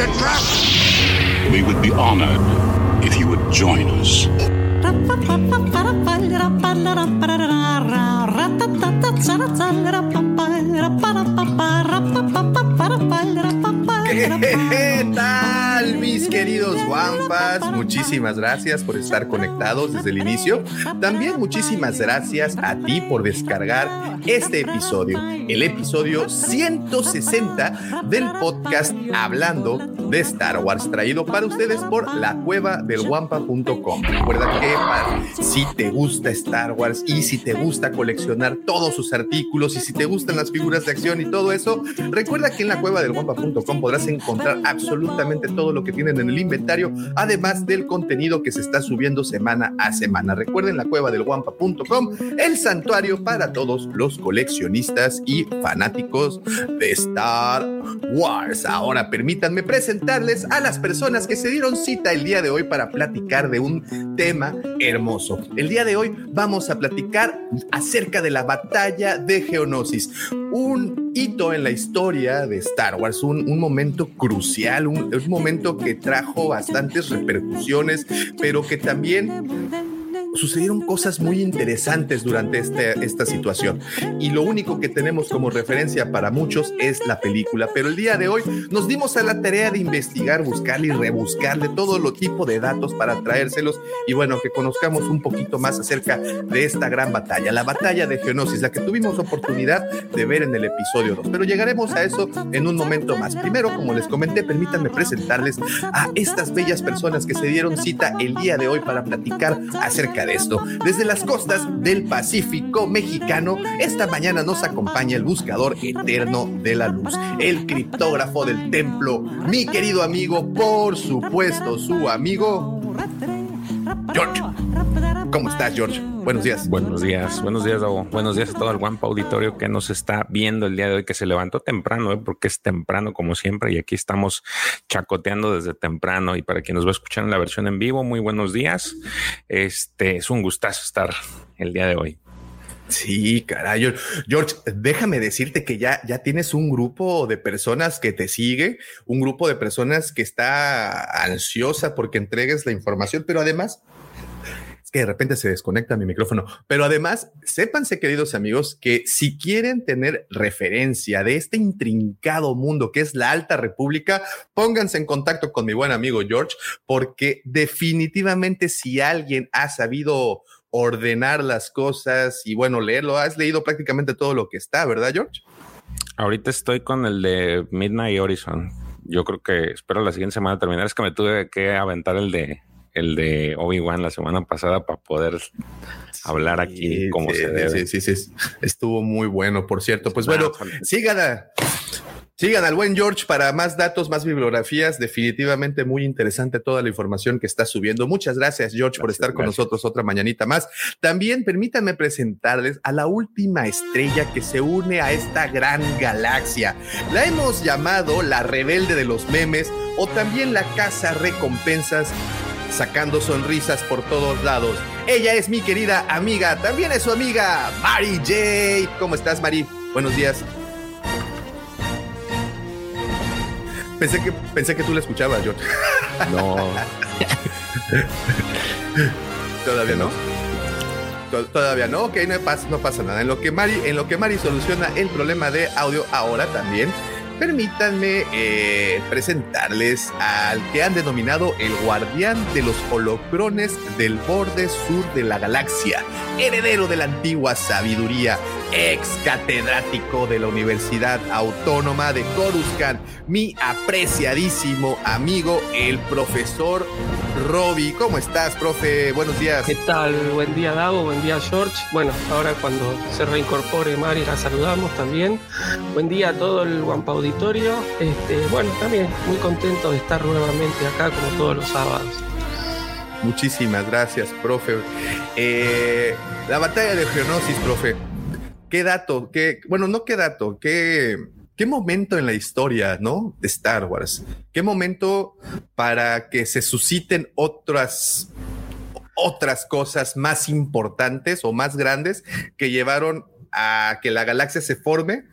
It's a trap! We would be honored if you would join us. ¿Qué tal, mis queridos guampas? Muchísimas gracias por estar conectados desde el inicio. También muchísimas gracias a ti por descargar este episodio, el episodio 160 del podcast Hablando de Star Wars, traído para ustedes por la cueva del guampa.com. Recuerda que si te gusta Star Wars y si te gusta coleccionar todos sus artículos y si te gustan las figuras de acción y todo eso, recuerda que en la cueva del guampa.com podrás encontrar absolutamente todo lo que tienen en el inventario, además del contenido que se está subiendo semana a semana. Recuerden la cueva del guampa.com, el santuario para todos los coleccionistas y fanáticos de Star Wars. Ahora permítanme presentarles a las personas que se dieron cita el día de hoy para platicar de un tema hermoso. El día de hoy vamos a platicar acerca de la batalla de Geonosis, un hito en la historia de Star Wars, un, un momento crucial, un, un momento que trajo bastantes repercusiones, pero que también sucedieron cosas muy interesantes durante este, esta situación. Y lo único que tenemos como referencia para muchos es la película. Pero el día de hoy nos dimos a la tarea de investigar, buscar y rebuscar de todo lo tipo de datos para traérselos. Y bueno, que conozcamos un poquito más acerca de esta gran batalla, la batalla de Geonosis, la que tuvimos oportunidad de ver en el episodio 2. Pero llegaremos a eso en un momento más. Primero, como les comenté, permítanme presentarles a estas bellas personas que se dieron cita el día de hoy para platicar acerca de esto. Desde las costas del Pacífico mexicano, esta mañana nos acompaña el buscador eterno de la luz, el criptógrafo del templo, mi querido amigo, por supuesto, su amigo George. ¿Cómo estás, George? Buenos días. Buenos días, buenos días, Dago. Buenos días a todo el Guampa Auditorio que nos está viendo el día de hoy, que se levantó temprano, ¿eh? porque es temprano como siempre, y aquí estamos chacoteando desde temprano. Y para quien nos va a escuchar en la versión en vivo, muy buenos días. Este es un gustazo estar el día de hoy. Sí, caray. George, déjame decirte que ya, ya tienes un grupo de personas que te sigue, un grupo de personas que está ansiosa porque entregues la información, pero además que de repente se desconecta mi micrófono. Pero además, sépanse, queridos amigos, que si quieren tener referencia de este intrincado mundo que es la Alta República, pónganse en contacto con mi buen amigo George, porque definitivamente si alguien ha sabido ordenar las cosas y bueno, leerlo, has leído prácticamente todo lo que está, ¿verdad, George? Ahorita estoy con el de Midnight Horizon. Yo creo que espero la siguiente semana terminar. Es que me tuve que aventar el de el de Obi-Wan la semana pasada para poder hablar aquí Sí, como sí, se debe. Sí, sí, sí, estuvo muy bueno, por cierto. Pues Ah, bueno, son- sigan al buen George para más datos, más bibliografías. Definitivamente muy interesante toda la información que está subiendo. Muchas gracias, George, por estar con gracias. nosotros otra mañanita más. También permítanme presentarles a la última estrella que se une a esta gran galaxia. La hemos llamado la rebelde de los memes o también la casa recompensas sacando sonrisas por todos lados. Ella es mi querida amiga, también es su amiga, Mari J. ¿Cómo estás, Mari? Buenos días. Pensé que, pensé que tú la escuchabas, George. No, Todavía no. To- Todavía no, ok, no pasa, no pasa nada. En lo que Mari, en lo que Mari soluciona el problema de audio ahora también, permítanme eh, presentarles al que han denominado el guardián de los holocrones del borde sur de la galaxia, heredero de la antigua sabiduría, ex catedrático de la Universidad Autónoma de Coruscant, mi apreciadísimo amigo, el profesor Roby. ¿Cómo estás, profe? Buenos días. ¿Qué tal? Buen día, Dago. Buen día, George. Bueno, ahora cuando se reincorpore Mari, la saludamos también. Buen día a todo el Guampa Este, bueno, también muy contento de estar nuevamente acá como todos los sábados. Muchísimas gracias, profe. Eh, la batalla de Geonosis, profe. ¿Qué dato? ¿Qué, bueno, no qué dato, qué, qué momento en la historia, ¿no? De Star Wars. ¿Qué momento para que se susciten otras otras cosas más importantes o más grandes que llevaron a que la galaxia se forme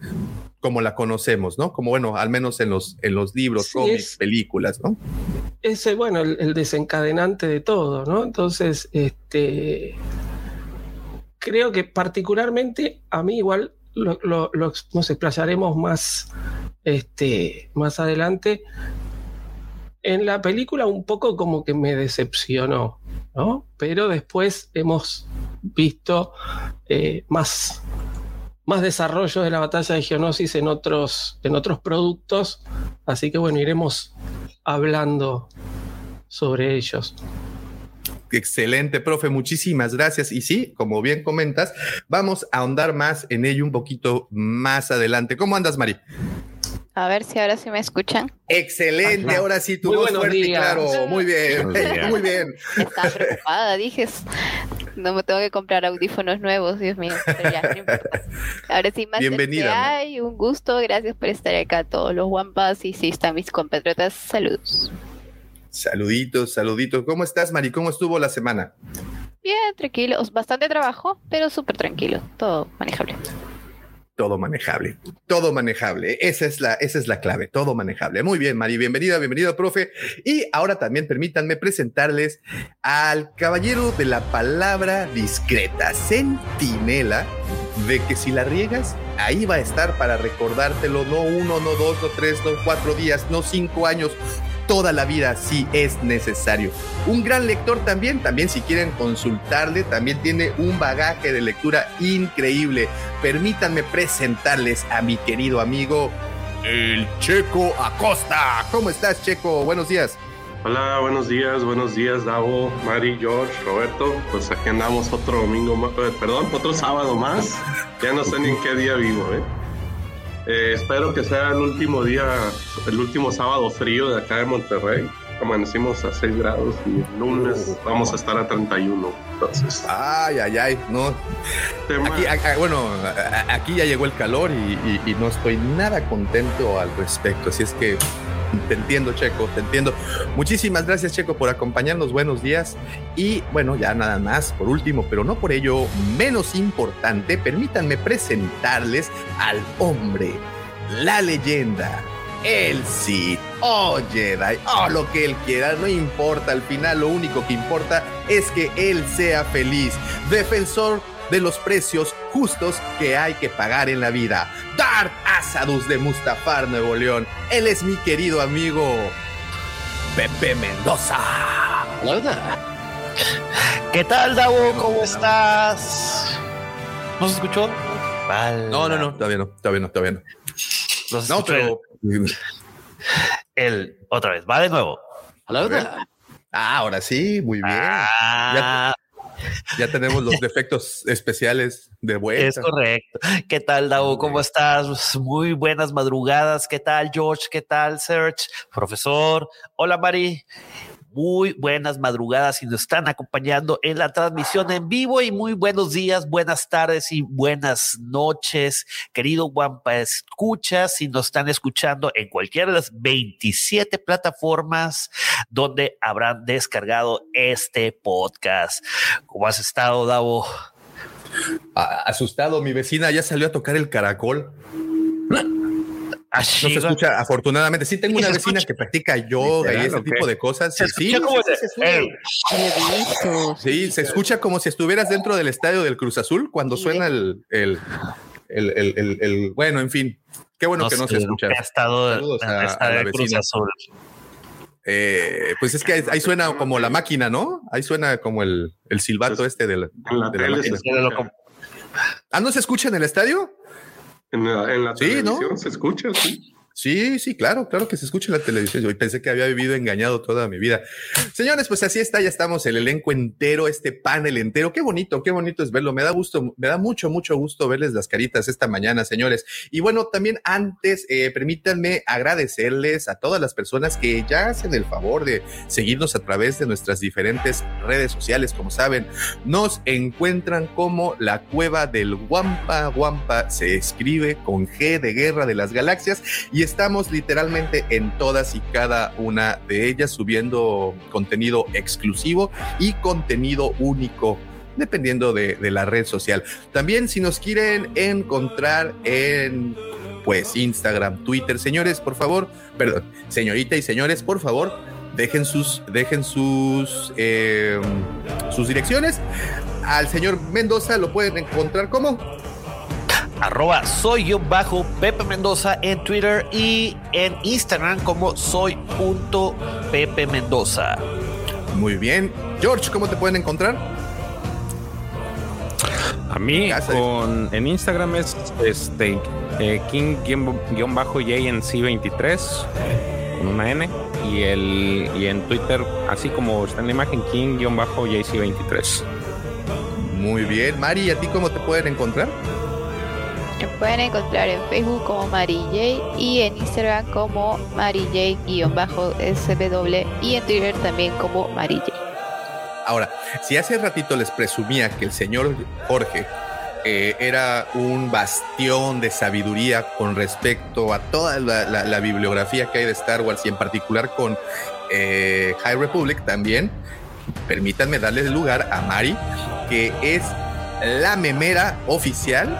como la conocemos, ¿no? Como bueno, al menos en los, en los libros, Sí, cómics, es- películas, ¿no? Ese, bueno, el, el desencadenante de todo, ¿no? Entonces, este. Creo que particularmente a mí igual lo, lo- lo- nos explayaremos más, este, más adelante. En la película un poco como que me decepcionó, ¿no? Pero después hemos visto eh, más, más desarrollo de la batalla de Geonosis en otros, en otros productos. Así que bueno, iremos hablando sobre ellos. Excelente, profe, muchísimas gracias. Y sí, como bien comentas, vamos a ahondar más en ello un poquito más adelante. ¿Cómo andas, Mari? A ver si ahora sí me escuchan. Excelente, Ajá. ahora sí, tu Muy voz buenos fuerte y días. claro. Muy bien, muy bien. Estaba preocupada, dije. No me tengo que comprar audífonos nuevos, Dios mío. Pero ya, no importa. Ahora sí, más Bienvenida. Ay, un gusto. Gracias por estar acá todos los guampas. Y sí, están mis compatriotas. Saludos. Saluditos, saluditos. ¿Cómo estás, Mari? ¿Cómo estuvo la semana? Bien, tranquilo. Bastante trabajo, pero súper tranquilo. Todo manejable. Todo manejable, todo manejable. Esa es la, esa es la clave, todo manejable. Muy bien, Mari, bienvenida, bienvenido, profe. Y ahora también permítanme presentarles al caballero de la palabra discreta, centinela, de que si la riegas, ahí va a estar para recordártelo, no uno, no dos, no tres, no cuatro días, no cinco años, toda la vida si es necesario. Un gran lector también, también si quieren consultarle, también tiene un bagaje de lectura increíble. Permítanme presentarles a mi querido amigo, el Checo Acosta. ¿Cómo estás, Checo? Buenos días. Hola, buenos días, buenos días, Davo, Mari, George, Roberto. Pues aquí andamos otro domingo más, eh, perdón, otro sábado más. Ya no sé ni en qué día vivo, ¿eh? Eh, espero que sea el último día, el último sábado frío de acá de Monterrey. Amanecimos a 6 grados y el lunes vamos a estar a 31. Entonces, Ay, ay, ay, no. Aquí, a- bueno, aquí ya llegó el calor y, y- y no estoy nada contento al respecto. Así es que te entiendo, Checo, te entiendo. Muchísimas gracias, Checo, por acompañarnos. Buenos días. Y bueno, ya nada más, por último, pero no por ello menos importante, permítanme presentarles al hombre, la leyenda. El Sith, oh Jedi, oh lo que él quiera, no importa, al final lo único que importa es que él sea feliz, defensor de los precios justos que hay que pagar en la vida. Darth Asadus de Mustafar, Nuevo León, él es mi querido amigo Pepe Mendoza. ¿Qué tal, Davo? ¿Cómo estás? ¿No se escuchó? Vale. No, no, no, todavía no, todavía no, todavía no. No, se No, escuchó pero... el, otra vez, va de nuevo. Ah, ahora sí, muy bien. Ah, Ya tenemos los defectos especiales de es vuelta. correcto. ¿Qué tal, Davo? ¿Cómo estás? Muy buenas madrugadas. ¿Qué tal, George? ¿Qué tal, Serge? Profesor. Hola, Mari. Muy buenas madrugadas y nos están acompañando en la transmisión en vivo y muy buenos días, buenas tardes y buenas noches, querido Guampa Escucha, si nos están escuchando en cualquiera de las 27 plataformas donde habrán descargado este podcast. ¿Cómo has estado, Davo? Asustado, mi vecina ya salió a tocar el caracol. Ah, No se escucha, afortunadamente. Sí, tengo una vecina escucha. que practica yoga y ese tipo de cosas. Se Sí, sí, sí, se escucha. Como si estuvieras dentro del estadio del Cruz Azul cuando suena el, el, el, el- el- el- bueno, en fin. Qué bueno que no se escucha. Ha estado Saludos en a- el a estadio la vecina. Azul. Eh, pues es que ahí, ahí suena como la máquina, ¿no? Ahí suena como el, el silbato este de la, de máquina. Ah, ¿no se escucha en el estadio? En la, en la Sí, ¿no? televisión se escucha, sí. Sí, sí, claro, claro que se escucha la televisión. Yo pensé que había vivido engañado toda mi vida. Señores, pues así está, ya estamos el elenco entero, este panel entero. Qué bonito, qué bonito es verlo. Me da gusto, me da mucho, mucho gusto verles las caritas esta mañana, señores. Y bueno, también antes, eh, permítanme agradecerles a todas las personas que ya hacen el favor de seguirnos a través de nuestras diferentes redes sociales. Como saben, nos encuentran como la cueva del Guampa. Guampa se escribe con G de Guerra de las Galaxias y estamos literalmente en todas y cada una de ellas subiendo contenido exclusivo y contenido único dependiendo de, la red social. También si nos quieren encontrar en pues Instagram, Twitter, señores, por favor, perdón, señorita y señores, por favor, dejen sus, dejen sus, eh, sus direcciones. Al señor Mendoza lo pueden encontrar como arroba soy yo bajo Pepe Mendoza en Twitter y en Instagram como soy punto Pepe Mendoza. Muy bien. George, ¿cómo te pueden encontrar? A mí con, en Instagram es este eh, King-JNC23 con una N y el y en Twitter así como está en la imagen King-JC23. Muy bien, Mari, ¿a ti cómo te pueden encontrar? Pueden encontrar en Facebook como MariJ y en Instagram como MariJ-SW y en Twitter también como MariJ. Ahora, si hace ratito les presumía que el señor Jorge eh, era un bastión de sabiduría con respecto a toda la, bibliografía que hay de Star Wars y en particular con eh, High Republic también, permítanme darles lugar a Mari, que es la memera oficial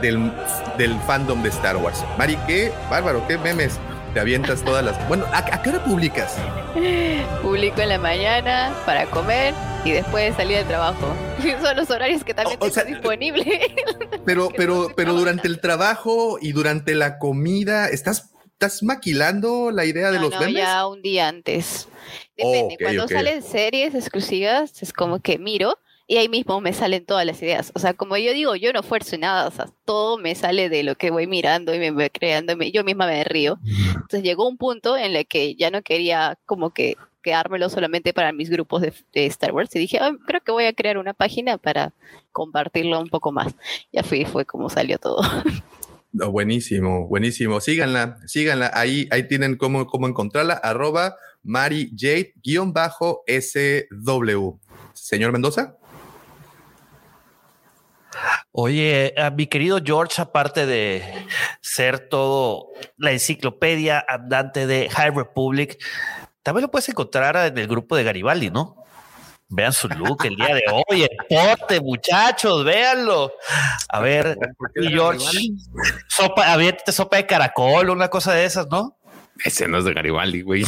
del, del fandom de Star Wars. Mari, qué bárbaro, qué memes te avientas todas las. Bueno, ¿a, ¿a, qué hora publicas? Publico en la mañana para comer y después de salir del trabajo. Son los horarios que también o, o sea, disponibles. Pero, pero, pero durante el trabajo y durante la comida, ¿estás, estás maquilando la idea de no, los no, memes? ya un día antes. Depende. Oh, okay, Cuando okay. salen series exclusivas, es como que miro y ahí mismo me salen todas las ideas. O sea, como yo digo, yo no fuerzo nada, o sea, todo me sale de lo que voy mirando y me voy creando, yo misma me río. Entonces llegó un punto en el que ya no quería como que quedármelo solamente para mis grupos de, Star Wars y dije, creo que voy a crear una página para compartirlo un poco más. Ya fui, fue como salió todo. Buenísimo, buenísimo. Síganla, síganla. Ahí, ahí tienen cómo, cómo encontrarla. Arroba Mari Jade guion bajo SW. Señor Mendoza. Oye, a mi querido George, aparte de ser todo la enciclopedia andante de High Republic, también lo puedes encontrar en el grupo de Garibaldi, ¿no? Vean su look el día de hoy, el porte, muchachos, véanlo. A ver, y George, sopa, aviéntate sopa de caracol, una cosa de esas, ¿no? Ese no es de Garibaldi, güey.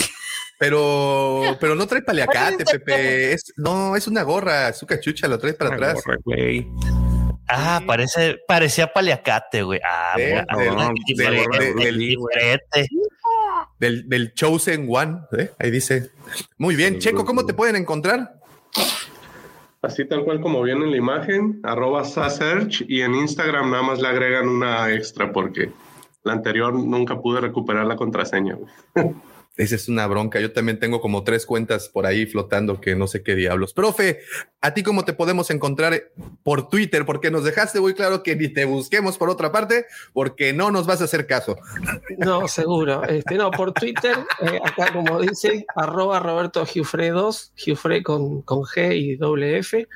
Pero, pero no trae paliacate, Pepe. Es, no, es una gorra, su cachucha, lo traes para Una atrás. gorra, güey. Ah, parece, parecía paliacate, güey. Ah, mira, del- del- diferente, del- del- diferente. Del, del Chosen One, ¿eh? ahí dice. Muy bien, Checo, ¿cómo te pueden encontrar? Así tal cual como viene en la imagen, arroba Sasearch y en Instagram nada más le agregan una extra porque la anterior nunca pude recuperar la contraseña. güey. Esa es una bronca. Yo también tengo como tres cuentas por ahí flotando que no sé qué diablos. Profe, ¿a ti cómo te podemos encontrar por Twitter? Porque nos dejaste muy claro que ni te busquemos por otra parte, porque no nos vas a hacer caso. No, seguro. Este, no, por Twitter, eh, acá como dice, arroba Roberto Giufre 2, Giufre con, con G y doble F.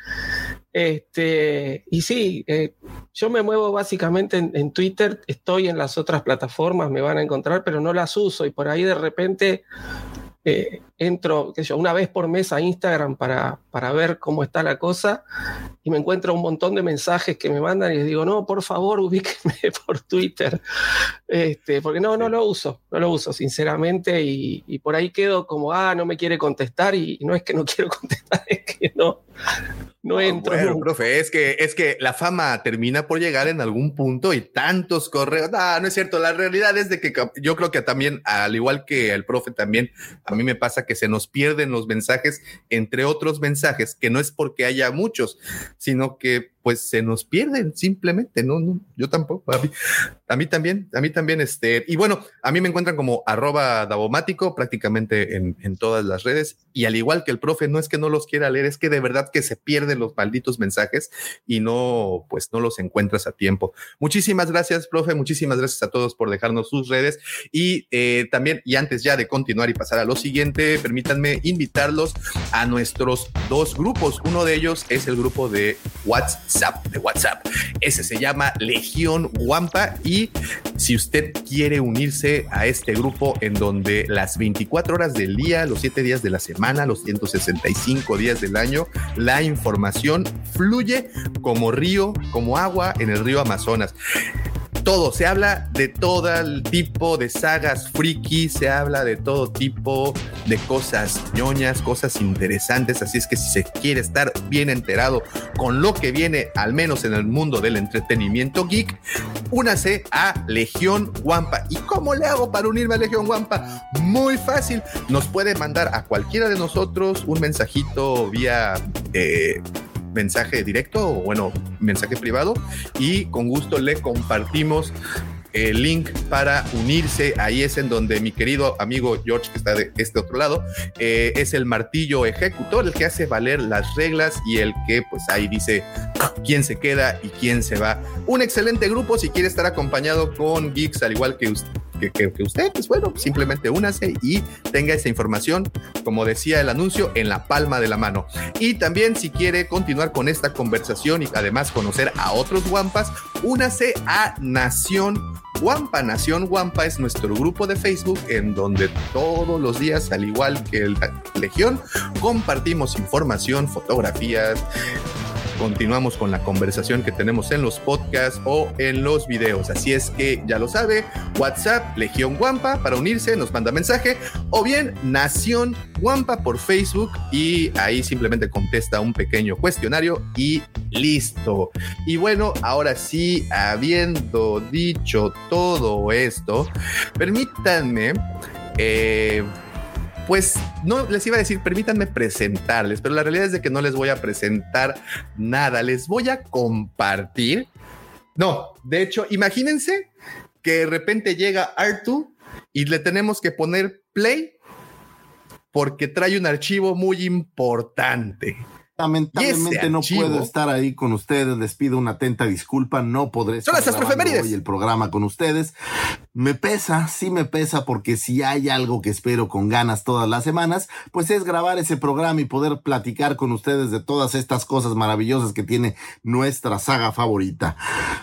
Este, y sí, eh, yo me muevo básicamente en, en, Twitter, estoy en las otras plataformas, me van a encontrar, pero no las uso. Y por ahí de repente eh, entro, qué sé yo, una vez por mes a Instagram para, para ver cómo está la cosa y me encuentro un montón de mensajes que me mandan y les digo, no, por favor, ubíquenme por Twitter, este, porque no, no lo uso, no lo uso, sinceramente, y, y por ahí quedo como, ah, no me quiere contestar y, y no es que no quiero contestar, es que no, no entro. Bueno, profe, es que, es que la fama termina por llegar en algún punto y tantos correos. No, no es cierto. La realidad es de que yo creo que también, al igual que el profe también, a mí me pasa que se nos pierden los mensajes, entre otros mensajes, que no es porque haya muchos, sino que pues se nos pierden simplemente, no, no, yo tampoco, a mí, también, a mí también, este, y bueno, a mí me encuentran como arroba davomático prácticamente en, en todas las redes, y al igual que el profe, no es que no los quiera leer, es que de verdad que se pierden los malditos mensajes y no, pues no los encuentras a tiempo. Muchísimas gracias, profe, muchísimas gracias a todos por dejarnos sus redes, y eh, también, y antes ya de continuar y pasar a lo siguiente, permítanme invitarlos a nuestros dos grupos, uno de ellos es el grupo de WhatsApp, de WhatsApp. Ese se llama Legión Wampa y si usted quiere unirse a este grupo en donde las 24 horas del día, los 7 días de la semana, los 165 días del año, la información fluye como río, como agua en el río Amazonas todo, se habla de todo el tipo de sagas friki, se habla de todo tipo de cosas ñoñas, cosas interesantes, así es que si se quiere estar bien enterado con lo que viene, al menos en el mundo del entretenimiento geek, únase a Legión Wampa. ¿Y cómo le hago para unirme a Legión Wampa? Muy fácil, nos puede mandar a cualquiera de nosotros un mensajito vía... Eh, mensaje directo o bueno, mensaje privado y con gusto le compartimos el link para unirse. Ahí es en donde mi querido amigo George, que está de este otro lado, eh, es el martillo ejecutor, el que hace valer las reglas y el que pues ahí dice quién se queda y quién se va. Un excelente grupo si quiere estar acompañado con geeks al igual que usted que, usted, pues bueno, simplemente únase y tenga esa información, como decía el anuncio, en la palma de la mano. Y también si quiere continuar con esta conversación y además conocer a otros Wampas, únase a Nación Wampa. Nación Wampa es nuestro grupo de Facebook en donde todos los días, al igual que el Legión, compartimos información, fotografías, continuamos con la conversación que tenemos en los podcasts o en los videos. Así es que ya lo sabe, WhatsApp Legión Guampa para unirse, nos manda mensaje o bien Nación Guampa por Facebook y ahí simplemente contesta un pequeño cuestionario y listo. Y bueno, ahora sí, habiendo dicho todo esto, permítanme... Eh, pues no les iba a decir, permítanme presentarles, pero la realidad es de que no les voy a presentar nada, les voy a compartir. No, de hecho, imagínense que de repente llega Artu y le tenemos que poner play porque trae un archivo muy importante. Lamentablemente no puedo estar ahí con ustedes. Les pido una atenta disculpa. No podré estar hoy el programa con ustedes. Me pesa, sí me pesa, porque si hay algo que espero con ganas todas las semanas, pues es grabar ese programa y poder platicar con ustedes de todas estas cosas maravillosas que tiene nuestra saga favorita.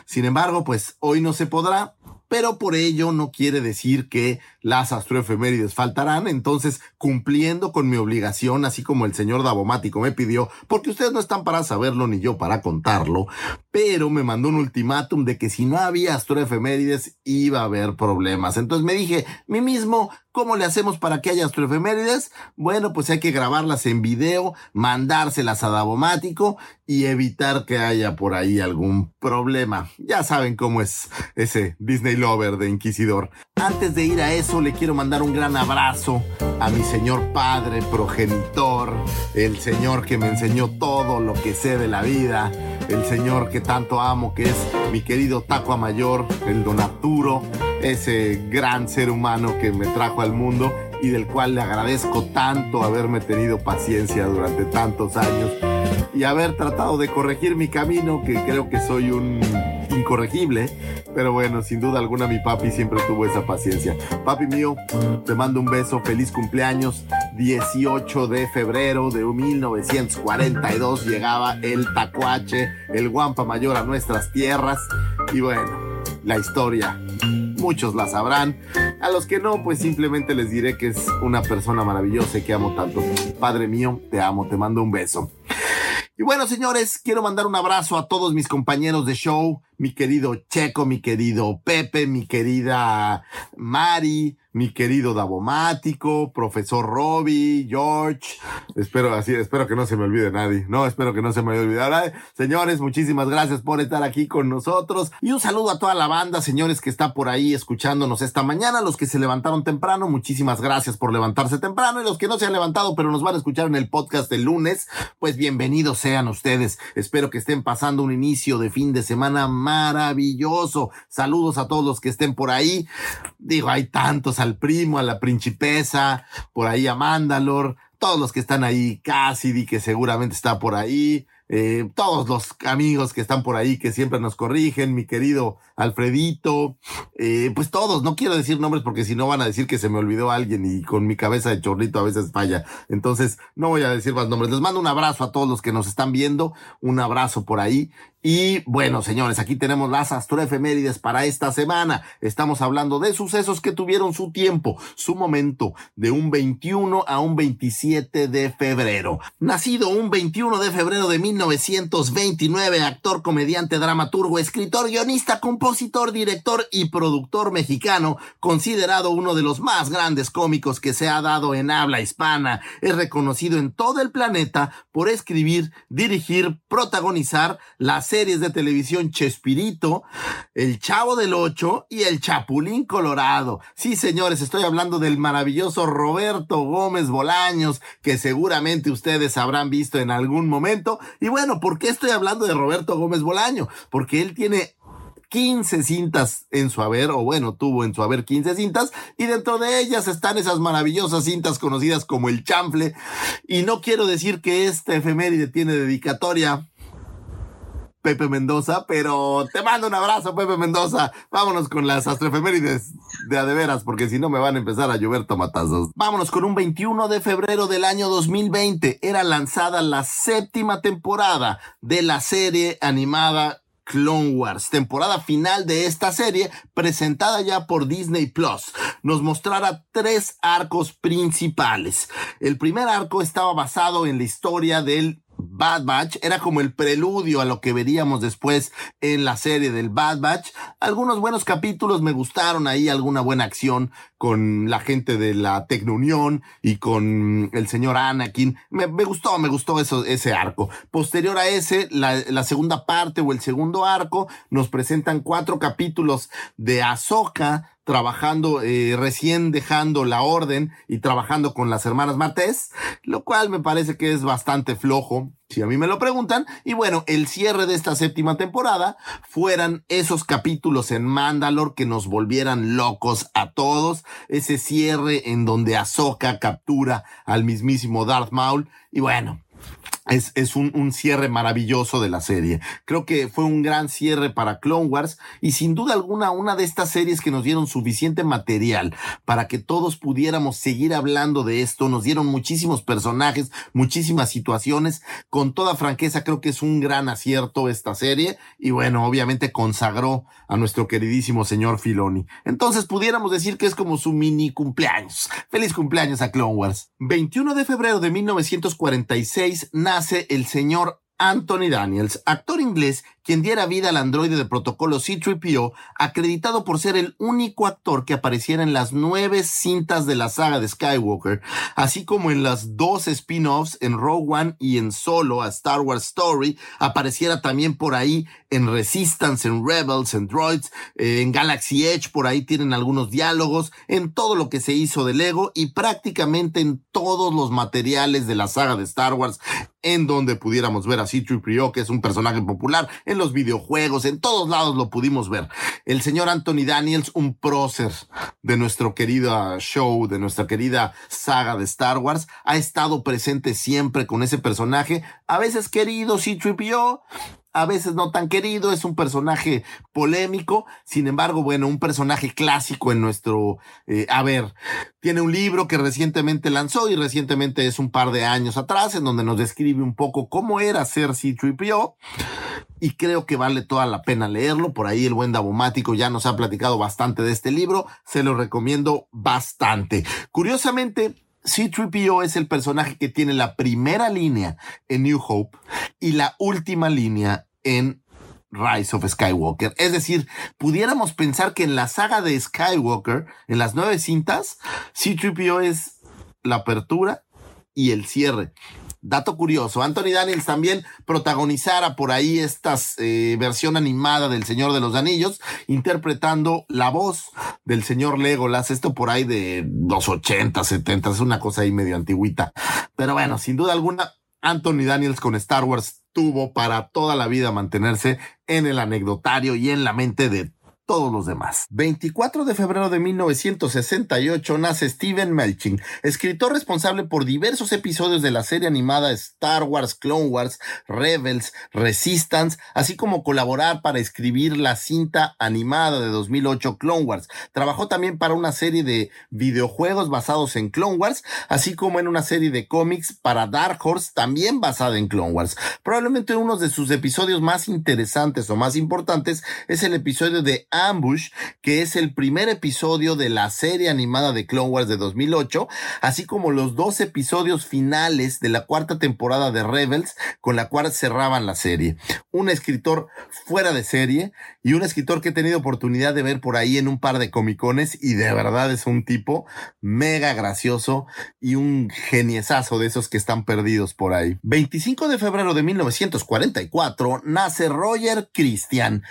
Sin embargo, pues hoy no se podrá pero por ello no quiere decir que las astroefemérides faltarán, entonces cumpliendo con mi obligación, así como el señor Davomático me pidió, porque ustedes no están para saberlo ni yo para contarlo, pero me mandó un ultimátum de que si no había astroefemérides iba a haber problemas. Entonces me dije, mí mismo, ¿Cómo le hacemos para que haya astroefemérides? Bueno, pues hay que grabarlas en video, mandárselas a Davomático y evitar que haya por ahí algún problema. Ya saben cómo es ese Disney Lover de Inquisidor. Antes de ir a eso, le quiero mandar un gran abrazo a mi señor padre, progenitor, el señor que me enseñó todo lo que sé de la vida, el señor que tanto amo, que es mi querido Taco Mayor, el don Arturo ese gran ser humano que me trajo al mundo y del cual le agradezco tanto haberme tenido paciencia durante tantos años y haber tratado de corregir mi camino, que creo que soy un incorregible, pero bueno, sin duda alguna mi papi siempre tuvo esa paciencia. Papi mío, te mando un beso, feliz cumpleaños. 18 de febrero de 1942 llegaba el tacuache, el guampa mayor a nuestras tierras y bueno, la historia muchos la sabrán. A los que no, pues simplemente les diré que es una persona maravillosa y que amo tanto. Padre mío, te amo, te mando un beso. Y bueno, señores, quiero mandar un abrazo a todos mis compañeros de show, mi querido Checo, mi querido Pepe, mi querida Mari, mi querido Davomático, profesor Robbie, George. Espero así, espero que no se me olvide nadie. No, espero que no se me olvide. Señores, muchísimas gracias por estar aquí con nosotros. Y un saludo a toda la banda, señores, que está por ahí escuchándonos esta mañana. Los que se levantaron temprano, muchísimas gracias por levantarse temprano. Y los que no se han levantado, pero nos van a escuchar en el podcast el lunes, pues bienvenidos sean ustedes. Espero que estén pasando un inicio de fin de semana maravilloso. Saludos a todos los que estén por ahí. Digo, hay tantos al primo, a la principesa, por ahí a Mandalor, todos los que están ahí, Cassidy, que seguramente está por ahí, eh, todos los amigos que están por ahí que siempre nos corrigen, mi querido Alfredito, eh, pues todos, no quiero decir nombres porque si no van a decir que se me olvidó alguien y con mi cabeza de chorrito a veces falla. Entonces, no voy a decir más nombres. Les mando un abrazo a todos los que nos están viendo, un abrazo por ahí y bueno, señores, aquí tenemos las astroefemérides para esta semana. Estamos hablando de sucesos que tuvieron su tiempo, su momento, de un 21 a un 27 de febrero. Nacido un 21 de febrero de 1929, actor, comediante, dramaturgo, escritor, guionista, compositor, director y productor mexicano, considerado uno de los más grandes cómicos que se ha dado en habla hispana. Es reconocido en todo el planeta por escribir, dirigir, protagonizar las series de televisión Chespirito, El Chavo del Ocho y El Chapulín Colorado. Sí, señores, estoy hablando del maravilloso Roberto Gómez Bolaños, que seguramente ustedes habrán visto en algún momento. Y bueno, ¿por qué estoy hablando de Roberto Gómez Bolaño? Porque él tiene 15 cintas en su haber, o bueno, tuvo en su haber 15 cintas, y dentro de ellas están esas maravillosas cintas conocidas como el chanfle. Y no quiero decir que este efeméride tiene dedicatoria Pepe Mendoza, pero te mando un abrazo, Pepe Mendoza. Vámonos con las astroefemérides de adeveras, porque si no me van a empezar a llover tomatazos. Vámonos con un 21 de febrero del año 2020. Era lanzada la séptima temporada de la serie animada Clone Wars, temporada final de esta serie presentada ya por Disney Plus, nos mostrará tres arcos principales. El primer arco estaba basado en la historia del Bad Batch era como el preludio a lo que veríamos después en la serie del Bad Batch. Algunos buenos capítulos me gustaron ahí, alguna buena acción con la gente de la Tecnounión y con el señor Anakin. Me, gustó, me gustó eso, ese arco. Posterior a ese, la, la, segunda parte o el segundo arco, nos presentan cuatro capítulos de Ahsoka trabajando, eh, recién dejando la orden y trabajando con las hermanas Martés, lo cual me parece que es bastante flojo, si a mí me lo preguntan. Y bueno, el cierre de esta séptima temporada fueran esos capítulos en Mandalore que nos volvieran locos a todos, ese cierre en donde Ahsoka captura al mismísimo Darth Maul. Y bueno, es, es un, un, cierre maravilloso de la serie. Creo que fue un gran cierre para Clone Wars y sin duda alguna una de estas series que nos dieron suficiente material para que todos pudiéramos seguir hablando de esto. Nos dieron muchísimos personajes, muchísimas situaciones. Con toda franqueza creo que es un gran acierto esta serie y bueno, obviamente consagró a nuestro queridísimo señor Filoni. Entonces pudiéramos decir que es como su mini cumpleaños. Feliz cumpleaños a Clone Wars. 21 de febrero de 1946 nace el señor Anthony Daniels, actor inglés quien diera vida al androide de protocolo C-3PO, acreditado por ser el único actor que apareciera en las nueve cintas de la saga de Skywalker, así como en las dos spin-offs en Rogue One y en Solo a Star Wars Story, apareciera también por ahí en Resistance, en Rebels, en Droids, eh, en Galaxy Edge, por ahí tienen algunos diálogos, en todo lo que se hizo de Lego y prácticamente en todos los materiales de la saga de Star Wars, en donde pudiéramos ver a C-3PO, que es un personaje popular, en los videojuegos, en todos lados lo pudimos ver. El señor Anthony Daniels, un prócer de nuestro querido show, de nuestra querida saga de Star Wars, ha estado presente siempre con ese personaje, a veces querido C-3PO, a veces no tan querido, es un personaje polémico, sin embargo, bueno, un personaje clásico en nuestro, eh, a ver, tiene un libro que recientemente lanzó y recientemente es un par de años atrás, en donde nos describe un poco cómo era ser C-3PO y creo que vale toda la pena leerlo. Por ahí el buen Dabomático ya nos ha platicado bastante de este libro, se lo recomiendo bastante. Curiosamente, C-3PO es el personaje que tiene la primera línea en New Hope y la última línea en Rise of Skywalker. Es decir, pudiéramos pensar que en la saga de Skywalker, en las nueve cintas, C-3PO es la apertura y el cierre. Dato curioso, Anthony Daniels también protagonizara por ahí esta eh, versión animada del Señor de los Anillos, interpretando la voz del señor Legolas, esto por ahí de los 80, 70, es una cosa ahí medio antiguita. Pero bueno, sin duda alguna, Anthony Daniels con Star Wars tuvo para toda la vida mantenerse en el anecdotario y en la mente de todos los demás. 24 de febrero de 1968 nace Steven Melching, escritor responsable por diversos episodios de la serie animada Star Wars, Clone Wars, Rebels, Resistance, así como colaborar para escribir la cinta animada de 2008 Clone Wars. Trabajó también para una serie de videojuegos basados en Clone Wars, así como en una serie de cómics para Dark Horse, también basada en Clone Wars. Probablemente uno de sus episodios más interesantes o más importantes es el episodio de Ambush, que es el primer episodio de la serie animada de Clone Wars de 2008, así como los dos episodios finales de la cuarta temporada de Rebels, con la cual cerraban la serie. Un escritor fuera de serie y un escritor que he tenido oportunidad de ver por ahí en un par de comicones y de verdad es un tipo mega gracioso y un geniesazo de esos que están perdidos por ahí. 25 de febrero de 1944 nace Roger Christian,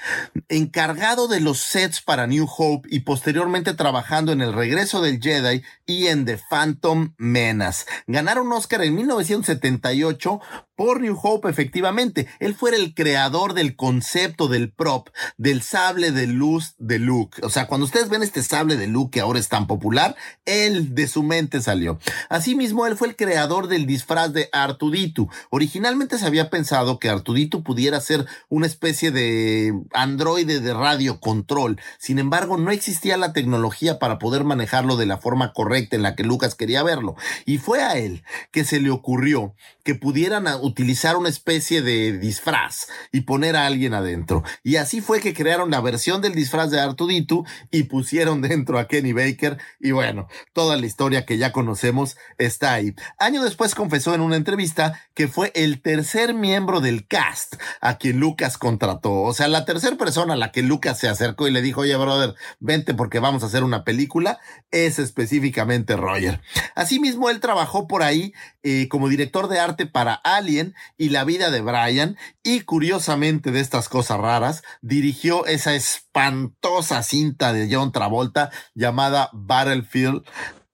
encargado de los sets para New Hope y posteriormente trabajando en El regreso del Jedi y en The Phantom Menace. Ganaron Oscar en 1978 por Hope, efectivamente. Él fue el creador del concepto del prop, del sable de luz de Luke. O sea, cuando ustedes ven este sable de Luke que ahora es tan popular, él de su mente salió. Asimismo, él fue el creador del disfraz de Artuditu. Originalmente se había pensado que Artuditu pudiera ser una especie de androide de radio control. Sin embargo, no existía la tecnología para poder manejarlo de la forma correcta en la que Lucas quería verlo. Y fue a él que se le ocurrió que pudieran utilizar una especie de disfraz y poner a alguien adentro. Y así fue que crearon la versión del disfraz de Artuditu y pusieron dentro a Kenny Baker. Y bueno, toda la historia que ya conocemos está ahí. Año después confesó en una entrevista que fue el tercer miembro del cast a quien Lucas contrató. O sea, la tercera persona a la que Lucas se acercó y le dijo, oye, brother, vente porque vamos a hacer una película, es específicamente Roger. Asimismo, él trabajó por ahí eh, como director de arte para Alien y la vida de Brian y curiosamente de estas cosas raras dirigió esa espantosa cinta de John Travolta llamada Battlefield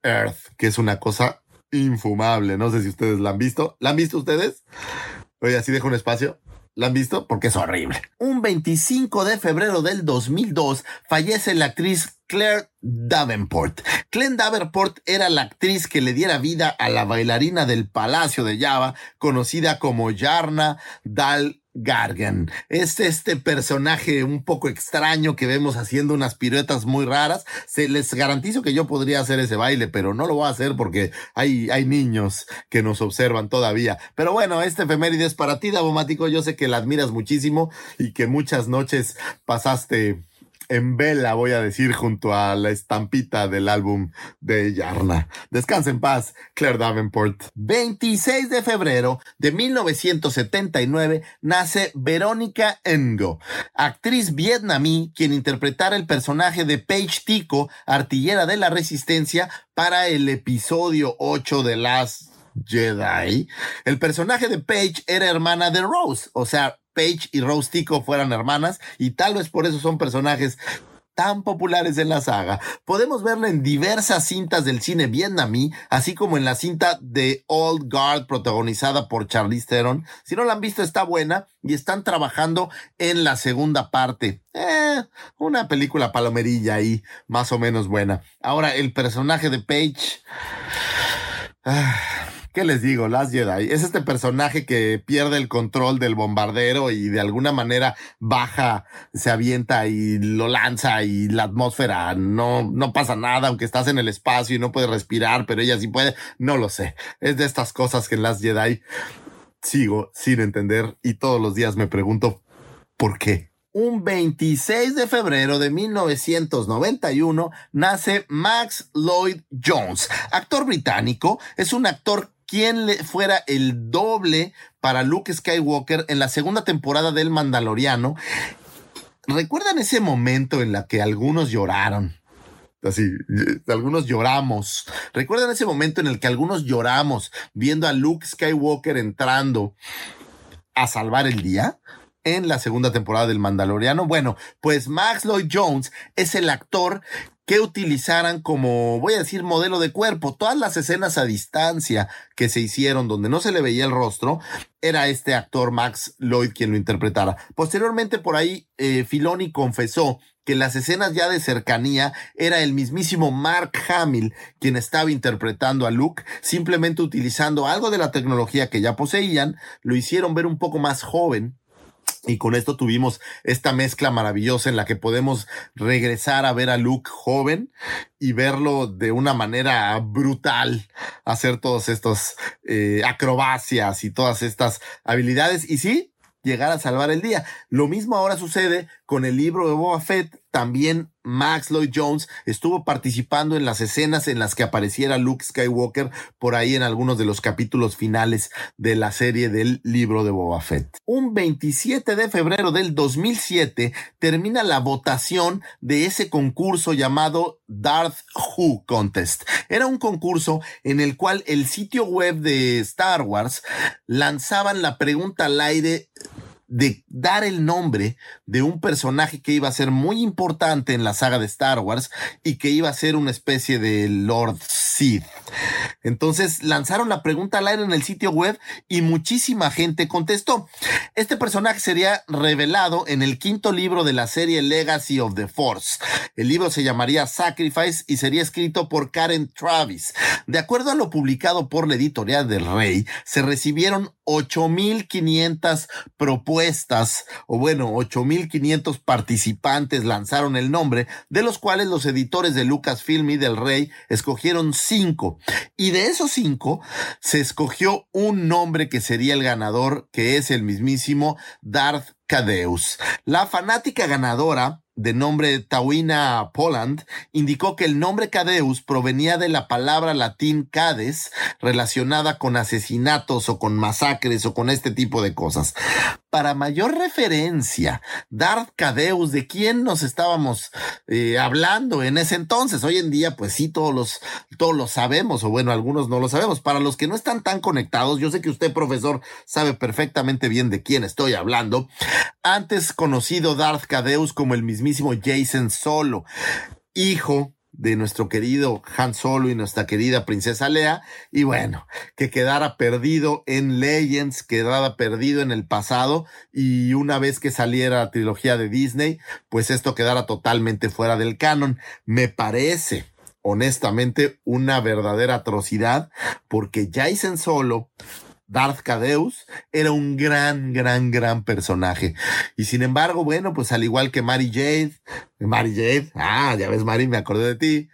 Earth, que es una cosa infumable. No sé si ustedes la han visto. ¿La han visto ustedes? Oye, así dejo un espacio. ¿La han visto? Porque es horrible. Un 25 de febrero del 2002 fallece la actriz Claire Davenport. Claire Davenport era la actriz que le diera vida a la bailarina del Palacio de Java, conocida como Yarna Dal Gargan. Es este personaje un poco extraño que vemos haciendo unas piruetas muy raras. Se les garantizo que yo podría hacer ese baile, pero no lo voy a hacer porque hay, hay niños que nos observan todavía. Pero bueno, este efeméride es para ti, Davomático. Yo sé que la admiras muchísimo y que muchas noches pasaste en vela, voy a decir, junto a la estampita del álbum de Yarna. Descansa en paz, Claire Davenport. 26 de febrero de 1979 nace Verónica Ngo, actriz vietnamí quien interpretara el personaje de Paige Tico, artillera de la resistencia, para el episodio 8 de las Jedi. El personaje de Paige era hermana de Rose, o sea, Paige y Rose Tico fueran hermanas y tal vez por eso son personajes tan populares en la saga. Podemos verla en diversas cintas del cine vietnamí, así como en la cinta de Old Guard protagonizada por Charlize Theron. Si no la han visto está buena y están trabajando en la segunda parte. Eh, una película palomerilla ahí, más o menos buena. Ahora, el personaje de Paige... Ah, ¿Qué les digo? Last Jedi. Es este personaje que pierde el control del bombardero y de alguna manera baja, se avienta y lo lanza y la atmósfera no, no pasa nada, aunque estás en el espacio y no puedes respirar, pero ella sí puede. No lo sé. Es de estas cosas que en Last Jedi sigo sin entender y todos los días me pregunto por qué. Un 26 de febrero de 1991 nace Max Lloyd Jones, actor británico, es un actor quién le fuera el doble para Luke Skywalker en la segunda temporada del Mandaloriano. ¿Recuerdan ese momento en la que algunos lloraron? Así, algunos lloramos. ¿Recuerdan ese momento en el que algunos lloramos viendo a Luke Skywalker entrando a salvar el día? en la segunda temporada del Mandaloriano. Bueno, pues Max Lloyd Jones es el actor que utilizaran como, voy a decir, modelo de cuerpo. Todas las escenas a distancia que se hicieron donde no se le veía el rostro, era este actor Max Lloyd quien lo interpretara. Posteriormente por ahí, eh, Filoni confesó que las escenas ya de cercanía era el mismísimo Mark Hamill quien estaba interpretando a Luke, simplemente utilizando algo de la tecnología que ya poseían, lo hicieron ver un poco más joven y con esto tuvimos esta mezcla maravillosa en la que podemos regresar a ver a Luke joven y verlo de una manera brutal, hacer todos estos eh, acrobacias y todas estas habilidades. Y sí, llegar a salvar el día. Lo mismo ahora sucede con el libro de Boba Fett. También Max Lloyd Jones estuvo participando en las escenas en las que apareciera Luke Skywalker por ahí en algunos de los capítulos finales de la serie del libro de Boba Fett. Un 27 de febrero del 2007 termina la votación de ese concurso llamado Darth Who Contest. Era un concurso en el cual el sitio web de Star Wars lanzaban la pregunta al aire de dar el nombre de un personaje que iba a ser muy importante en la saga de Star Wars y que iba a ser una especie de Lord Sith. Entonces lanzaron la pregunta al aire en el sitio web y muchísima gente contestó. Este personaje sería revelado en el quinto libro de la serie Legacy of the Force. El libro se llamaría Sacrifice y sería escrito por Karen Travis. De acuerdo a lo publicado por la editorial del Rey, se recibieron 8.500 propuestas, o bueno, 8.500 participantes lanzaron el nombre, de los cuales los editores de Lucasfilm y del Rey escogieron cinco. Y de esos cinco, se escogió un nombre que sería el ganador, que es el mismísimo Darth Cadeus. La fanática ganadora de nombre Tawina Poland, indicó que el nombre Cadeus provenía de la palabra latín cades, relacionada con asesinatos o con masacres o con este tipo de cosas. Para mayor referencia, Darth Cadeus, ¿de quién nos estábamos eh, hablando en ese entonces? Hoy en día, pues sí, todos los, todos lo sabemos, o bueno, algunos no lo sabemos. Para los que no están tan conectados, yo sé que usted, profesor, sabe perfectamente bien de quién estoy hablando. Antes conocido Darth Cadeus como el mismo Jason Solo, hijo de nuestro querido Han Solo y nuestra querida princesa Lea, y bueno, que quedara perdido en Legends, quedara perdido en el pasado, y una vez que saliera la trilogía de Disney, pues esto quedara totalmente fuera del canon. Me parece, honestamente, una verdadera atrocidad, porque Jason Solo Darth Cadeus era un gran, gran, gran personaje. Y sin embargo, bueno, pues al igual que Mary Jade, Mary Jade, ah, ya ves, Mary, me acordé de ti,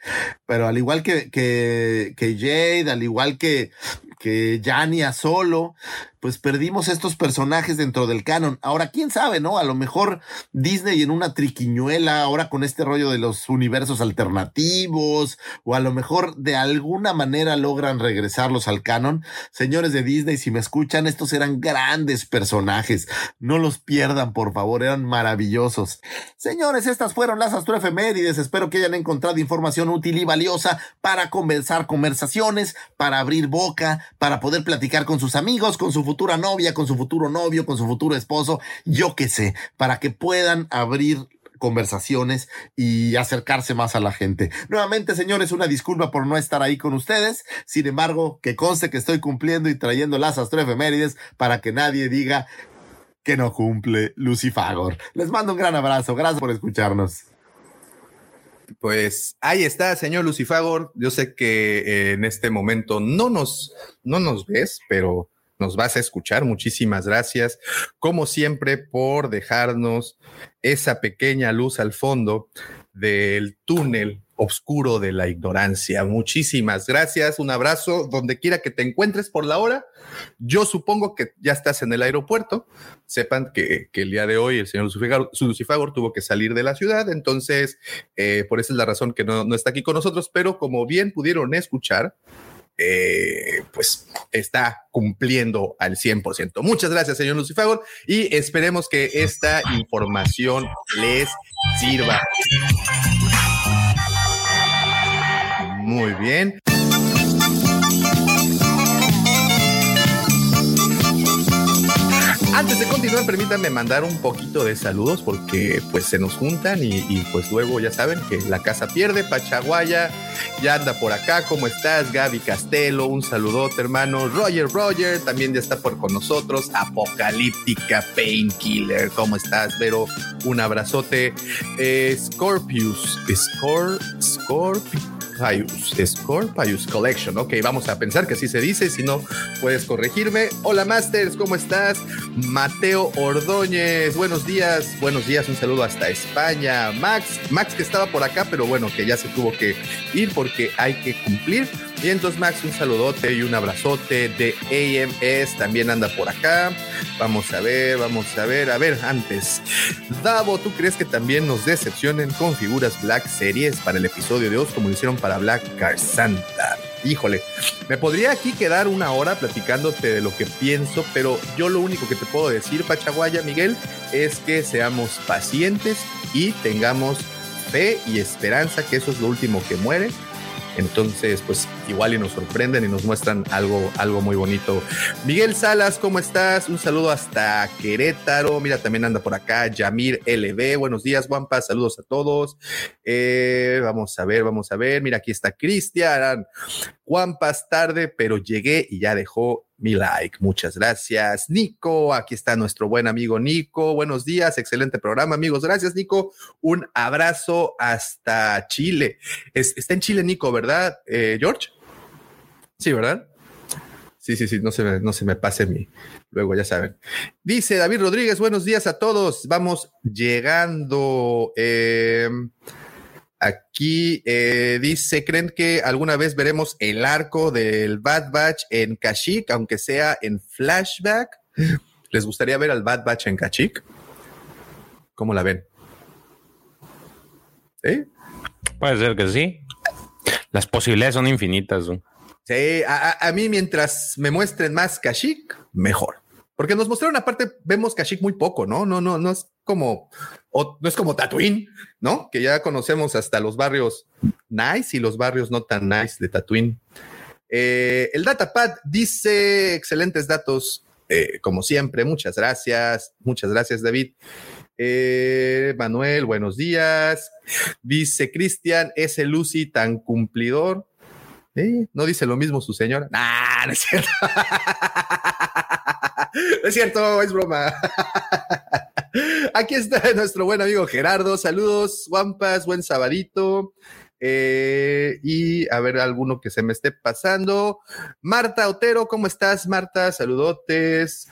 pero al igual que, que, que Jade, al igual que, que Jania solo, pues perdimos estos personajes dentro del canon. Ahora, quién sabe, ¿no? A lo mejor Disney en una triquiñuela, ahora con este rollo de los universos alternativos, o a lo mejor de alguna manera logran regresarlos al canon. Señores de Disney, si me escuchan, estos eran grandes personajes. No los pierdan, por favor, eran maravillosos. Señores, estas fueron las astroefemérides. Espero que hayan encontrado información útil y valiosa para conversar conversaciones, para abrir boca, para poder platicar con sus amigos, con su futura novia, con su futuro novio, con su futuro esposo, yo qué sé, para que puedan abrir conversaciones y acercarse más a la gente. Nuevamente, señores, una disculpa por no estar ahí con ustedes. Sin embargo, que conste que estoy cumpliendo y trayendo las astroefemérides para que nadie diga que no cumple Lucifagor. Les mando un gran abrazo. Gracias por escucharnos. Pues ahí está, señor Lucifagor. Yo sé que eh, en este momento no nos, no nos ves, pero nos vas a escuchar. Muchísimas gracias, como siempre, por dejarnos esa pequeña luz al fondo del túnel oscuro de la ignorancia. Muchísimas gracias, un abrazo donde quiera que te encuentres por la hora. Yo supongo que ya estás en el aeropuerto. Sepan que, el día de hoy el señor Lucifagor, tuvo que salir de la ciudad, entonces eh, por esa es la razón que no, no está aquí con nosotros, pero como bien pudieron escuchar, eh, pues está cumpliendo al 100%. Muchas gracias, señor Lucifer, y esperemos que esta información les sirva. Muy bien. Antes de continuar, permítanme mandar un poquito de saludos porque pues se nos juntan y, pues luego ya saben que la casa pierde. Pachaguaya ya anda por acá. ¿Cómo estás? Gaby Castelo, un saludote hermano. Roger Roger también ya está por con nosotros. Apocalíptica Painkiller. ¿Cómo estás, Vero? Un abrazote. Eh, Scorpius. Scor Scorpius. Scorpius Collection. Ok, vamos a pensar que así se dice. Si no, puedes corregirme. Hola, Masters, ¿cómo estás? Mateo Ordóñez, buenos días. Buenos días, un saludo hasta España. Max, Max que estaba por acá, pero bueno, que ya se tuvo que ir porque hay que cumplir. Y entonces, Max, un saludote y un abrazote de AMS. También anda por acá. Vamos a ver, vamos a ver. A ver, antes. Davo, ¿tú crees que también nos decepcionen con figuras Black Series para el episodio de hoy, como lo hicieron para Black Car Santa? Híjole, me podría aquí quedar una hora platicándote de lo que pienso, pero yo lo único que te puedo decir, Pachaguaya, Miguel, es que seamos pacientes y tengamos fe y esperanza, que eso es lo último que muere entonces, pues igual y nos sorprenden y nos muestran algo, algo muy bonito. Miguel Salas, ¿cómo estás? Un saludo hasta Querétaro. Mira, también anda por acá Yamir LB. Buenos días, Guampa. Saludos a todos. Eh, vamos a ver, vamos a ver. Mira, aquí está Cristian. Guampas tarde, pero llegué y ya dejó mi like. Muchas gracias. Nico, aquí está nuestro buen amigo Nico. Buenos días, excelente programa, amigos. Gracias, Nico. Un abrazo hasta Chile. está en Chile, Nico, ¿verdad, eh, George? Sí, ¿verdad? Sí, sí, sí, no se, me, no se me pase mi. Luego, ya saben. Dice David Rodríguez, buenos días a todos. Vamos llegando. Eh, Aquí eh, dice, ¿creen que alguna vez veremos el arco del Bad Batch en Kashyyyk, aunque sea en flashback? ¿Les gustaría ver al Bad Batch en Kashyyyk? ¿Cómo la ven? ¿Sí? Puede ser que sí. Las posibilidades son infinitas. Sí, a, mí mientras me muestren más Kashyyyk, mejor. Porque nos mostraron aparte, vemos Kashyyyk muy poco, ¿no? No, no, no es como, no es como Tatooine, ¿no? Que ya conocemos hasta los barrios nice y los barrios no tan nice de Tatooine. Eh, el Datapad dice excelentes datos, eh, como siempre. Muchas gracias. Muchas gracias, David. Eh, Manuel, buenos días. Dice Cristian, ese Lucy tan cumplidor. ¿No dice lo mismo su señora? no es cierto. es cierto, es broma. Aquí está nuestro buen amigo Gerardo. Saludos, Guampas, buen sabadito. Eh, y a ver alguno que se me esté pasando. Marta Otero, ¿cómo estás, Marta? Saludotes.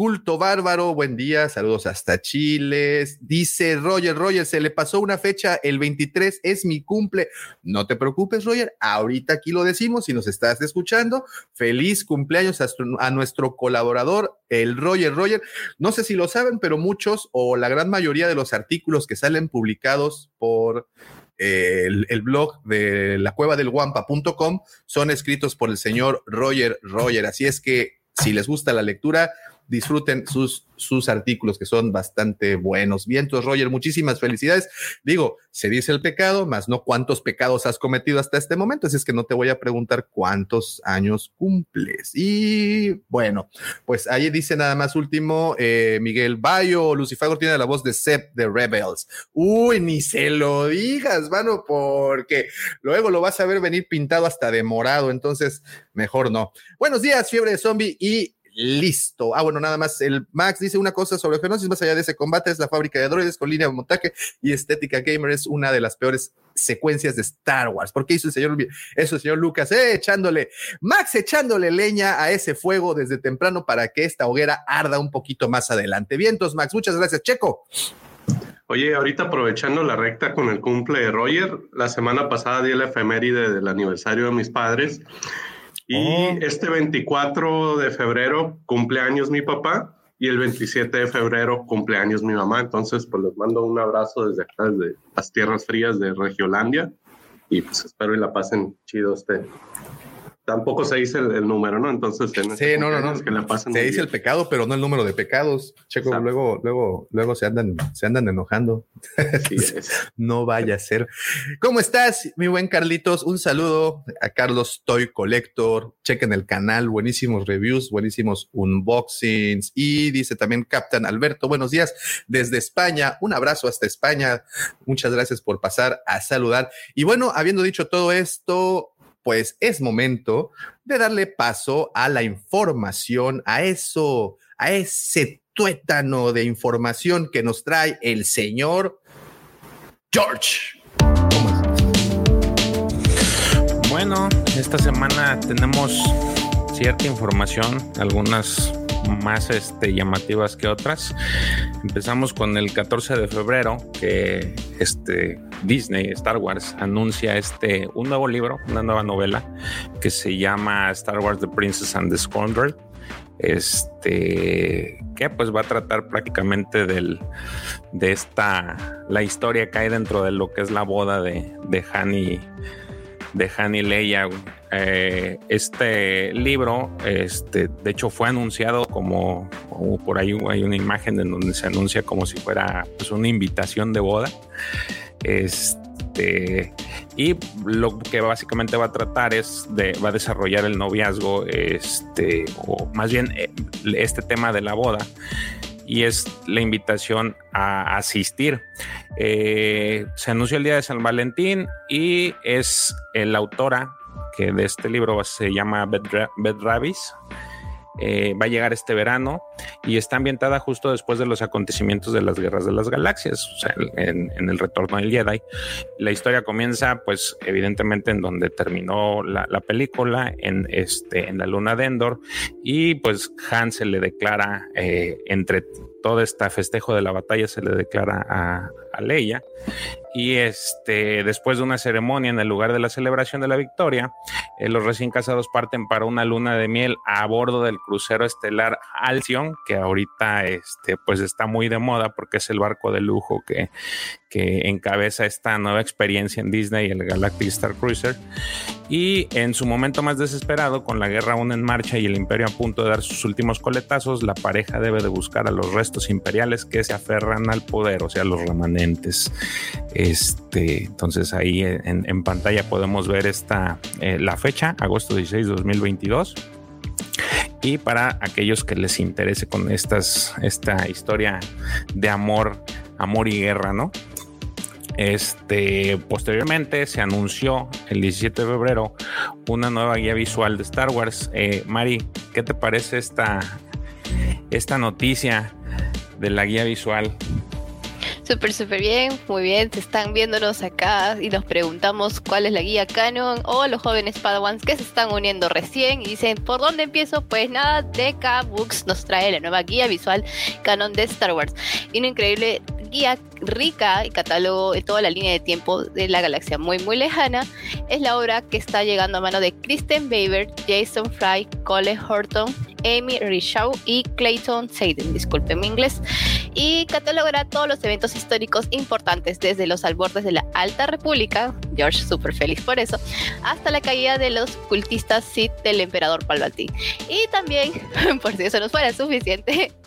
Culto Bárbaro, buen día, saludos hasta Chile. Dice Roger, Roger, se le pasó una fecha, el 23 es mi cumple. No te preocupes, Roger, ahorita aquí lo decimos, si nos estás escuchando, feliz cumpleaños a, nuestro colaborador, el Roger, Roger. No sé si lo saben, pero muchos o la gran mayoría de los artículos que salen publicados por eh, el, el, blog de la cueva del guampa.com son escritos por el señor Roger Roger. Así es que si les gusta la lectura, disfruten sus, sus artículos que son bastante buenos. Vientos, Roger, muchísimas felicidades. Digo, se dice el pecado, más no cuántos pecados has cometido hasta este momento, así es que no te voy a preguntar cuántos años cumples. Y bueno, pues ahí dice nada más último, eh, Miguel Bayo, Lucifago tiene la voz de Seth de Rebels. Uy, ni se lo digas, mano, porque luego lo vas a ver venir pintado hasta de morado, entonces mejor no. Buenos días, fiebre de zombie y listo. Ah, bueno, nada más. El Max dice una cosa sobre Genosis, más allá de ese combate, es la fábrica de droides con línea de montaje y estética gamer. Es una de las peores secuencias de Star Wars. ¿Por qué hizo el señor, eso el señor Lucas? Eh, echándole, Max echándole leña a ese fuego desde temprano para que esta hoguera arda un poquito más adelante. Vientos, Max. Muchas gracias, Checo. Oye, ahorita aprovechando la recta con el cumple de Roger, la semana pasada di la efeméride del aniversario de mis padres y oh. este 24 de febrero cumpleaños mi papá y el 27 de febrero cumpleaños mi mamá. Entonces, pues les mando un abrazo desde acá, desde las tierras frías de Regiolandia. Y pues espero y la pasen chido este, tampoco se dice el, número, ¿no? Entonces, en sí, no, no, no. Que se dice el pecado, pero no el número de pecados. Checo, luego, luego, luego se andan, se andan enojando. no vaya a ser. ¿Cómo estás, mi buen Carlitos? Un saludo a Carlos Toy Collector. Chequen el canal, buenísimos reviews, buenísimos unboxings. Y dice también Captain Alberto, buenos días desde España. Un abrazo hasta España. Muchas gracias por pasar a saludar. Y bueno, habiendo dicho todo esto, pues es momento de darle paso a la información, a eso, a ese tuétano de información que nos trae el señor George. Bueno, esta semana tenemos cierta información, algunas más este, llamativas que otras. Empezamos con el 14 de febrero, que este, Disney, Star Wars, anuncia este, un nuevo libro, una nueva novela, que se llama Star Wars The Princess and the Scoundrel. Este que pues va a tratar prácticamente del, de esta la historia que hay dentro de lo que es la boda de, de Han y de Han y Leia eh, este libro, este, de hecho, fue anunciado como, por ahí hay una imagen en donde se anuncia como si fuera pues, una invitación de boda. Este, y lo que básicamente va a tratar es de, va a desarrollar el noviazgo, este, o más bien eh, este tema de la boda y es la invitación a asistir. Eh, se anunció el día de San Valentín y es la autora que de este libro se llama Bed, Ravis. Eh, va a llegar este verano y está ambientada justo después de los acontecimientos de las guerras de las galaxias, o sea, en, el retorno del Jedi. La historia comienza, pues, evidentemente en donde terminó la, película, en, este, en la luna de Endor, y pues Han se le declara eh, entre todo este festejo de la batalla se le declara a, Leia y este, después de una ceremonia en el lugar de la celebración de la victoria, eh, los recién casados parten para una luna de miel a bordo del crucero estelar Alcyon, que ahorita este, pues está muy de moda porque es el barco de lujo que, que encabeza esta nueva experiencia en Disney, el Galactic Star Cruiser. Y en su momento más desesperado, con la guerra aún en marcha y el imperio a punto de dar sus últimos coletazos, la pareja debe de buscar a los restos imperiales que se aferran al poder, o sea, los remanentes. Este, entonces ahí en, pantalla podemos ver esta, eh, la fecha, agosto 16, 2022. Y para aquellos que les interese con estas, esta historia de amor, amor y guerra, ¿no? Este, posteriormente se anunció el 17 de febrero una nueva guía visual de Star Wars. Eh, Mari, ¿qué te parece esta, esta noticia de la guía visual? Súper, súper bien, muy bien. Se están viéndonos acá y nos preguntamos cuál es la guía canon o los jóvenes Padawans que se están uniendo recién y dicen, ¿por dónde empiezo? Pues nada, DK Books nos trae la nueva guía visual canon de Star Wars. Y una increíble guía rica y catálogo de toda la línea de tiempo de la galaxia muy muy lejana es la obra que está llegando a mano de Kristen Baber, Jason Fry, Cole Horton, Amy Rishaw y Clayton Sayden, disculpen mi inglés, y catalogará todos los eventos históricos importantes desde los albordes de la Alta República, George súper feliz por eso, hasta la caída de los cultistas Sith del emperador Palpatine. Y también, por si eso no fuera suficiente,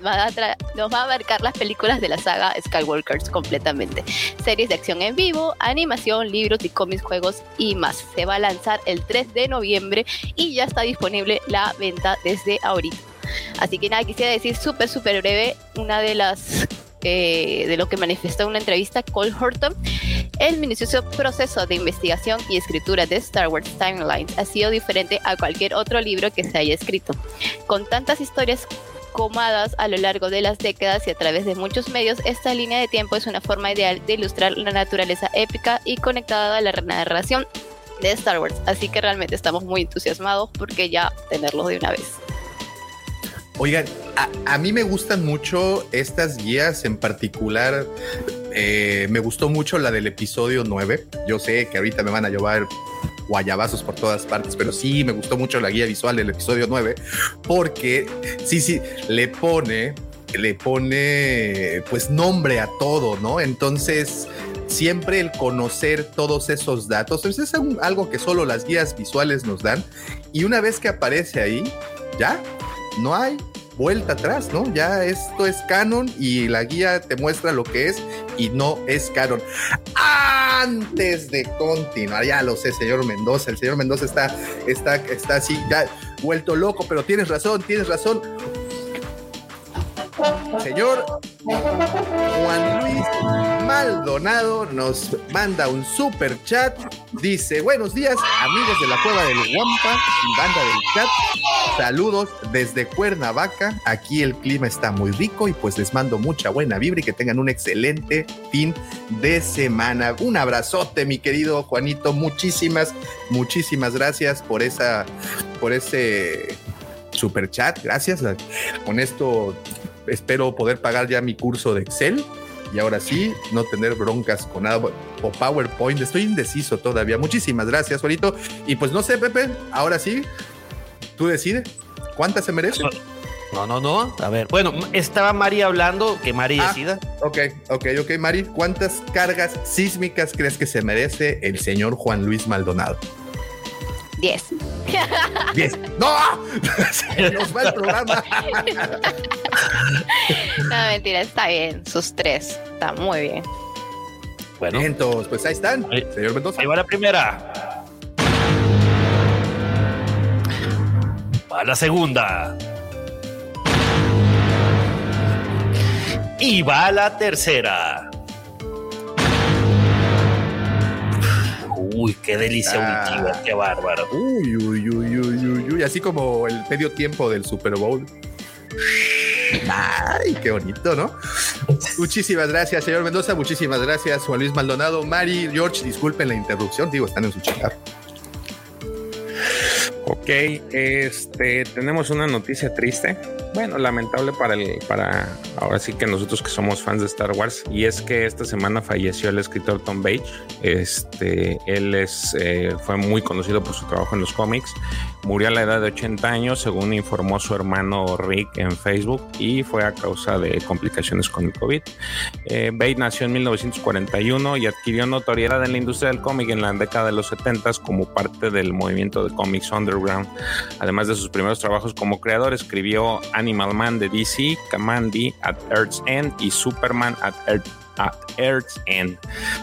nos va a abarcar las películas de la saga Skywalkers completamente, series de acción en vivo, animación, libros y cómics, juegos y más. Se va a lanzar el 3 de noviembre y ya está disponible la venta desde ahorita. Así que nada, quisiera decir súper, súper breve una de las eh, de lo que manifestó en una entrevista Cole Horton. El minucioso proceso de investigación y escritura de Star Wars Timelines ha sido diferente a cualquier otro libro que se haya escrito. Con tantas historias comadas a lo largo de las décadas y a través de muchos medios, esta línea de tiempo es una forma ideal de ilustrar la naturaleza épica y conectada a la narración de Star Wars. Así que realmente estamos muy entusiasmados porque ya tenerlos de una vez. Oigan, a, mí me gustan mucho estas guías en particular. Eh, me gustó mucho la del episodio 9. Yo sé que ahorita me van a llevar guayabazos por todas partes, pero sí me gustó mucho la guía visual del episodio 9 porque sí, sí, le pone, le pone pues nombre a todo, ¿no? Entonces siempre el conocer todos esos datos. Pues, es algo que solo las guías visuales nos dan. Y una vez que aparece ahí, ya no hay vuelta atrás, ¿no? Ya esto es canon y la guía te muestra lo que es y no es canon. Antes de continuar, ya lo sé, señor Mendoza, el señor Mendoza está, está, está así, ya vuelto loco, pero tienes razón, tienes razón. Señor Juan Luis Maldonado nos manda un super chat. Dice: Buenos días, amigos de la Cueva del Guampa y banda del chat. Saludos desde Cuernavaca. Aquí el clima está muy rico y pues les mando mucha buena vibra y que tengan un excelente fin de semana. Un abrazote, mi querido Juanito. Muchísimas, muchísimas gracias por esa, por ese super chat. Gracias. Con esto espero poder pagar ya mi curso de Excel y ahora sí, no tener broncas con nada o PowerPoint. Estoy indeciso todavía. Muchísimas gracias, Juanito. Y pues no sé, Pepe, ahora sí, tú decides cuántas se merece. No, no, no. A ver, bueno, estaba Mari hablando, que Mari ah, decida. Ok, ok, ok, Mari. ¿Cuántas cargas sísmicas crees que se merece el señor Juan Luis Maldonado? 10. 10. ¡No! Se nos va el programa. no, mentira, está bien. Sus tres. Está muy bien. Bueno. Entonces, pues ahí están. señor Mendoza. Ahí va la primera. Va la segunda. Y va la tercera. Uy, qué delicia ah. qué bárbaro. Uy, uy, uy, uy, uy, así como el medio tiempo del Super Bowl. Ay, qué bonito, ¿no? Muchísimas gracias, señor Mendoza. Muchísimas gracias, Juan Luis Maldonado. Mari, George, disculpen la interrupción. Digo, están en su chat. Ok, este, tenemos una noticia triste bueno, lamentable para el, para ahora sí que nosotros que somos fans de Star Wars, y es que esta semana falleció el escritor Tom Page. Este, él es, eh, fue muy conocido por su trabajo en los cómics. Murió a la edad de 80 años, según informó su hermano Rick en Facebook, y fue a causa de complicaciones con el COVID. Eh, nació en 1941 y adquirió notoriedad en la industria del cómic en la década de los 70 como parte del movimiento de cómics Además de sus primeros trabajos como creador, escribió Animal Man de DC, Kamandi at Earth's End y Superman at Earth at Earth's End.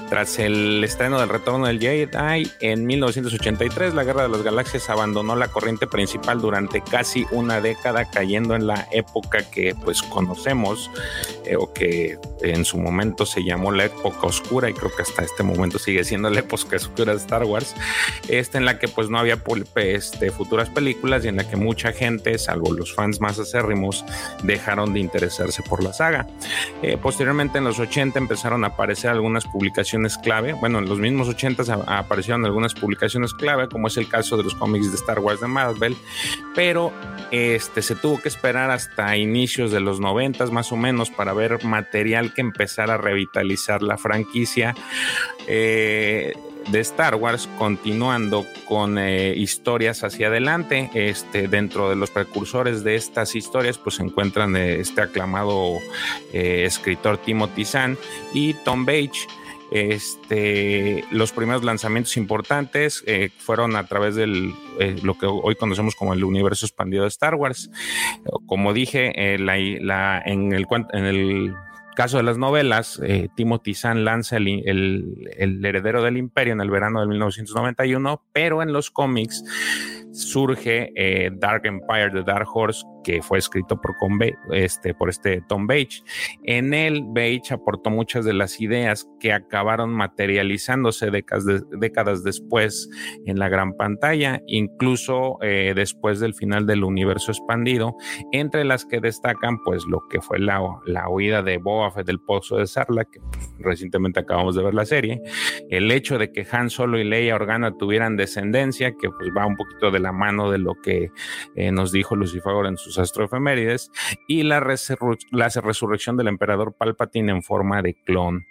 Tras el estreno del Retorno del Jedi en 1983, la Guerra de las Galaxias abandonó la corriente principal durante casi una década, cayendo en la época que pues conocemos eh, o que en su momento se llamó la época oscura y creo que hasta este momento sigue siendo la época oscura de Star Wars, esta en la que pues no había este, futuras películas y en la que mucha gente, salvo los fans más acérrimos, dejaron de interesarse por la saga. Eh, posteriormente en los 80 empezaron a aparecer algunas publicaciones clave. Bueno, en los mismos 80 aparecieron algunas publicaciones clave, como es el caso de los cómics de Star Wars de Marvel, pero este, se tuvo que esperar hasta inicios de los 90 más o menos para ver material que empezara a revitalizar la franquicia. Eh, de Star Wars, continuando con eh, historias hacia adelante. Este, dentro de los precursores de estas historias, pues se encuentran eh, este aclamado eh, escritor Timothy Zahn y Tom Bage. Este, los primeros lanzamientos importantes fueron a través de lo que hoy conocemos como el universo expandido de Star Wars. Como dije, en, el, en el caso de las novelas, eh, Timothy Zahn lanza el, el, heredero del imperio en el verano de 1991, pero en los cómics surge eh, Dark Empire de Dark Horse, que fue escrito por, este, por este Tom Bage. En él, Bage aportó muchas de las ideas que acabaron materializándose décadas, después en la gran pantalla, incluso eh, después del final del universo expandido, entre las que destacan pues lo que fue la, la huida de Boba Fett del Pozo de Sarla, que recientemente acabamos de ver la serie, el hecho de que Han Solo y Leia Organa tuvieran descendencia, que pues va un poquito de la mano de lo que eh, nos dijo Lucifer en sus astroefemérides, y la, la resurrección del emperador Palpatine en forma de clon.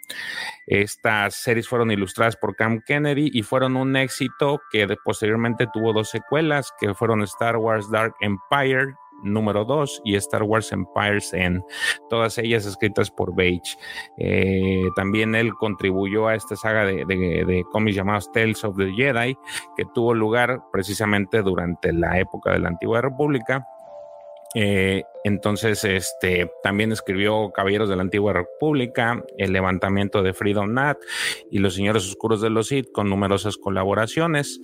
Estas series fueron ilustradas por Cam Kennedy y fueron un éxito que posteriormente tuvo dos secuelas, que fueron Star Wars Dark Empire número 2 y Star Wars Empires en todas ellas escritas por Beige. Eh, también él contribuyó a esta saga de, de cómics llamados Tales of the Jedi, que tuvo lugar precisamente durante la época de la Antigua República eh, entonces, este también escribió Caballeros de la Antigua República, El levantamiento de Freedom Nat y Los Señores Oscuros de los Sith, con numerosas colaboraciones.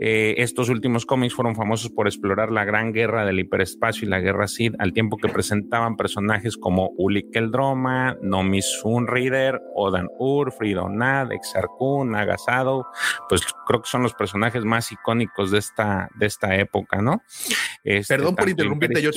Eh, estos últimos cómics fueron famosos por explorar la gran guerra del hiperespacio y la guerra Sith, al tiempo que presentaban personajes como Uli Keldroma, Nomi Sunrider, Odan Ur, Freedom Nat, Exar Kun, Nagasado, pues creo que son los personajes más icónicos de esta, de esta época, ¿no? Este, Perdón por interrumpirte, yo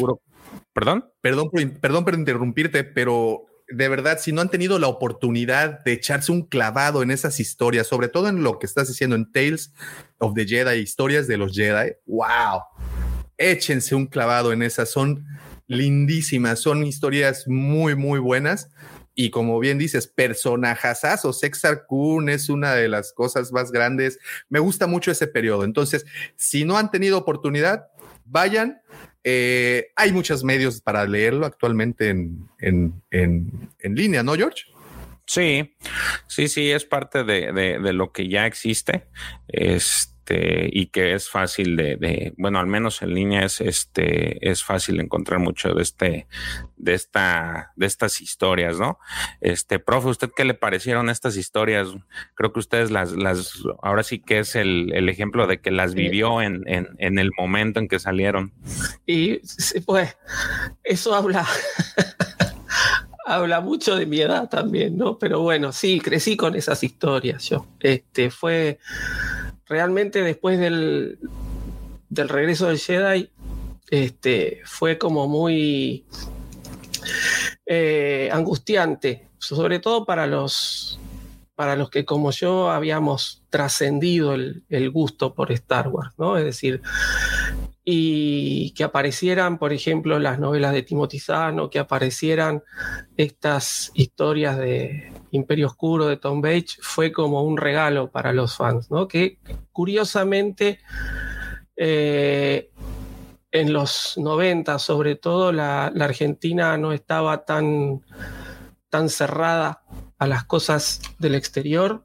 ¿Perdón? Perdón por, perdón por interrumpirte, pero de verdad, si no han tenido la oportunidad de echarse un clavado en esas historias, sobre todo en lo que estás diciendo en Tales of the Jedi, historias de los Jedi, wow, échense un clavado en esas, son lindísimas, son historias muy, muy buenas. Y como bien dices, personajazos, Sexar Kun es una de las cosas más grandes. Me gusta mucho ese periodo. Entonces, si no han tenido oportunidad, vayan, eh, hay muchos medios para leerlo actualmente en, en, en, línea, ¿no, George? Sí, sí, sí, es parte de, de, de lo que ya existe. Este este, y que es fácil de, bueno, al menos en línea es, este, es fácil encontrar mucho de este, de esta, de estas historias, ¿no? Este, profe, ¿usted qué le parecieron estas historias? Creo que ustedes las, las, ahora sí que es el, el ejemplo de que las vivió en, en, en, el momento en que salieron. Y pues, eso habla. habla mucho de mi edad también, ¿no? Pero bueno, sí, crecí con esas historias yo. Este, fue, realmente después del, del regreso del Jedi, este, fue como muy eh, angustiante, sobre todo para los, para los que como yo habíamos trascendido el, el, gusto por Star Wars, ¿no? Es decir, y que aparecieran, por ejemplo, las novelas de Timothy Zahn que aparecieran estas historias de Imperio Oscuro de Tom Bates, fue como un regalo para los fans, ¿no? Que curiosamente eh, en los 90, sobre todo, la, Argentina no estaba tan, tan cerrada a las cosas del exterior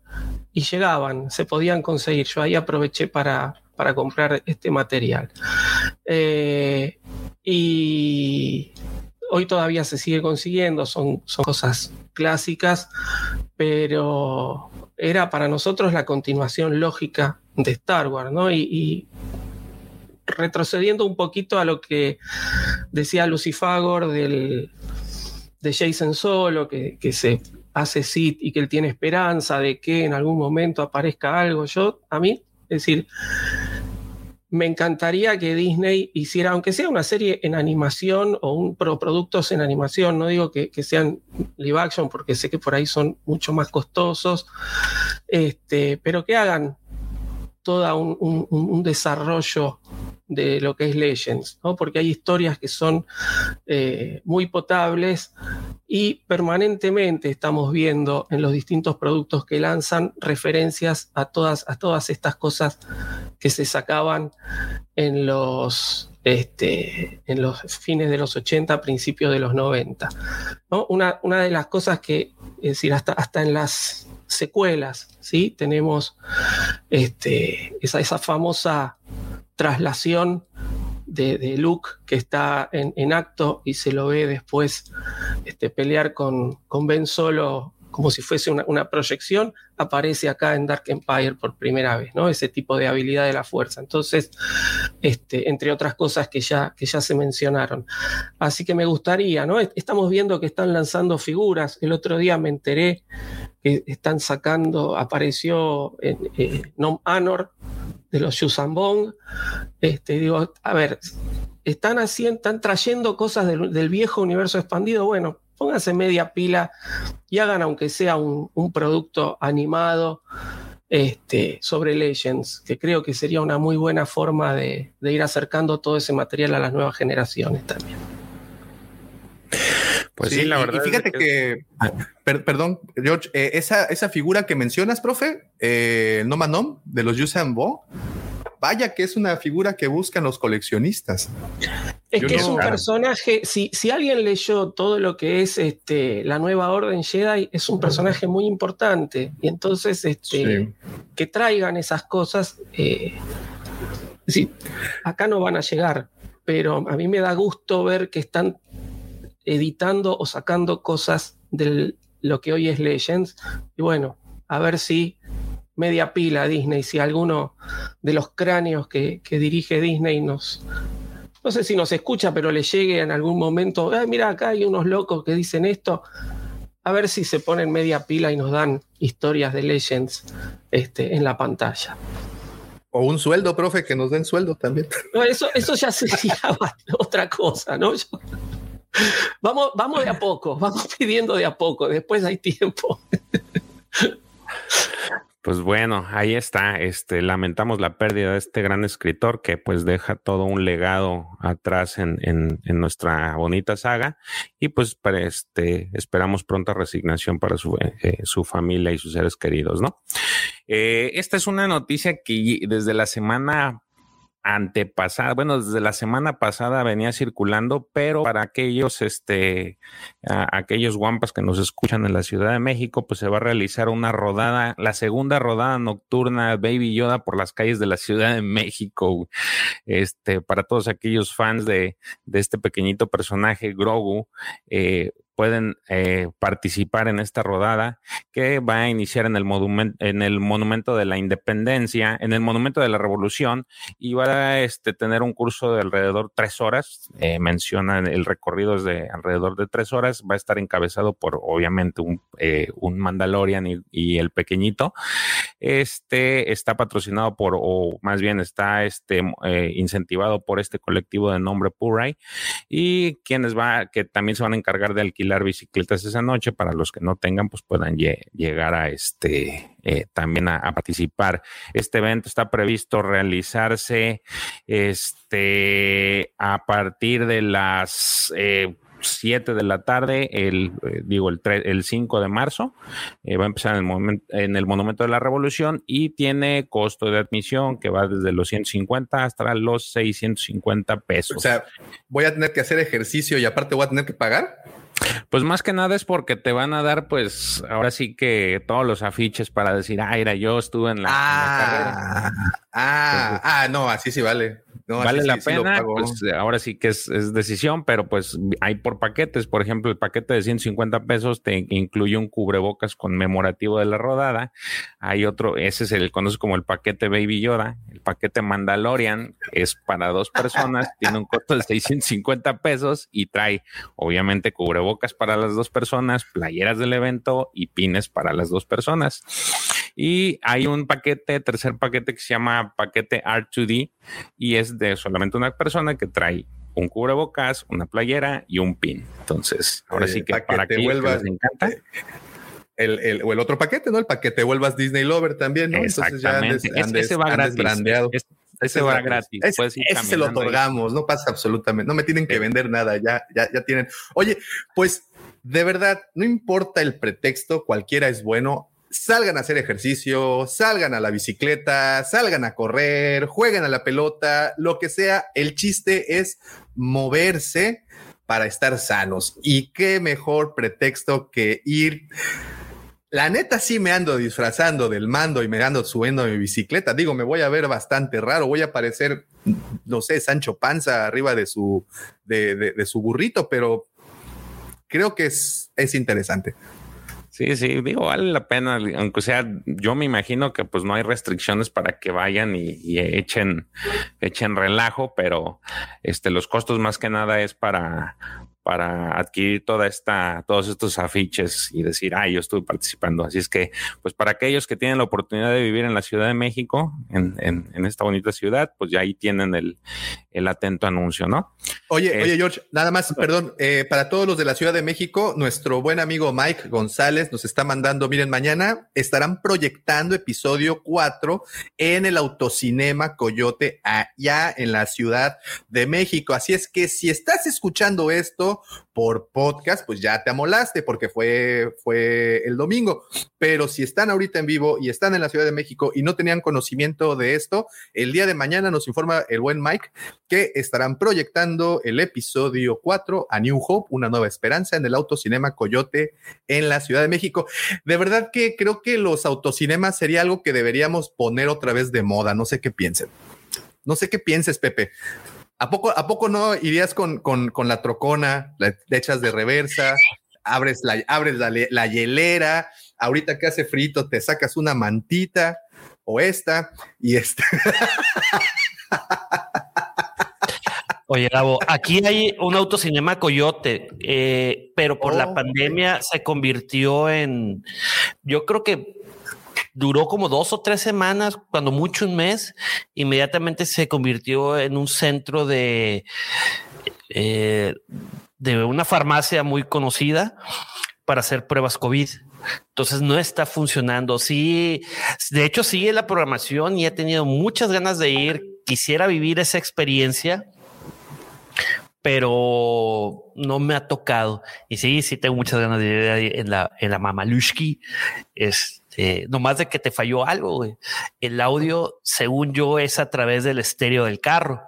y llegaban, se podían conseguir. Yo ahí aproveché para, para comprar este material. Eh, y hoy todavía se sigue consiguiendo, son, son cosas clásicas, pero era para nosotros la continuación lógica de Star Wars, ¿no? Y, retrocediendo un poquito a lo que decía Lucifagor del, de Jason Solo, que, que se hace Sith y que él tiene esperanza de que en algún momento aparezca algo. Yo, a mí, es decir, me encantaría que Disney hiciera, aunque sea una serie en animación o un productos en animación, no digo que, sean live action porque sé que por ahí son mucho más costosos, este, pero que hagan todo un, desarrollo de lo que es Legends, ¿no? porque hay historias que son eh, muy potables y permanentemente estamos viendo en los distintos productos que lanzan referencias a todas, a todas estas cosas que se sacaban en los, este, en los fines de los 80, principios de los 90. Una, una, de las cosas que, es decir, hasta, hasta en las secuelas, ¿sí? tenemos este, esa, esa famosa traslación de, Luke que está en, acto y se lo ve después este, pelear con, con Ben Solo como si fuese una, proyección, aparece acá en Dark Empire por primera vez, ¿no? Ese tipo de habilidad de la fuerza. Entonces, este, entre otras cosas que ya, que ya se mencionaron. Así que me gustaría, ¿no? Estamos viendo que están lanzando figuras. El otro día me enteré que están sacando, apareció en eh, Nom Anor, de los Yusambong. Este, digo, a ver, están haciendo, están trayendo cosas del, viejo universo expandido. Bueno, pónganse media pila y hagan aunque sea un, producto animado este, sobre Legends, que creo que sería una muy buena forma de, ir acercando todo ese material a las nuevas generaciones también. Pues sí, la verdad. Y fíjate que, perdón, George, eh, esa, esa figura que mencionas, profe, eh, No Manom, de los Yusan Bo, vaya que es una figura que buscan los coleccionistas. Es que es un personaje, si, si alguien leyó todo lo que es este, la nueva Orden Jedi, es un personaje muy importante. Y entonces, este, que traigan esas cosas, eh, sí, acá no van a llegar. Pero a mí me da gusto ver que están editando o sacando cosas de lo que hoy es Legends. Y bueno, a ver si media pila Disney, si alguno de los cráneos que, que dirige Disney nos, no sé si nos escucha, pero le llegue en algún momento, mira, acá hay unos locos que dicen esto, a ver si se ponen media pila y nos dan historias de Legends este, en la pantalla. O un sueldo, profe, que nos den sueldo también. eso, eso ya sería otra cosa, ¿no? Vamos, vamos de a poco, vamos pidiendo de a poco, después hay tiempo. Pues bueno, ahí está. Este, lamentamos la pérdida de este gran escritor que pues deja todo un legado atrás en, en, en nuestra bonita saga y pues para este, esperamos pronta resignación para su, eh, su familia y sus seres queridos, ¿no? Eh, esta es una noticia que desde la semana antepasada, bueno, desde la semana pasada venía circulando, pero para aquellos, este, aquellos guampas que nos escuchan en la Ciudad de México, pues se va a realizar una rodada, la segunda rodada nocturna Baby Yoda por las calles de la Ciudad de México, este, para todos aquellos fans de, de este pequeñito personaje Grogu, eh, pueden eh, participar en esta rodada que va a iniciar en el, en el Monumento de la Independencia, en el Monumento de la Revolución y va a este, tener un curso de alrededor de tres horas. Eh, menciona el recorrido es de alrededor de tres horas. Va a estar encabezado por, obviamente, un, eh, un Mandalorian y, el pequeñito. Este está patrocinado por, o más bien está este, incentivado por este colectivo de nombre Puray y quienes va, que también se van a encargar de alquilar bicicletas esa noche para los que no tengan, pues puedan llegar a este eh, también a, participar. Este evento está previsto realizarse este a partir de las eh, 7 de la tarde, el, eh, digo, el, el 5 de marzo. Eh, va a empezar en el, en el Monumento de la Revolución y tiene costo de admisión que va desde los 150 hasta los 650 pesos. O sea, voy a tener que hacer ejercicio y aparte voy a tener que pagar. Pues más que nada es porque te van a dar, pues, ahora sí que todos los afiches para decir, ah, era yo estuve en la, carrera. Ah, ah, ah, no, así sí vale vale la pena, pues ahora sí que es, decisión, pero pues hay por paquetes. Por ejemplo, el paquete de 150 pesos te incluye un cubrebocas conmemorativo de la rodada. Hay otro, ese es el conoce como el paquete Baby Yoda. El paquete Mandalorian es para dos personas, tiene un costo de 650 pesos y trae, obviamente, cubrebocas para las dos personas, playeras del evento y pines para las dos personas. Y hay un paquete, tercer paquete que se llama paquete R2D y es de solamente una persona que trae un cubrebocas, una playera y un pin. Entonces, ahora sí que para que vuelvas, les encanta. Eh, el, el, o el otro paquete, ¿no? El paquete vuelvas Disney Lover también, ¿no? Entonces ya ese va gratis. ese va gratis. Ese, se lo otorgamos, no pasa absolutamente. No me tienen que vender nada, ya, ya, ya tienen. Oye, pues de verdad, no importa el pretexto, cualquiera es bueno salgan a hacer ejercicio, salgan a la bicicleta, salgan a correr, jueguen a la pelota, lo que sea. El chiste es moverse para estar sanos. Y qué mejor pretexto que ir. La neta sí me ando disfrazando del mando y me ando subiendo a mi bicicleta. Digo, me voy a ver bastante raro, voy a parecer, no sé, Sancho Panza arriba de su, de, su burrito, pero creo que es, es interesante. Sí, sí, digo, vale la pena, aunque sea, yo me imagino que pues no hay restricciones para que vayan y, echen, echen relajo, pero este, los costos más que nada es para, para adquirir toda esta, todos estos afiches y decir, ah, yo estuve participando. Así es que, pues para aquellos que tienen la oportunidad de vivir en la Ciudad de México, en, en, esta bonita ciudad, pues ya ahí tienen el, el atento anuncio, ¿no? Oye, oye, George, nada más, perdón, eh, para todos los de la Ciudad de México, nuestro buen amigo Mike González nos está mandando, miren, mañana estarán proyectando episodio 4 en el autocinema Coyote allá en la Ciudad de México. Así es que si estás escuchando esto, por podcast, pues ya te amolaste porque fue, fue el domingo. Pero si están ahorita en vivo y están en la Ciudad de México y no tenían conocimiento de esto, el día de mañana nos informa el buen Mike que estarán proyectando el episodio 4 a New Hope, una nueva esperanza en el autocinema Coyote en la Ciudad de México. De verdad que creo que los autocinemas sería algo que deberíamos poner otra vez de moda. No sé qué piensen. No sé qué pienses, Pepe. ¿A poco, ¿A poco no irías con, con, con la trocona, le echas de reversa, abres la, abres la, la hielera, ahorita que hace frito te sacas una mantita o esta y esta? Oye, Gabo, aquí hay un autocinema Coyote, eh, pero por la oh, pandemia se convirtió en, yo creo que duró como dos o tres semanas, cuando mucho un mes, inmediatamente se convirtió en un centro de, eh, de una farmacia muy conocida para hacer pruebas COVID. Entonces no está funcionando. Sí, de hecho sigue la programación y he tenido muchas ganas de ir. Quisiera vivir esa experiencia, pero no me ha tocado. Y sí, sí tengo muchas ganas de ir en la, en la Mamalushki. Es, este, nomás de que te falló algo, El audio, según yo, es a través del estéreo del carro.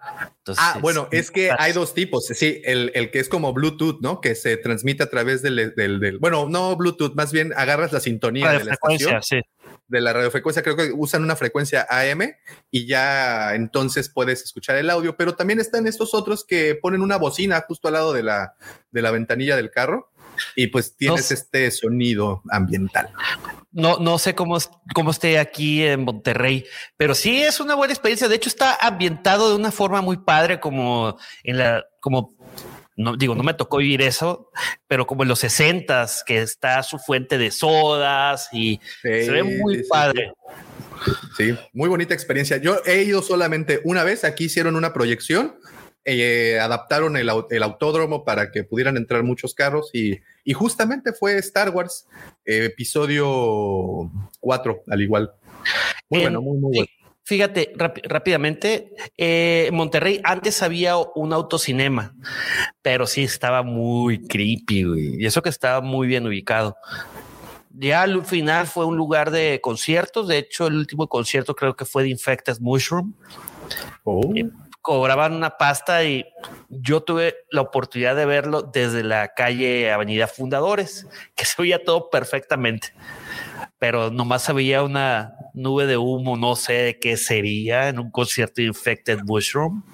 ah, bueno, es que hay dos tipos. Sí, el, que es como Bluetooth, ¿no? Que se transmite a través del, del, bueno, no Bluetooth, más bien agarras la sintonía de la estación. De la radiofrecuencia, creo que usan una frecuencia AM y ya entonces puedes escuchar el audio, pero también están estos otros que ponen una bocina justo al lado de la, de la ventanilla del carro y pues tienes este sonido ambiental. No, no sé cómo, cómo esté aquí en Monterrey, pero sí es una buena experiencia. De hecho, está ambientado de una forma muy padre, como en la, como no digo, no me tocó vivir eso, pero como en los sesentas, que está su fuente de sodas y se ve muy padre. Sí, muy bonita experiencia. Yo he ido solamente una vez, aquí hicieron una proyección eh, adaptaron el, autódromo para que pudieran entrar muchos carros y, justamente fue Star Wars episodio 4, al igual. Muy bueno, muy, muy bueno. Fíjate rápidamente, eh, Monterrey antes había un autocinema, pero sí estaba muy creepy y eso que estaba muy bien ubicado. Ya al final fue un lugar de conciertos. De hecho, el último concierto creo que fue de Infected Mushroom. Oh. Cobraban una pasta y yo tuve la oportunidad de verlo desde la calle Avenida Fundadores, que se veía todo perfectamente, pero nomás había una nube de humo, no sé de qué sería en un concierto de Infected Mushroom.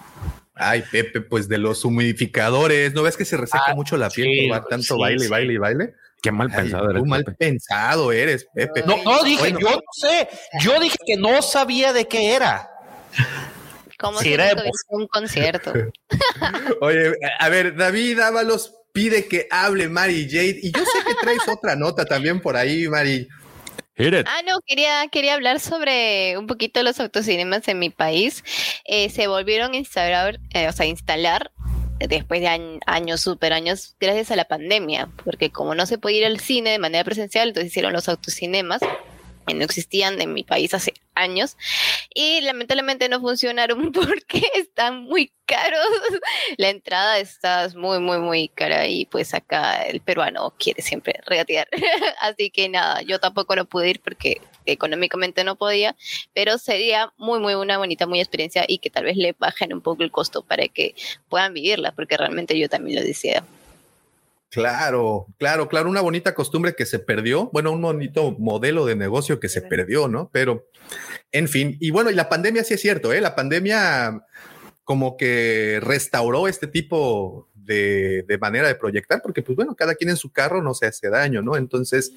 Ay, Pepe, pues de los humidificadores, ¿no ves que se reseca ah, mucho la piel por tanto baile y baile y baile? Qué mal pensado eres. mal pensado eres, Pepe. No, no dije, yo no sé. Yo dije que no sabía de qué era. Como si era un concierto. Oye, a ver, David Ábalos pide que hable Mary Jade y yo sé que traes otra nota también por ahí, Mari. Ah, no, quería, quería hablar sobre un poquito los autocinemas en mi país. Eh, se volvieron a instalar, eh, o sea, instalar después de años, super años, gracias a la pandemia, porque como no se podía ir al cine de manera presencial, entonces hicieron los autocinemas no existían en mi país hace años y lamentablemente no funcionaron porque están muy caros. La entrada está muy, muy, muy cara y pues acá el peruano quiere siempre regatear. Así que nada, yo tampoco lo pude ir porque económicamente no podía, pero sería muy, muy una bonita, muy experiencia y que tal vez le bajen un poco el costo para que puedan vivirla, porque realmente yo también lo decía. Claro, claro, claro, una bonita costumbre que se perdió, bueno, un bonito modelo de negocio que se perdió, ¿no? Pero, en fin, y bueno, y la pandemia sí es cierto, ¿eh? La pandemia como que restauró este tipo de, manera de proyectar, porque pues bueno, cada quien en su carro no se hace daño, ¿no? Entonces,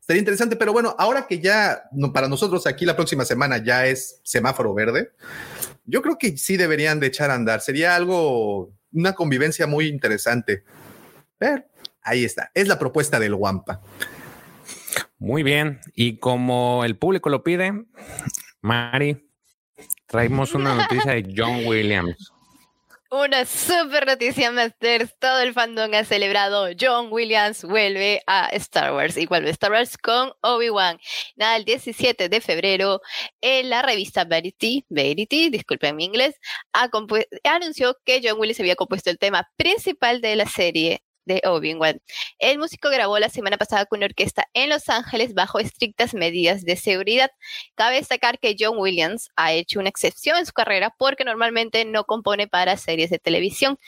sería interesante, pero bueno, ahora que ya para nosotros aquí la próxima semana ya es semáforo verde, yo creo que sí deberían de echar a andar, sería algo, una convivencia muy interesante. Pero Ahí está. Es la propuesta del Wampa. Muy bien. Y como el público lo pide, Mari, traemos una noticia de John Williams. Una super noticia, Masters. Todo el fandom ha celebrado. John Williams vuelve a Star Wars y vuelve a Star Wars con Obi-Wan. Nada, el 17 de febrero, en la revista Verity, Verity, disculpen mi inglés, anunció que John Williams había compuesto el tema principal de la serie de Obi-Wan. El músico grabó la semana pasada con una orquesta en Los Ángeles bajo estrictas medidas de seguridad. Cabe destacar que John Williams ha hecho una excepción en su carrera porque normalmente no compone para series de televisión.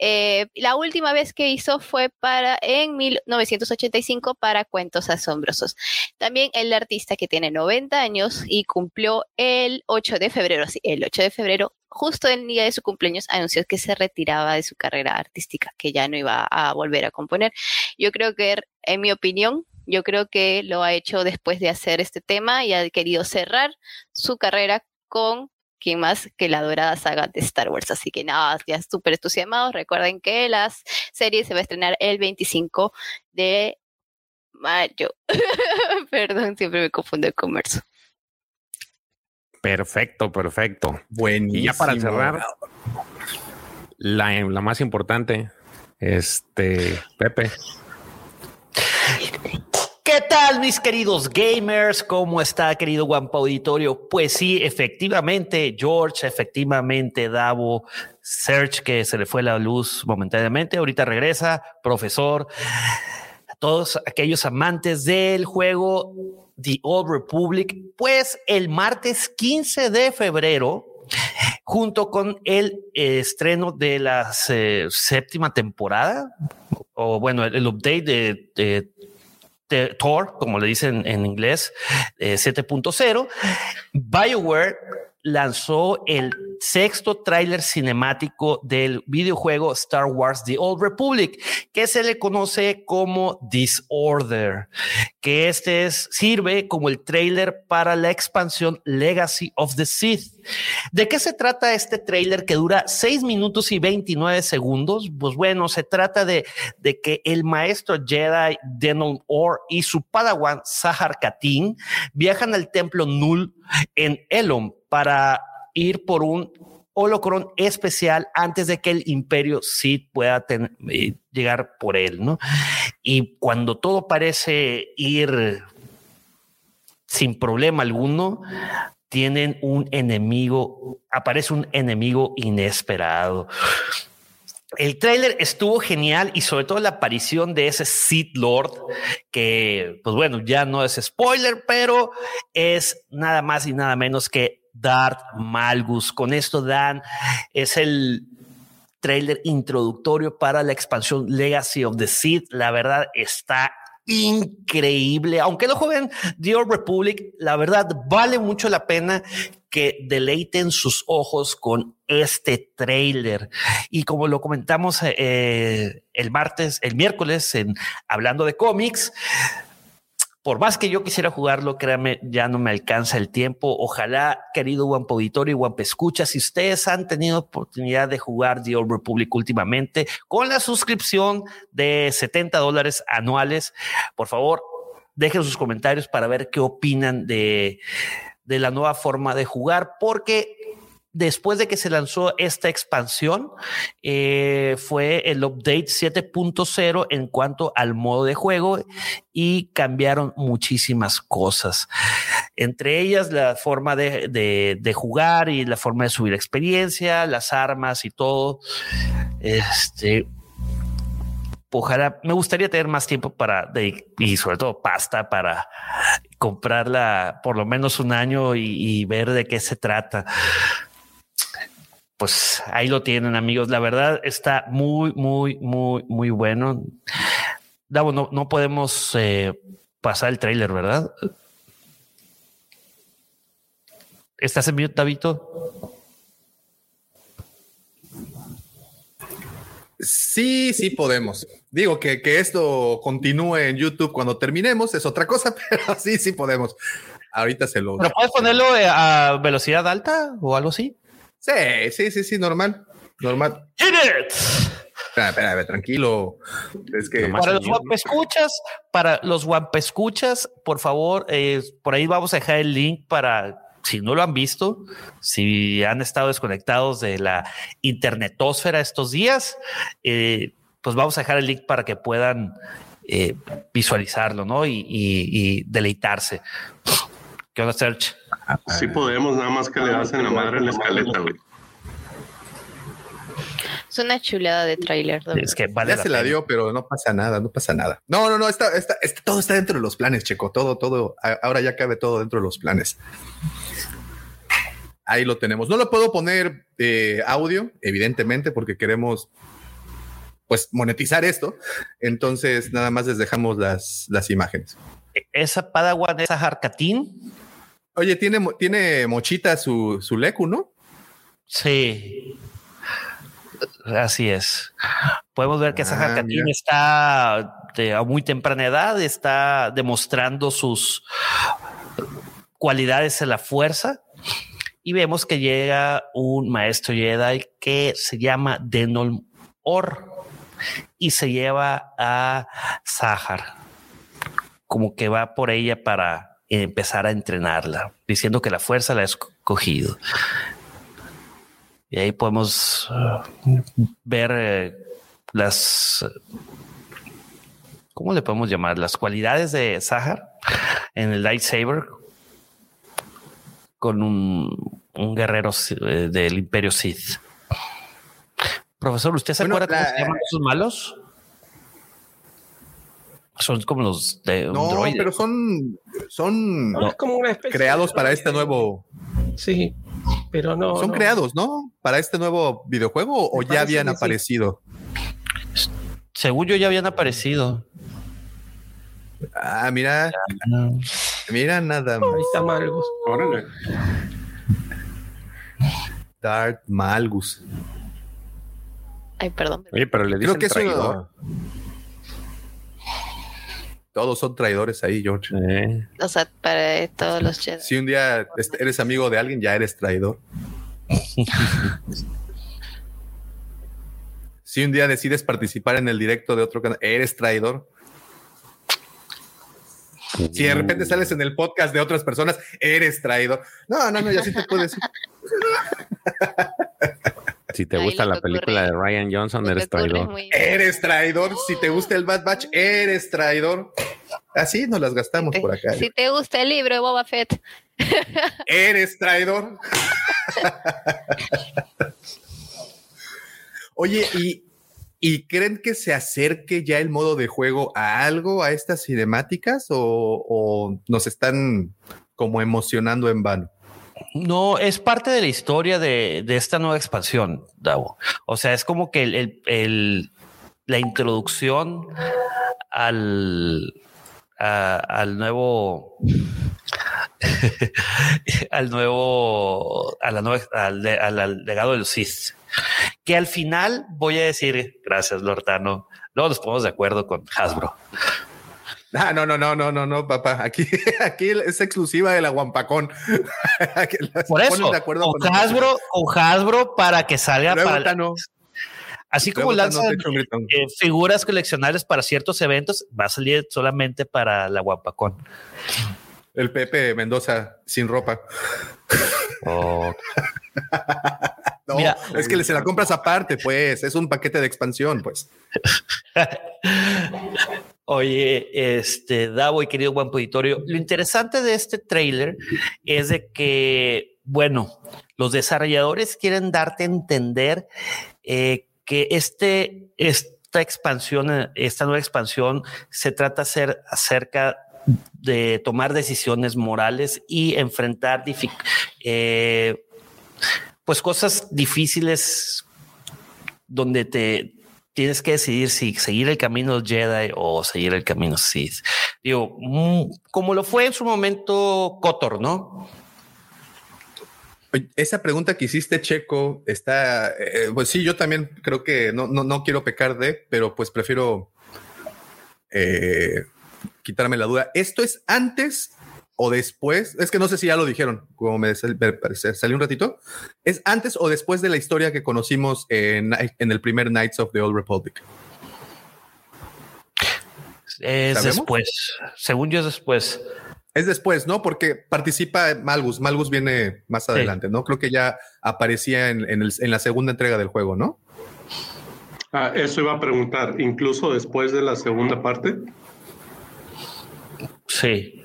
Eh, la última vez que hizo fue para en 1985 para Cuentos Asombrosos. También el artista que tiene 90 años y cumplió el 8 de febrero, el 8 de febrero, justo el día de su cumpleaños, anunció que se retiraba de su carrera artística, que ya no iba a volver a componer. Yo creo que, en mi opinión, yo creo que lo ha hecho después de hacer este tema y ha querido cerrar su carrera con ¿quién más que la dorada saga de Star Wars? Así que nada, ya súper entusiasmados. Recuerden que la serie se va a estrenar el 25 de mayo. Perdón, siempre me confundo con marzo. Perfecto, perfecto. Buenísimo. Y ya para cerrar, la, la más importante, este, Pepe. ¿Qué tal, mis queridos gamers? ¿Cómo está, querido Guampa Auditorio? Pues sí, efectivamente, George, efectivamente, Davo, Search, que se le fue la luz momentáneamente, ahorita regresa, profesor, a todos aquellos amantes del juego The Old Republic, pues el martes 15 de febrero, junto con el estreno de la eh, séptima temporada, o bueno, el, update de Thor, como le dicen en inglés, 7.0, eh, BioWare lanzó el sexto tráiler cinemático del videojuego Star Wars The Old Republic, que se le conoce como Disorder, que este es, sirve como el tráiler para la expansión Legacy of the Sith. ¿De qué se trata este tráiler que dura 6 minutos y 29 segundos? Pues bueno, se trata de, de que el maestro Jedi Denon Or y su padawan Sahar Katin viajan al templo Null en Elom para ir por un holocron especial antes de que el imperio Sith pueda eh, llegar por él, ¿no? Y cuando todo parece ir sin problema alguno, tienen un enemigo, aparece un enemigo inesperado. El tráiler estuvo genial y sobre todo la aparición de ese Sith Lord, que pues bueno, ya no es spoiler, pero es nada más y nada menos que Darth Malgus. Con esto dan, es el trailer introductorio para la expansión Legacy of the Sith. La verdad está increíble. Aunque lo jueguen The Old Republic, la verdad vale mucho la pena que deleiten sus ojos con este trailer. Y como lo comentamos eh, el martes, el miércoles, en hablando de cómics, por más que yo quisiera jugarlo, créame, ya no me alcanza el tiempo. Ojalá, querido Wampa Auditorio y Wampa Escucha, si ustedes han tenido oportunidad de jugar The Old Republic últimamente con la suscripción de 70 dólares anuales, por favor, dejen sus comentarios para ver qué opinan de, de la nueva forma de jugar, porque después de que se lanzó esta expansión, eh, fue el update 7.0 en cuanto al modo de juego y cambiaron muchísimas cosas. Entre ellas la forma de, de jugar y la forma de subir experiencia, las armas y todo. Este, ojalá, me gustaría tener más tiempo para, y sobre todo pasta para comprarla por lo menos un año y ver de qué se trata pues ahí lo tienen, amigos. La verdad está muy, muy, muy, muy bueno. Davo, no, no podemos eh, pasar el trailer, ¿verdad? ¿Estás en mute, Davito? Sí, sí podemos. Digo que, que esto continúe en YouTube cuando terminemos es otra cosa, pero sí, sí podemos. Ahorita se lo. ¿Pero puedes ponerlo eh, a velocidad alta o algo así? Sí, sí, sí, sí, normal. Normal. Espera, espera, tranquilo. Es que para los escuchas, para los escuchas, por favor, eh, por ahí vamos a dejar el link para si no lo han visto, si han estado desconectados de la internetosfera estos días, eh, pues vamos a dejar el link para que puedan eh, visualizarlo, ¿no? Y, y, deleitarse. ¿Qué onda, Search? Sí podemos, nada más que le hacen la madre en la escaleta, güey. Es una chulada de tráiler. Es que vale ya se la dio, pero no pasa nada, no pasa nada. No, no, no, está, está, todo está dentro de los planes, Checo. Todo, todo, ahora ya cabe todo dentro de los planes. Ahí lo tenemos. No lo puedo poner eh, audio, evidentemente, porque queremos pues monetizar esto. Entonces, nada más les dejamos las, las imágenes. Esa Padawan, esa Harkatin. Oye, tiene, tiene mochita su, su Leku, ¿no? Sí. Así es. Podemos ver que ah, está a muy temprana edad, está demostrando sus cualidades en la fuerza. Y vemos que llega un maestro Jedi que se llama Denol Or y se lleva a Sahar. Como que va por ella para empezar a entrenarla, diciendo que la fuerza la ha escogido. Y ahí podemos uh, ver eh, las, ¿cómo le podemos llamar? Las cualidades de Sahar en el lightsaber con un, guerrero eh, del Imperio Sith. Profesor, ¿usted se acuerda cómo se llaman esos malos? Son como los de no, pero son son como creados para este nuevo. Sí, pero no. Son creados, ¿no? Para este nuevo videojuego o ya habían aparecido. Según yo ya habían aparecido. Ah, mira. Mira nada más. Ahí está Malgus. Órale. Darth Malgus. Ay, perdón. Oye, pero le dicen Creo que traidor. Todos son traidores ahí, George. O sea, para todos los Jedi. Si un día eres amigo de alguien, ya eres traidor. si un día decides participar en el directo de otro canal, eres traidor. Si de repente sales en el podcast de otras personas, eres traidor. No, no, no, ya sí te puedes decir. Si te gusta la película de Ryan Johnson, eres traidor. Eres traidor. Si te gusta el Bad Batch, eres traidor. Así nos las gastamos por acá. Si te gusta el libro de Boba Fett. Eres traidor. Oye, ¿y, ¿y creen que se acerque ya el modo de juego a algo, a estas cinemáticas, o, o nos están como emocionando en vano? No, es parte de la historia de, esta nueva expansión, Davo. O sea, es como que el, la introducción al, al nuevo al nuevo a la nueva, al, legado del Sith que al final voy a decir gracias Lortano luego nos ponemos de acuerdo con Hasbro Ah, no, no, no, no, no, no, papá. Aquí, aquí es exclusiva de la Guampacón. Por eso, con, Hasbro, con Hasbro para que salga para. Así como lanzan eh, figuras coleccionables para ciertos eventos, va a salir solamente para la Guampacón. El Pepe Mendoza sin ropa. Oh. no, Mira, es que se la compras aparte, pues. Es un paquete de expansión, pues. Oye, este, Davo y querido buen Auditorio, lo interesante de este trailer es de que, bueno, los desarrolladores quieren darte a entender eh, que este, esta expansión, esta nueva expansión se trata de ser acerca de tomar decisiones morales y enfrentar eh, pues cosas difíciles donde te, tienes que decidir si seguir el camino Jedi o seguir el camino Sith. Digo, mm, como lo fue en su momento Kotor, ¿no? Esa pregunta que hiciste, Checo, está, eh, pues sí, yo también creo que no, no, no quiero pecar de, pero pues prefiero eh, quitarme la duda. ¿Esto es antes o después, es que no sé si ya lo dijeron, como me, salió un ratito, es antes o después de la historia que conocimos en, el primer Knights of the Old Republic. Es después, según yo es después. Es después, ¿no? Porque participa Malgus. Malgus viene más adelante, ¿no? Creo que ya aparecía en, en, la segunda entrega del juego, ¿no? Ah, eso iba a preguntar, incluso después de la segunda parte. Sí.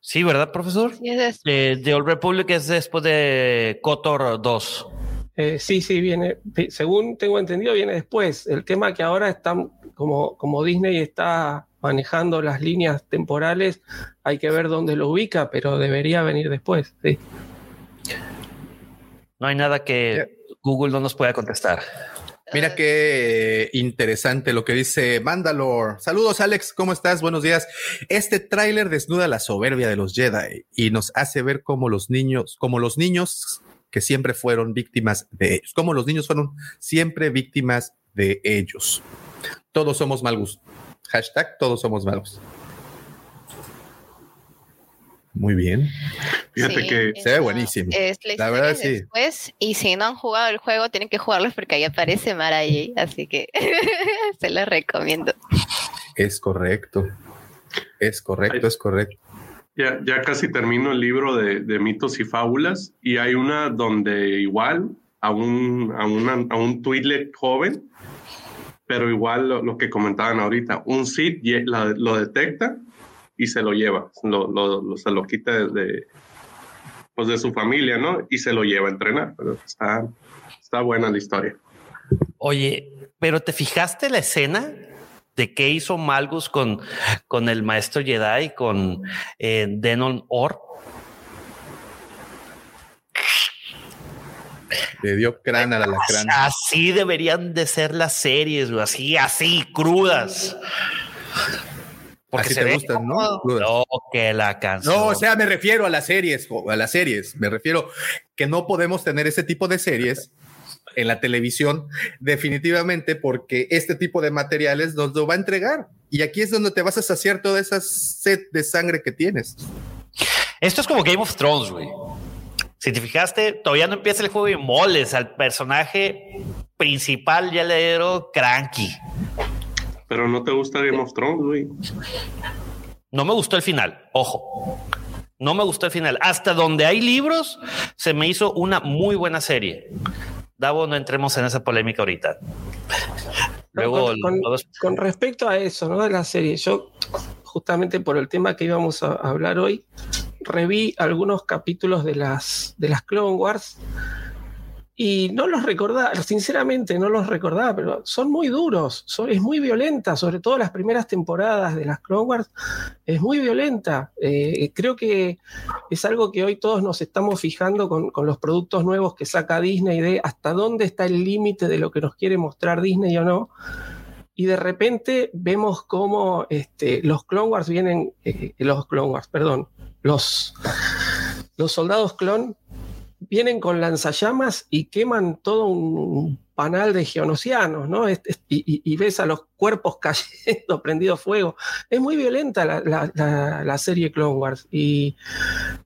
Sí, ¿verdad, profesor? Sí, es The Old Republic es después de Kotor 2. Eh, sí, sí, viene, según tengo entendido, viene después. El tema que ahora están, como, como Disney está manejando las líneas temporales, hay que ver dónde lo ubica, pero debería venir después. Sí. No hay nada que Google no nos pueda contestar. Mira qué interesante lo que dice Mandalore. Saludos, Alex. ¿Cómo estás? Buenos días. Este tráiler desnuda la soberbia de los Jedi y nos hace ver cómo los niños, como los niños que siempre fueron víctimas de ellos, como los niños fueron siempre víctimas de ellos. Todos somos malos. Hashtag todos somos malos. Muy bien. Fíjate que se ve buenísimo. la, verdad sí. Después, y si no han jugado el juego, tienen que jugarlo porque ahí aparece Mara así que se lo recomiendo. Es correcto. Es correcto, es correcto. Ya, ya casi termino el libro de, mitos y fábulas y hay una donde igual a un, a, a un Twitlet joven, pero igual lo, que comentaban ahorita, un Sith lo detecta y se lo lleva, lo, lo, se lo quita de, pues de su familia, ¿no? Y se lo lleva a entrenar. Pero está, está buena la historia. Oye, pero ¿te fijaste la escena de qué hizo Malgus con, con el maestro Jedi, con eh, Denon Or? Le dio crán a la crán. Así deberían de ser las series, así, así, crudas. Porque se te gustan, ¿no? No, que la canción. No, o sea, me refiero a las series, a las series. Me refiero que no podemos tener ese tipo de series en la televisión, definitivamente, porque este tipo de materiales nos lo va a entregar. Y aquí es donde te vas a saciar toda esa sed de sangre que tienes. Esto es como Game of Thrones, güey. Si te fijaste, todavía no empieza el juego y moles al personaje principal, ya le dieron cranky. Pero no te gusta Game of Thrones, güey. No me gustó el final, ojo. No me gustó el final. Hasta donde hay libros, se me hizo una muy buena serie. Davo, no entremos en esa polémica ahorita. Luego, con, respecto a eso, ¿no? De la serie, yo justamente por el tema que íbamos a hablar hoy, reví algunos capítulos de las, de las Clone Wars y no los recordaba, sinceramente no los recordaba, pero son muy duros, es muy violenta, sobre todo las primeras temporadas de las Clone Wars, es muy violenta. Eh, creo que es algo que hoy todos nos estamos fijando con, los productos nuevos que saca Disney, de hasta dónde está el límite de lo que nos quiere mostrar Disney o no. Y de repente vemos cómo este, los Clone Wars vienen, eh, los Clone Wars, perdón, los, los soldados clon vienen con lanzallamas y queman todo un panal de geonosianos, ¿no? y, ves a los cuerpos cayendo, prendido fuego. Es muy violenta la, serie Clone Wars. Y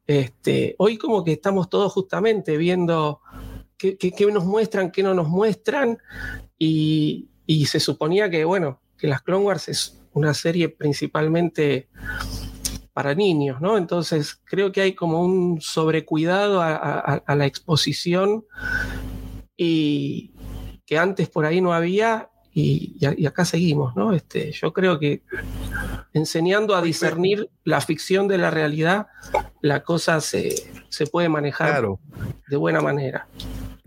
este, hoy como que estamos todos justamente viendo qué, nos muestran, qué no nos muestran. Y, y se suponía que, bueno, que las Clone Wars es una serie principalmente para niños, ¿no? Entonces creo que hay como un sobrecuidado a, la exposición y que antes por ahí no había y, acá seguimos, ¿no? Este, yo creo que enseñando a discernir la ficción de la realidad, la cosa se, se puede manejar de buena manera.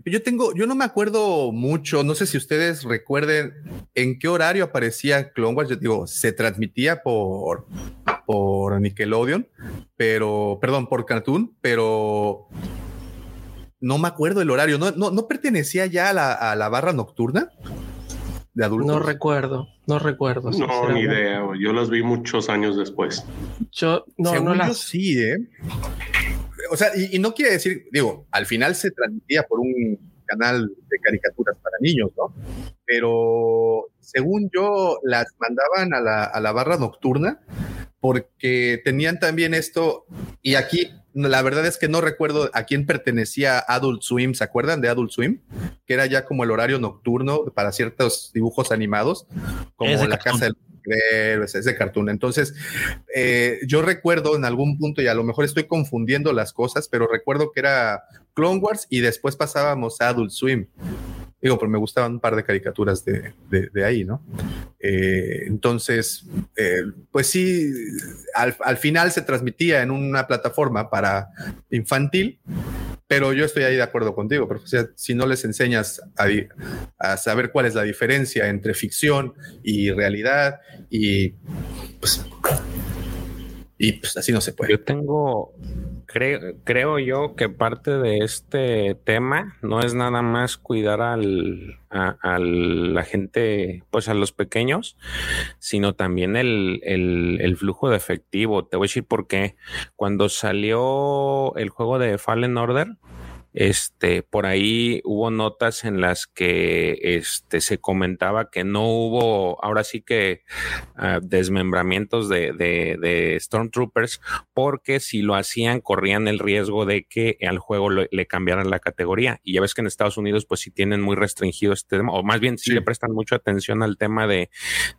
Yo tengo, yo no me acuerdo mucho, no sé si ustedes recuerden en qué horario aparecía Clone Wars. Yo digo, se transmitía por, por Nickelodeon, pero, perdón, por Cartoon, pero no me acuerdo el horario. No, no, pertenecía ya a la, barra nocturna de adultos. No recuerdo, no recuerdo. No, ni idea. Yo las vi muchos años después. Yo no, no las... sí, ¿eh? O sea, y, no quiere decir, digo, al final se transmitía por un canal de caricaturas para niños, ¿no? Pero según yo, las mandaban a la, a la barra nocturna porque tenían también esto, y aquí la verdad es que no recuerdo a quién pertenecía Adult Swim, ¿se acuerdan de Adult Swim? Que era ya como el horario nocturno para ciertos dibujos animados, como La Casa del es de cartoon. Entonces, eh, yo recuerdo en algún punto, y a lo mejor estoy confundiendo las cosas, pero recuerdo que era Clone Wars y después pasábamos a Adult Swim. Digo, pero me gustaban un par de caricaturas de, ahí, ¿no? Eh, entonces, eh, pues sí, al, al, final se transmitía en una plataforma para infantil Pero yo estoy ahí de acuerdo contigo, pero si no les enseñas a, saber cuál es la diferencia entre ficción y realidad y pues, y pues así no se puede. Yo tengo, creo, creo yo que parte de este tema no es nada más cuidar al, a, la gente, pues a los pequeños, sino también el, el, el, flujo de efectivo. Te voy a decir por qué. Cuando salió el juego de Fallen Order, este, por ahí hubo notas en las que este, se comentaba que no hubo, ahora sí que uh, desmembramientos de, de, de, Stormtroopers, porque si lo hacían corrían el riesgo de que al juego le, le, cambiaran la categoría. Y ya ves que en Estados Unidos, pues sí tienen muy restringido este tema, o más bien sí, sí. le prestan mucha atención al tema de,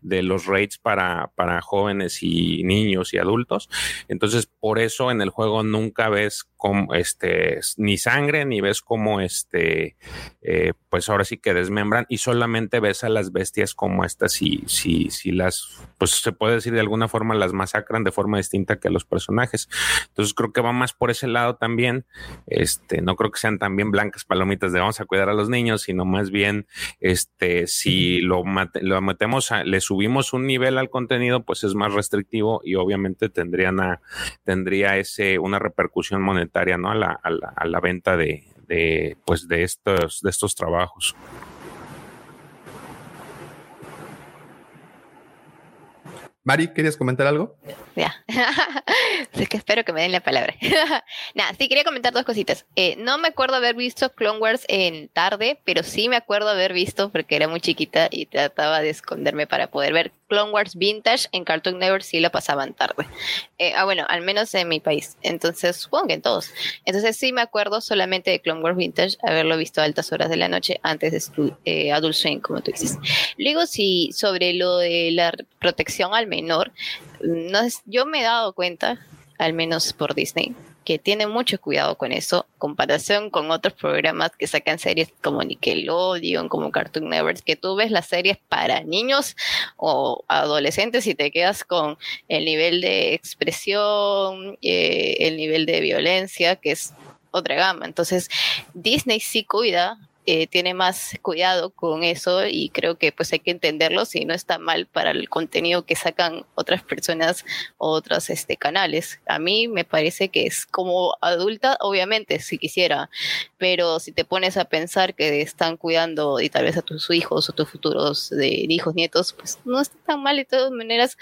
de los raids para, para jóvenes y niños y adultos. Entonces, por eso en el juego nunca ves como este ni sangre ni ves como este eh, pues ahora sí que desmembran y solamente ves a las bestias como estas y si, si las pues se puede decir de alguna forma las masacran de forma distinta que a los personajes. Entonces creo que va más por ese lado también este no creo que sean también blancas palomitas de vamos a cuidar a los niños sino más bien este si lo, mate, lo metemos a, le subimos un nivel al contenido pues es más restrictivo y obviamente tendrían a, tendría ese una repercusión monetaria ¿no? A la, a la, a la venta de, de, pues de estos, de estos trabajos. Mari, ¿querías comentar algo? Ya, es que espero que me den la palabra. Nada, sí, quería comentar dos cositas. Eh, no me acuerdo haber visto Clone Wars en tarde, pero sí me acuerdo haber visto, porque era muy chiquita y trataba de esconderme para poder ver Clone Wars Vintage en Cartoon Network, sí lo pasaban tarde. Eh, ah, bueno, al menos en mi país. Entonces, supongo que en todos. Entonces, sí me acuerdo solamente de Clone Wars Vintage, haberlo visto a altas horas de la noche antes de eh, Adult Swim, como tú dices. Luego, sí, sobre lo de la protección al menor, no es, yo me he dado cuenta, al menos por Disney, que tiene mucho cuidado con eso, comparación con otros programas que sacan series como Nickelodeon, como Cartoon Network, que tú ves las series para niños o adolescentes y te quedas con el nivel de expresión, eh, el nivel de violencia, que es otra gama. Entonces, Disney sí cuida eh, tiene más cuidado con eso y creo que pues hay que entenderlo si no está mal para el contenido que sacan otras personas o otros este, canales. A mí me parece que es como adulta, obviamente, si quisiera, pero si te pones a pensar que están cuidando y tal vez a tus hijos o tus futuros de hijos, nietos, pues no está tan mal de todas maneras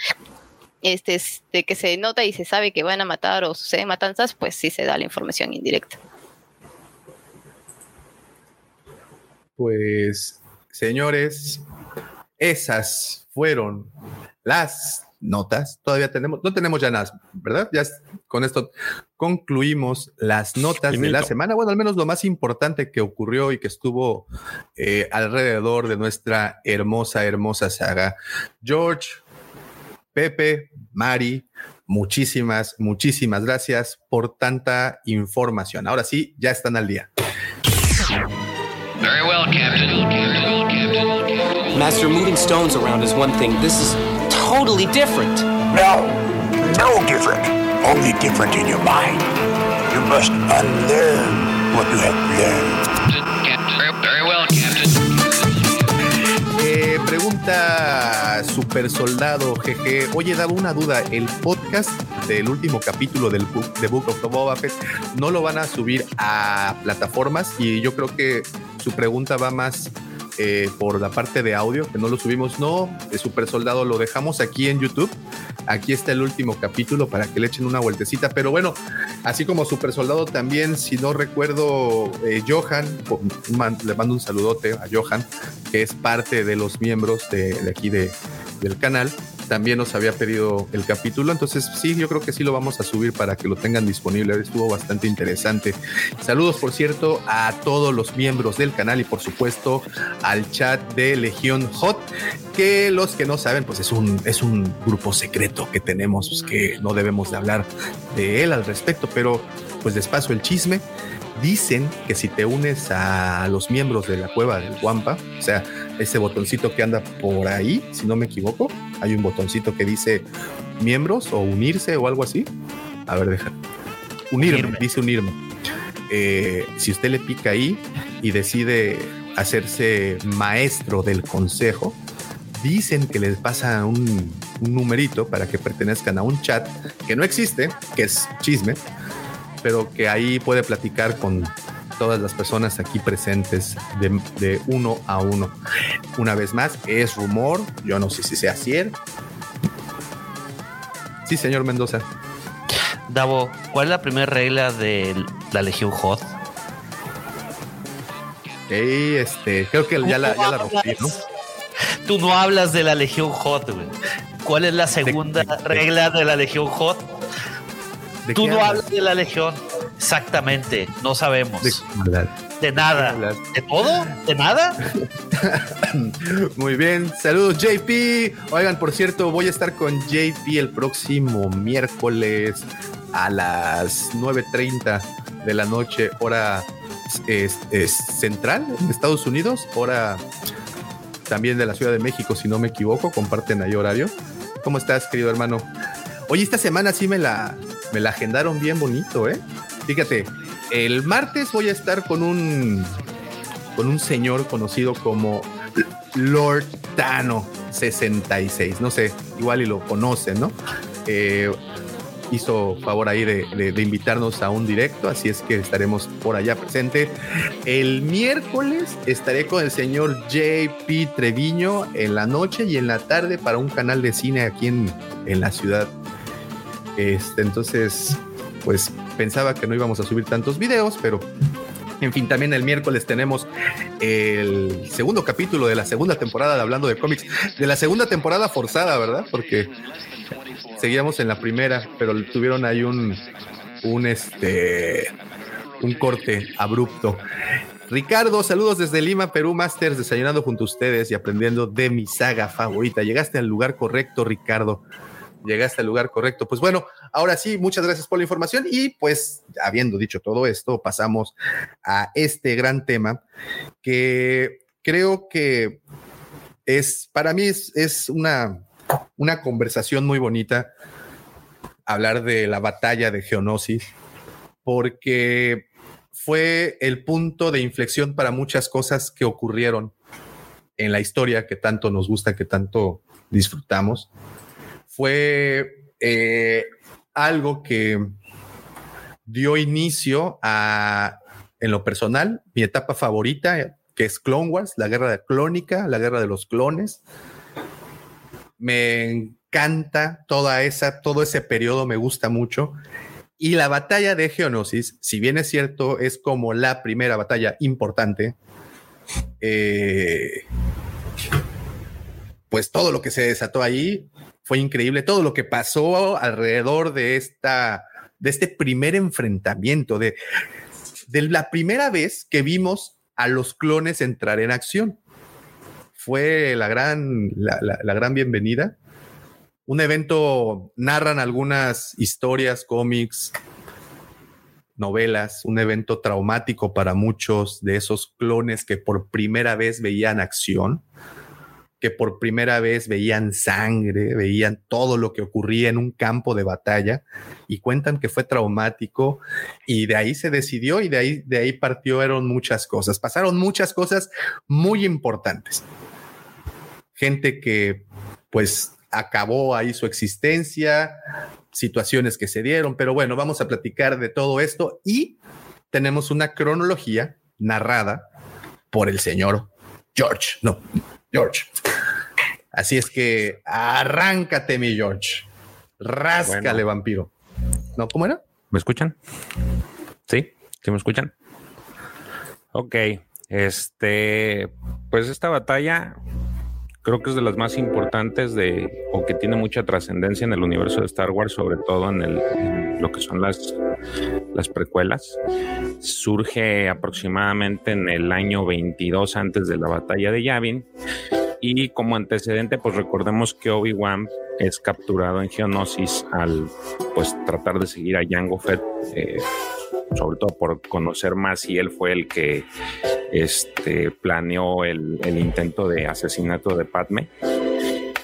este, de que se nota y se sabe que van a matar o suceden matanzas, pues sí se da la información indirecta. Pues, señores, esas fueron las notas. Todavía tenemos, no tenemos ya nada, ¿verdad? Ya con esto concluimos las notas de la semana. Bueno, al menos lo más importante que ocurrió y que estuvo eh, alrededor de nuestra hermosa, hermosa saga. George, Pepe, Mari, muchísimas, muchísimas gracias por tanta información. Ahora sí, ya están al día. Very well, Captain. Master, moving stones around is one thing. This is totally different. No, no different. Only different in your mind. You must unlearn what you have learned. Captain. Very well, Captain. Eh, pregunta Super Soldado GG. Oye, daba una duda. El podcast del último capítulo del book, de Book of the Boba Fett no lo van a subir a plataformas y yo creo que su pregunta va más eh, por la parte de audio, que no lo subimos. No, de Super Soldado lo dejamos aquí en YouTube. Aquí está el último capítulo para que le echen una vueltecita. Pero bueno, así como Super Soldado también, si no recuerdo, eh, Johan, le mando un saludote a Johan, que es parte de los miembros de, aquí de, del canal también nos había pedido el capítulo. Entonces, sí, yo creo que sí lo vamos a subir para que lo tengan disponible. Estuvo bastante interesante. Saludos, por cierto, a todos los miembros del canal y, por supuesto, al chat de Legión Hot, que los que no saben, pues es un, es un grupo secreto que tenemos, pues, que no debemos de hablar de él al respecto, pero pues despacio el chisme. Dicen que si te unes a los miembros de la cueva del Guampa, o sea, ese botoncito que anda por ahí, si no me equivoco, hay un botoncito que dice miembros o unirse o algo así. A ver, deja. Unirme, unirme. dice unirme. eh, si usted le pica ahí y decide hacerse maestro del consejo, dicen que les pasa un, numerito para que pertenezcan a un chat que no existe, que es chisme, pero que ahí puede platicar con todas las personas aquí presentes de, de, uno a uno. Una vez más, es rumor, yo no sé si sea cierto. Sí, señor Mendoza. Davo, ¿cuál es la primera regla de la Legión Hot? este, creo que ya la, ya la rompí, ¿no? Tú no hablas de la Legión Hot, güey. ¿Cuál es la segunda regla de la Legión Hot? Tú no hablas de la Legión. Exactamente, no sabemos. De, nada. ¿De todo? ¿De nada? Muy bien, saludos JP. Oigan, por cierto, voy a estar con JP el próximo miércoles a las 9.30 de la noche, hora es, central en Estados Unidos, hora también de la Ciudad de México, si no me equivoco, comparten ahí horario. ¿Cómo estás, querido hermano? Oye, esta semana sí me la, me la agendaron bien bonito, ¿eh? Fíjate, el martes voy a estar con un, con un señor conocido como Lord Tano 66. No sé, igual y lo conocen, ¿no? Eh, hizo favor ahí de, invitarnos a un directo, así es que estaremos por allá presente. El miércoles estaré con el señor JP Treviño en la noche y en la tarde para un canal de cine aquí en, en la ciudad. Este, entonces, pues pensaba que no íbamos a subir tantos videos, pero en fin, también el miércoles tenemos el segundo capítulo de la segunda temporada de Hablando de cómics, de la segunda temporada forzada, ¿verdad? Porque seguíamos en la primera, pero tuvieron ahí un, un, este, un corte abrupto. Ricardo, saludos desde Lima, Perú, Masters, desayunando junto a ustedes y aprendiendo de mi saga favorita. Llegaste al lugar correcto, Ricardo. Llegaste al lugar correcto. Pues bueno, ahora sí, muchas gracias por la información y pues habiendo dicho todo esto, pasamos a este gran tema que creo que es, para mí es, una una conversación muy bonita hablar de la batalla de Geonosis, porque fue el punto de inflexión para muchas cosas que ocurrieron en la historia que tanto nos gusta, que tanto disfrutamos. Fue eh, algo que dio inicio a, en lo personal, mi etapa favorita, que es Clone Wars, la guerra de clónica, la guerra de los clones me encanta toda esa, todo ese periodo me gusta mucho. Y la batalla de Geonosis, si bien es cierto, es como la primera batalla importante, eh, pues todo lo que se desató ahí fue increíble, todo lo que pasó alrededor de esta, de este primer enfrentamiento, de, la primera vez que vimos a los clones entrar en acción fue la gran, la, gran bienvenida. Un evento, narran algunas historias, cómics, novelas, un evento traumático para muchos de esos clones que por primera vez veían acción, que por primera vez veían sangre, veían todo lo que ocurría en un campo de batalla y cuentan que fue traumático y de ahí se decidió y de ahí, de ahí partieron muchas cosas. Pasaron muchas cosas muy importantes gente que pues acabó ahí su existencia, situaciones que se dieron, pero bueno, vamos a platicar de todo esto y tenemos una cronología narrada por el señor George, no, George. Así es que arráncate, mi George. Ráscale, vampiro. ¿No? ¿Cómo era? ¿Me escuchan? ¿Sí? ¿Sí me escuchan? Ok. Este, pues esta batalla creo que es de las más importantes de, o que tiene mucha trascendencia en el universo de Star Wars, sobre todo en, el, lo que son las, las precuelas. Surge aproximadamente en el año 22 antes de la batalla de Yavin. Y como antecedente, pues recordemos que Obi-Wan es capturado en Geonosis al pues tratar de seguir a Jango Fett, eh, sobre todo por conocer más y él fue el que este, planeó el, intento de asesinato de Padme.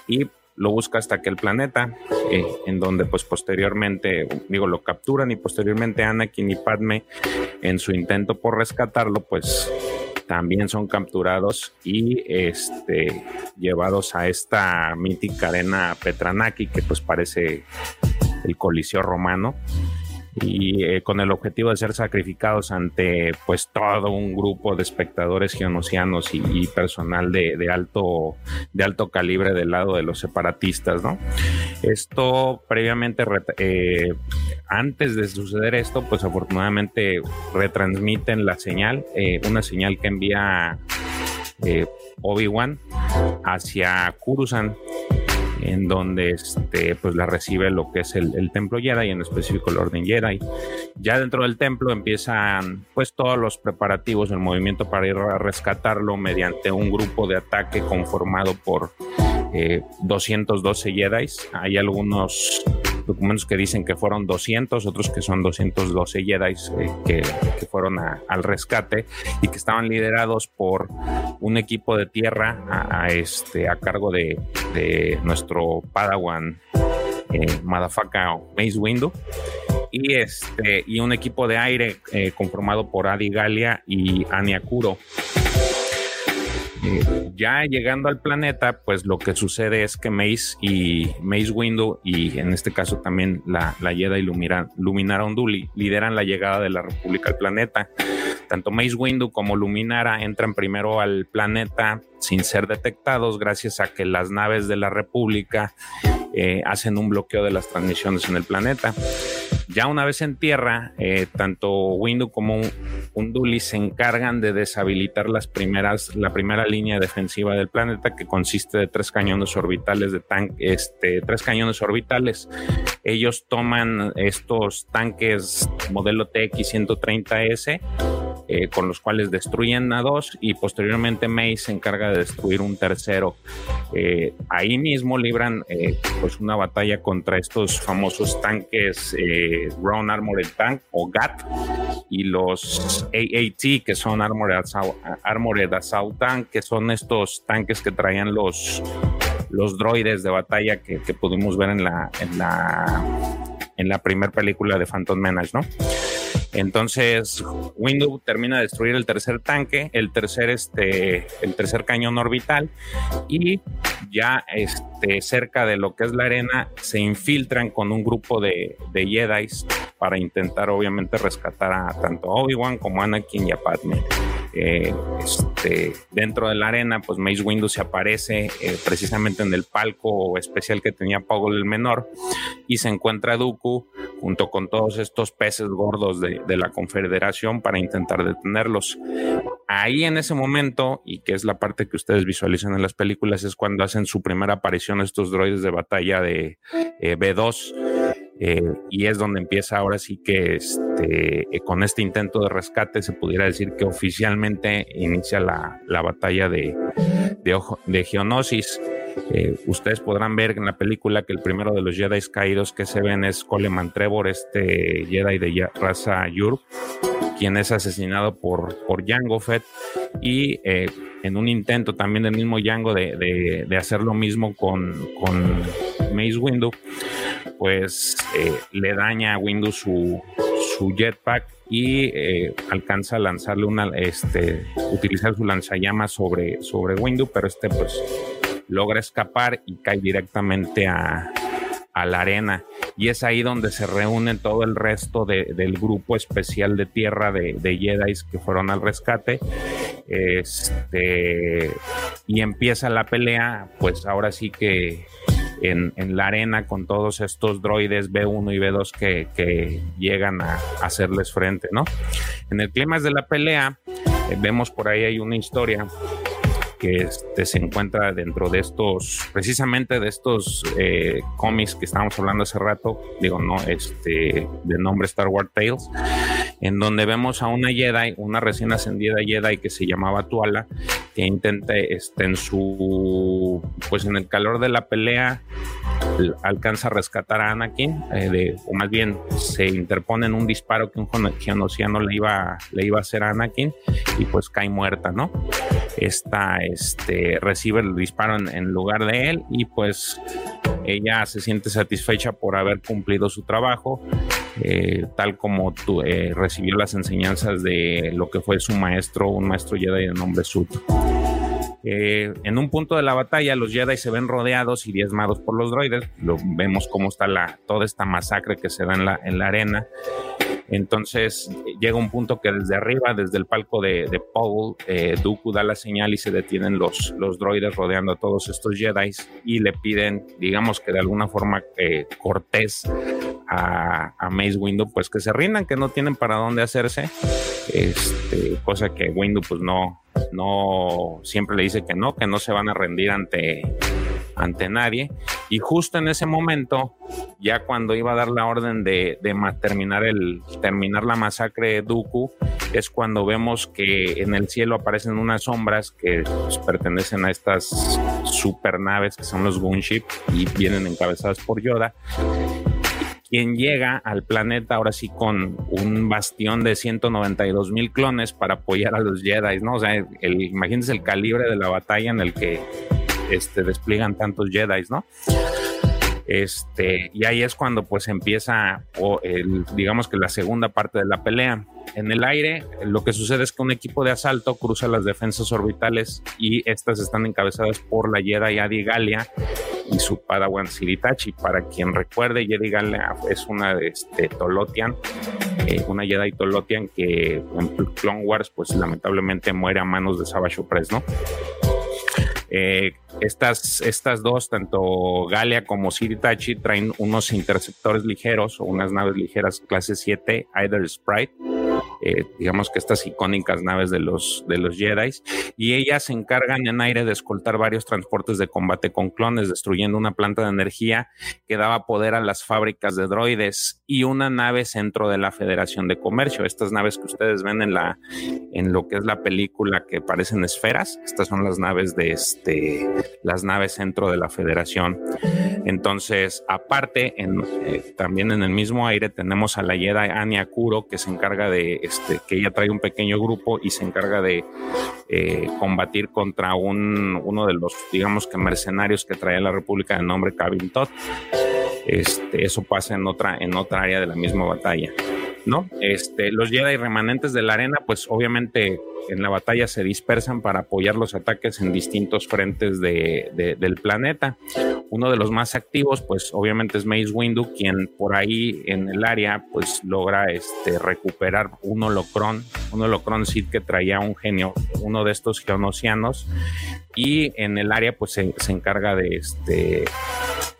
Y lo busca hasta aquel planeta, eh, en donde pues posteriormente, digo, lo capturan y posteriormente Anakin y Padme en su intento por rescatarlo, pues también son capturados y este, llevados a esta mítica arena Petranaki, que pues parece el Coliseo romano y eh, con el objetivo de ser sacrificados ante pues todo un grupo de espectadores geonosianos y, personal de, alto de alto calibre del lado de los separatistas no esto previamente eh, antes de suceder esto pues afortunadamente retransmiten la señal eh, una señal que envía Obi-Wan hacia Kurusan en donde este, pues la recibe lo que es el, templo Jedi, en específico el orden Jedi. Ya dentro del templo empiezan pues todos los preparativos, el movimiento para ir a rescatarlo mediante un grupo de ataque conformado por 212 eh, Jedi. Hay algunos documentos que dicen que fueron 200, otros que son 212 Jedi eh, que, fueron al rescate y que estaban liderados por un equipo de tierra a, este, a cargo de, nuestro Padawan eh, Madafaka Maze Window y este y un equipo de aire eh, conformado por Adi Galia y Anya Kuro. Ya llegando al planeta, pues lo que sucede es que Mace y Mace Windu y en este caso también la, la Jedi Luminara Unduli lideran la llegada de la República al planeta. Tanto Mace Windu como Luminara entran primero al planeta sin ser detectados gracias a que las naves de la República eh, hacen un bloqueo de las transmisiones en el planeta. Ya una vez en tierra, eh, tanto Windu como Unduli se encargan de deshabilitar las primeras, la primera línea defensiva del planeta, que consiste de tres cañones orbitales de tanque, este, tres cañones orbitales. Ellos toman estos tanques modelo TX-130S eh, con los cuales destruyen a dos y posteriormente May se encarga de destruir un tercero. Eh, ahí mismo libran eh, pues una batalla contra estos famosos tanques Ground Armored Tank o GAT y los AAT que son Armored Assault, Armored Assault Tank que son estos tanques que traían los los droides de batalla que, pudimos ver en la en la primera película de Phantom Menace, ¿no? Entonces, Windu termina de destruir el tercer tanque, el tercer, este, el tercer cañón orbital y ya este, cerca de lo que es la arena se infiltran con un grupo de, de Jedi para intentar obviamente rescatar a tanto Obi-Wan como a Anakin y a Padme. Eh, este, dentro de la arena, pues Mace Windu se aparece eh, precisamente en el palco especial que tenía Poggle el menor y se encuentra Dooku junto con todos estos peces gordos de, de la Confederación para intentar detenerlos. Ahí en ese momento, y que es la parte que ustedes visualizan en las películas, es cuando hacen su primera aparición estos droides de batalla de eh, B2 eh, y es donde empieza ahora sí que este, eh, con este intento de rescate se pudiera decir que oficialmente inicia la, la batalla de, de, de Geonosis. Eh, ustedes podrán ver en la película que el primero de los Jedi caídos que se ven es Coleman Trevor, este Jedi de raza Yur, quien es asesinado por, por Jango Fett y en un intento también del mismo Jango de, de, de hacer lo mismo con, con Mace Windu, pues eh, le daña a Windows su, su jetpack y eh, alcanza a lanzarle una, este, utilizar su lanzallamas sobre, sobre Windows, pero este pues logra escapar y cae directamente a, la arena. Y es ahí donde se reúnen todo el resto del grupo especial de tierra de, de Jedi que fueron al rescate. Este, y empieza la pelea, pues ahora sí que en, la arena con todos estos droides B1 y B2 que, llegan a, hacerles frente, ¿no? En el clima de la pelea, eh, vemos por ahí hay una historia que este, se encuentra dentro de estos, precisamente de estos eh, cómics que estábamos hablando hace rato, digo, no, este, de nombre Star Wars Tales, en donde vemos a una Jedi, una recién ascendida Jedi que se llamaba Tuala, que intenta, este, en su, pues en el calor de la pelea, alcanza a rescatar a Anakin, eh, de, o más bien se interpone en un disparo que un geonosiano le iba, le iba a hacer a Anakin y pues cae muerta, ¿no? Esta este, recibe el disparo en, lugar de él y pues ella se siente satisfecha por haber cumplido su trabajo, eh, tal como tu, eh, recibió las enseñanzas de lo que fue su maestro, un maestro Jedi de nombre Sut. Eh, en un punto de la batalla, los Jedi se ven rodeados y diezmados por los droides. Lo, vemos cómo está la, toda esta masacre que se da en la, en la arena. Entonces llega un punto que desde arriba, desde el palco de, de Paul, eh, Dooku da la señal y se detienen los, los droides rodeando a todos estos Jedi y le piden, digamos que de alguna forma eh, cortés a, a, Mace Windu, pues que se rindan, que no tienen para dónde hacerse. Este, cosa que Windu pues no, no siempre le dice que no, que no se van a rendir ante ante nadie. Y justo en ese momento, ya cuando iba a dar la orden de, terminar, el, terminar la masacre de Dooku, es cuando vemos que en el cielo aparecen unas sombras que pues, pertenecen a estas supernaves que son los Gunship y vienen encabezadas por Yoda quien llega al planeta ahora sí con un bastión de 192 mil clones para apoyar a los Jedi, ¿no? O sea, el, imagínense el calibre de la batalla en el que este, despliegan tantos Jedi, ¿no? Este, y ahí es cuando pues empieza, o digamos que la segunda parte de la pelea. En el aire, lo que sucede es que un equipo de asalto cruza las defensas orbitales y estas están encabezadas por la Jedi Adi Galia y su Padawan Siritachi. Para quien recuerde, Jedi Galia es una de este, Tolotian, eh, una Jedi Tolotian que en Clone Wars, pues lamentablemente muere a manos de Savage Opress, ¿no? Eh, estas, estas dos, tanto Galia como Siritachi, traen unos interceptores ligeros o unas naves ligeras clase 7, Either Sprite eh, digamos que estas icónicas naves de los, de los Jedi, y ellas se encargan en aire de escoltar varios transportes de combate con clones, destruyendo una planta de energía que daba poder a las fábricas de droides y una nave centro de la Federación de Comercio. Estas naves que ustedes ven en, la, en lo que es la película que parecen esferas, estas son las naves de este, las naves centro de la Federación. Entonces, aparte, eh, también en el mismo aire tenemos a la Jedi Anya Kuro que se encarga de este, que ella trae un pequeño grupo y se encarga de eh, combatir contra un, uno de los, digamos que mercenarios que traía la República de nombre Cabin Todd. Este, eso pasa en otra, en otra área de la misma batalla. ¿no? Este, los Jedi remanentes de la arena, pues obviamente en la batalla se dispersan para apoyar los ataques en distintos frentes de, del planeta. Uno de los más activos, pues obviamente es Mace Windu, quien por ahí en el área, pues logra este, recuperar un holocron, un holocron Sith que traía un genio, uno de estos geonosianos, y en el área, pues se, se encarga de este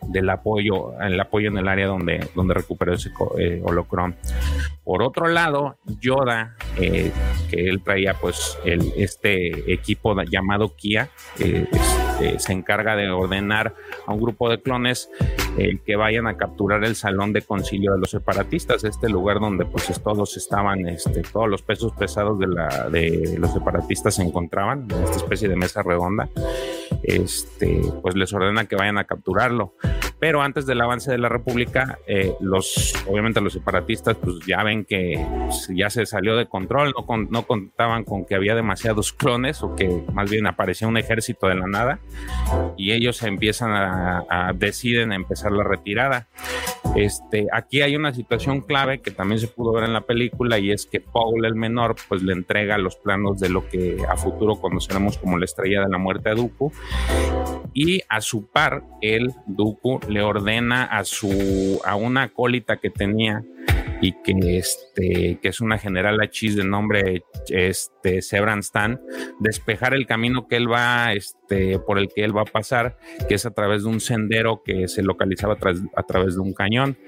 del apoyo, el apoyo en el área donde, donde recuperó ese eh, holocron. Por otro lado, Yoda, eh, que él traía pues el, este equipo llamado Kia, eh, este, se encarga de ordenar a un grupo de clones que vayan a capturar el salón de concilio de los separatistas, este lugar donde pues todos estaban, este, todos los pesos pesados de, la, de los separatistas se encontraban en esta especie de mesa redonda. Este, pues les ordena que vayan a capturarlo. Pero antes del avance de la República, eh, los, obviamente los separatistas pues ya ven que ya se salió de control, no, no contaban con que había demasiados clones o que más bien aparecía un ejército de la nada y ellos empiezan a, a deciden empezar la retirada. Este, aquí hay una situación clave que también se pudo ver en la película y es que Paul el menor pues le entrega los planos de lo que a futuro conoceremos como la estrella de la muerte a Dooku y a su par el Dooku le ordena a su a una acólita que tenía y que este que es una general achis de nombre este Sebran Stan despejar el camino que él va este por el que él va a pasar que es a través de un sendero que se localizaba a, través de un cañón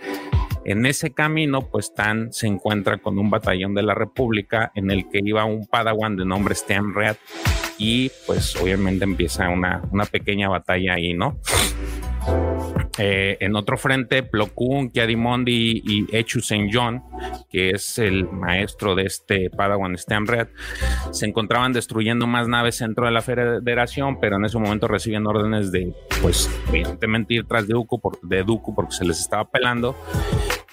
en ese camino, pues Stan se encuentra con un batallón de la República en el que iba un padawan de nombre Stan Read y pues obviamente empieza una, una pequeña batalla ahí, ¿no? Eh, en otro frente, Plo Koon, Kiadimondi y Echu Saint John, que es el maestro de este Padawan Red, se encontraban destruyendo más naves dentro de la Federación, pero en ese momento reciben órdenes de, pues, evidentemente ir tras de Dooku, de Dooku porque se les estaba pelando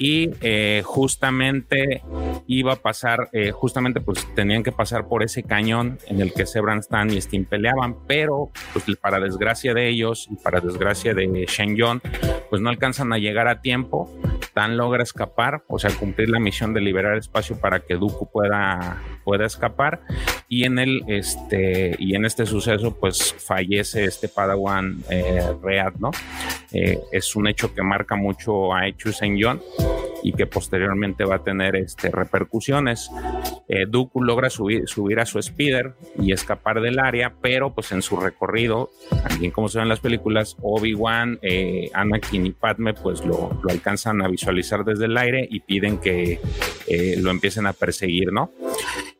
y eh, justamente iba a pasar, eh, justamente pues tenían que pasar por ese cañón en el que Sebran Stan y Steam peleaban, pero pues para desgracia de ellos y para desgracia de Shen pues no alcanzan a llegar a tiempo. Tan logra escapar, o sea, cumplir la misión de liberar espacio para que Dooku pueda, pueda escapar. Y en el, este, y en este suceso, pues fallece este Padawan eh, Read, ¿no? Eh, es un hecho que marca mucho a Echu Yon y que posteriormente va a tener este, repercusiones. Eh, Dooku logra subir, subir a su speeder y escapar del área, pero pues en su recorrido, también como se ve en las películas, Obi-Wan, eh, Anakin y Padme pues lo, lo, alcanzan a visualizar desde el aire y piden que eh, lo empiecen a perseguir, ¿no?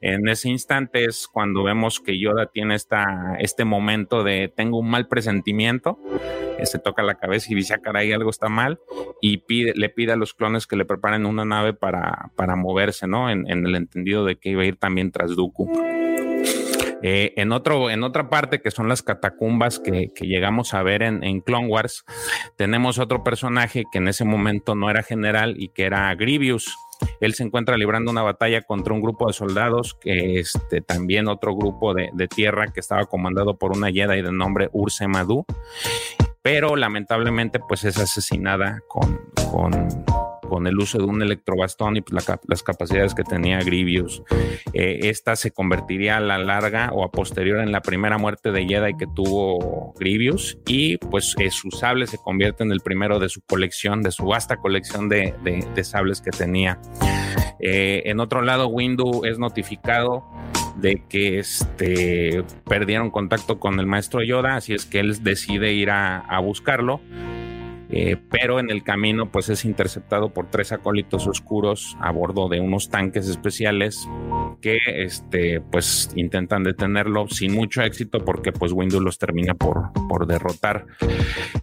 En ese instante es cuando vemos que Yoda tiene esta, este momento de tengo un mal presentimiento, se toca la cabeza y dice, ah, caray, algo está mal, y pide, le pide a los clones que le preparen una nave para, para moverse, ¿no? En, el entendido de que iba a ir también tras Dooku. Eh, en, otro, en otra parte, que son las catacumbas que, llegamos a ver en, en, Clone Wars, tenemos otro personaje que en ese momento no era general y que era Grievous. Él se encuentra librando una batalla contra un grupo de soldados, que este, también otro grupo de, tierra que estaba comandado por una Jedi de nombre Urse Madu pero lamentablemente pues es asesinada con, con el uso de un electrobastón y pues, las capacidades que tenía Grievous. Eh, esta se convertiría a la larga o a posterior en la primera muerte de Jedi que tuvo Grievous y pues eh, su sable se convierte en el primero de su colección, de su vasta colección de, de, sables que tenía. Eh, en otro lado, Windu es notificado de que este, perdieron contacto con el maestro Yoda, así es que él decide ir a, buscarlo. Eh, pero en el camino pues es interceptado por tres acólitos oscuros a bordo de unos tanques especiales que este pues intentan detenerlo sin mucho éxito porque pues Windu los termina por, por derrotar.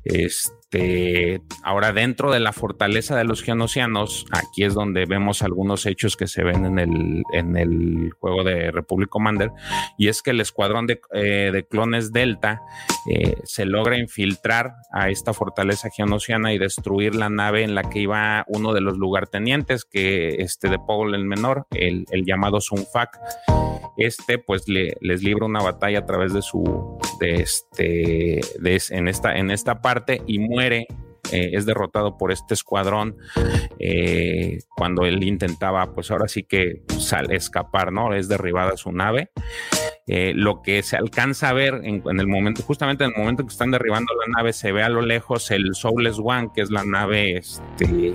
Este este, ahora dentro de la fortaleza de los genocianos, aquí es donde vemos algunos hechos que se ven en el, en el juego de Republic Commander, y es que el escuadrón de, eh, clones Delta eh, se logra infiltrar a esta fortaleza genociana y destruir la nave en la que iba uno de los lugartenientes, que este de Paul el menor, el, el llamado Sunfak. Este pues le, les libra una batalla a través de su, de este, de, en, esta, en esta parte y muere eh, es derrotado por este escuadrón eh, cuando él intentaba, pues ahora sí que escapar, ¿no? Es derribada su nave. Eh, lo que se alcanza a ver en, el momento, justamente en el momento que están derribando la nave, se ve a lo lejos el Soulless One, que es la nave, este,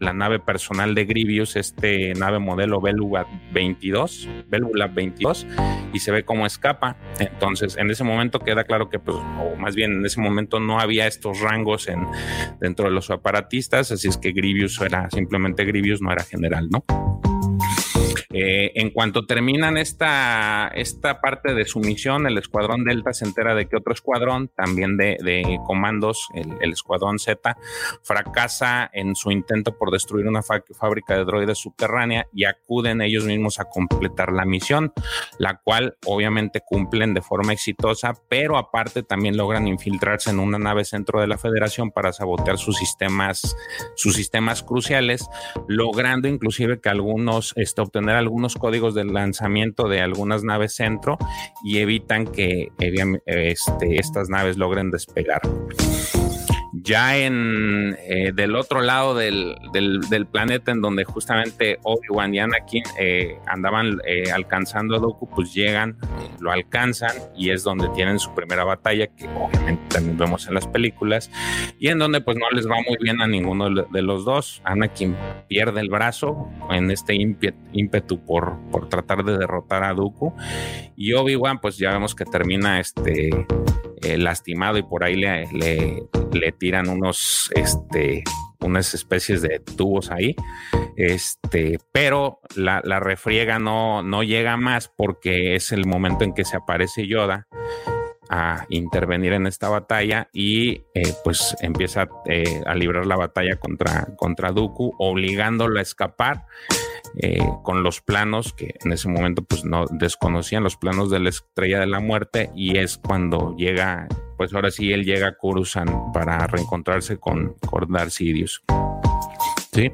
la nave personal de Grievous, este nave modelo Belula 22, Belula 22, y se ve cómo escapa. Entonces, en ese momento queda claro que, pues, o más bien en ese momento no había estos rangos en, dentro de los aparatistas, así es que Grievous era simplemente Grievous, no era general, ¿no? Eh, en cuanto terminan esta, esta parte de su misión, el escuadrón Delta se entera de que otro escuadrón, también de, comandos, el, escuadrón Z, fracasa en su intento por destruir una fábrica de droides subterránea y acuden ellos mismos a completar la misión, la cual obviamente cumplen de forma exitosa, pero aparte también logran infiltrarse en una nave centro de la Federación para sabotear sus sistemas, sus sistemas cruciales, logrando inclusive que algunos este, obtener algunos códigos de lanzamiento de algunas naves centro y evitan que este, estas naves logren despegar. Ya en eh, del otro lado del, planeta, en donde justamente Obi-Wan y Anakin eh, andaban eh, alcanzando a Doku, pues llegan, lo alcanzan y es donde tienen su primera batalla, que obviamente también vemos en las películas, y en donde pues no les va muy bien a ninguno de los dos. Anakin pierde el brazo en este ímpetu por, por tratar de derrotar a Dooku, y Obi-Wan pues ya vemos que termina este eh, lastimado y por ahí le, tiran unos, este, unas especies de tubos ahí, este, pero la, refriega no, no llega más porque es el momento en que se aparece Yoda a intervenir en esta batalla y eh, pues empieza eh, a librar la batalla contra, contra Dooku, obligándolo a escapar eh, con los planos que en ese momento pues no desconocían los planos de la estrella de la muerte y es cuando llega, pues ahora sí él llega a Coruscant para reencontrarse con, con. Sí,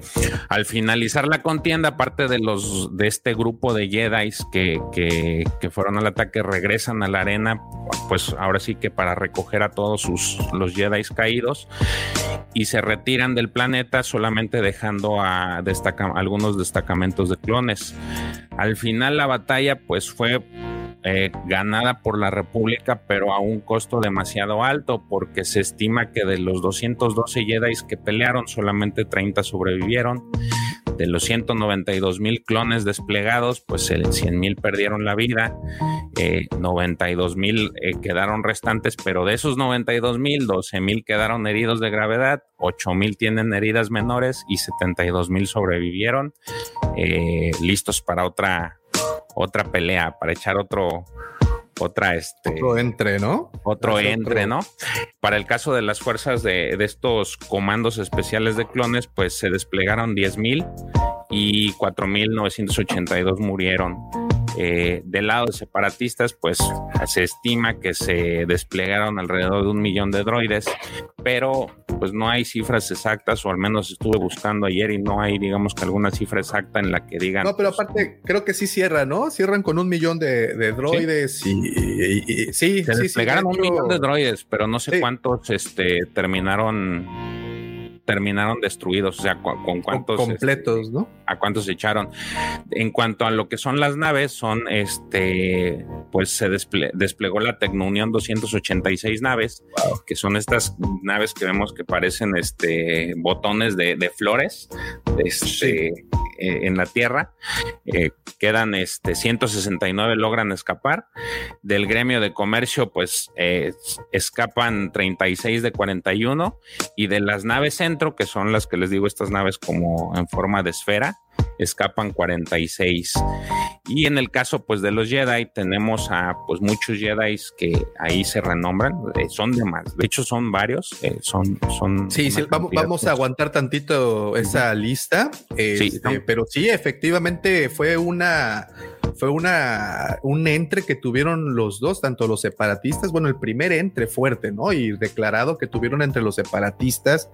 al finalizar la contienda, aparte de los de este grupo de Jedi que, que, que, fueron al ataque, regresan a la arena, pues ahora sí que para recoger a todos sus los Jedi caídos y se retiran del planeta, solamente dejando a destaca, algunos destacamentos de clones. Al final la batalla, pues fue eh, ganada por la República, pero a un costo demasiado alto, porque se estima que de los 212 Jedi que pelearon, solamente 30 sobrevivieron. De los 192 mil clones desplegados, pues 100 mil perdieron la vida, 92 eh, mil eh, quedaron restantes, pero de esos 92 mil, 12 mil quedaron heridos de gravedad, 8 mil tienen heridas menores y 72 mil sobrevivieron, listos para otra otra pelea, para echar otro, otra este otro entre, ¿no? Otro entre, ¿no? Para el caso de las fuerzas de, de estos comandos especiales de clones, pues se desplegaron 10.000 y 4.982 murieron. Eh, del lado de separatistas, pues se estima que se desplegaron alrededor de un millón de droides, pero pues no hay cifras exactas, o al menos estuve buscando ayer y no hay, digamos que alguna cifra exacta en la que digan. No, pero aparte creo que sí cierran, ¿no? Cierran con un millón de, droides y, sí, se desplegaron un millón de droides, pero no sé cuántos este, terminaron terminaron destruidos, o sea, con, cuántos este, completos, ¿no? A cuántos se echaron. En cuanto a lo que son las naves, son este, pues se desplegó la Tecnounión 286 naves, que son estas naves que vemos que parecen este botones de, flores, este, eh, en la Tierra. Eh, quedan este 169 logran escapar. Del gremio de comercio, pues eh, escapan 36 de 41 y de las naves en que son las que les digo, estas naves como en forma de esfera, escapan 46. Y en el caso pues de los Jedi tenemos a pues muchos Jedi que ahí se renombran, eh, son de más, de hecho son varios, eh, son son Sí, sí vamos, vamos a aguantar tantito esa lista, este, pero sí efectivamente fue una fue una, un entre que tuvieron los dos, tanto los separatistas, bueno, el primer entre fuerte, ¿no? Y declarado que tuvieron entre los separatistas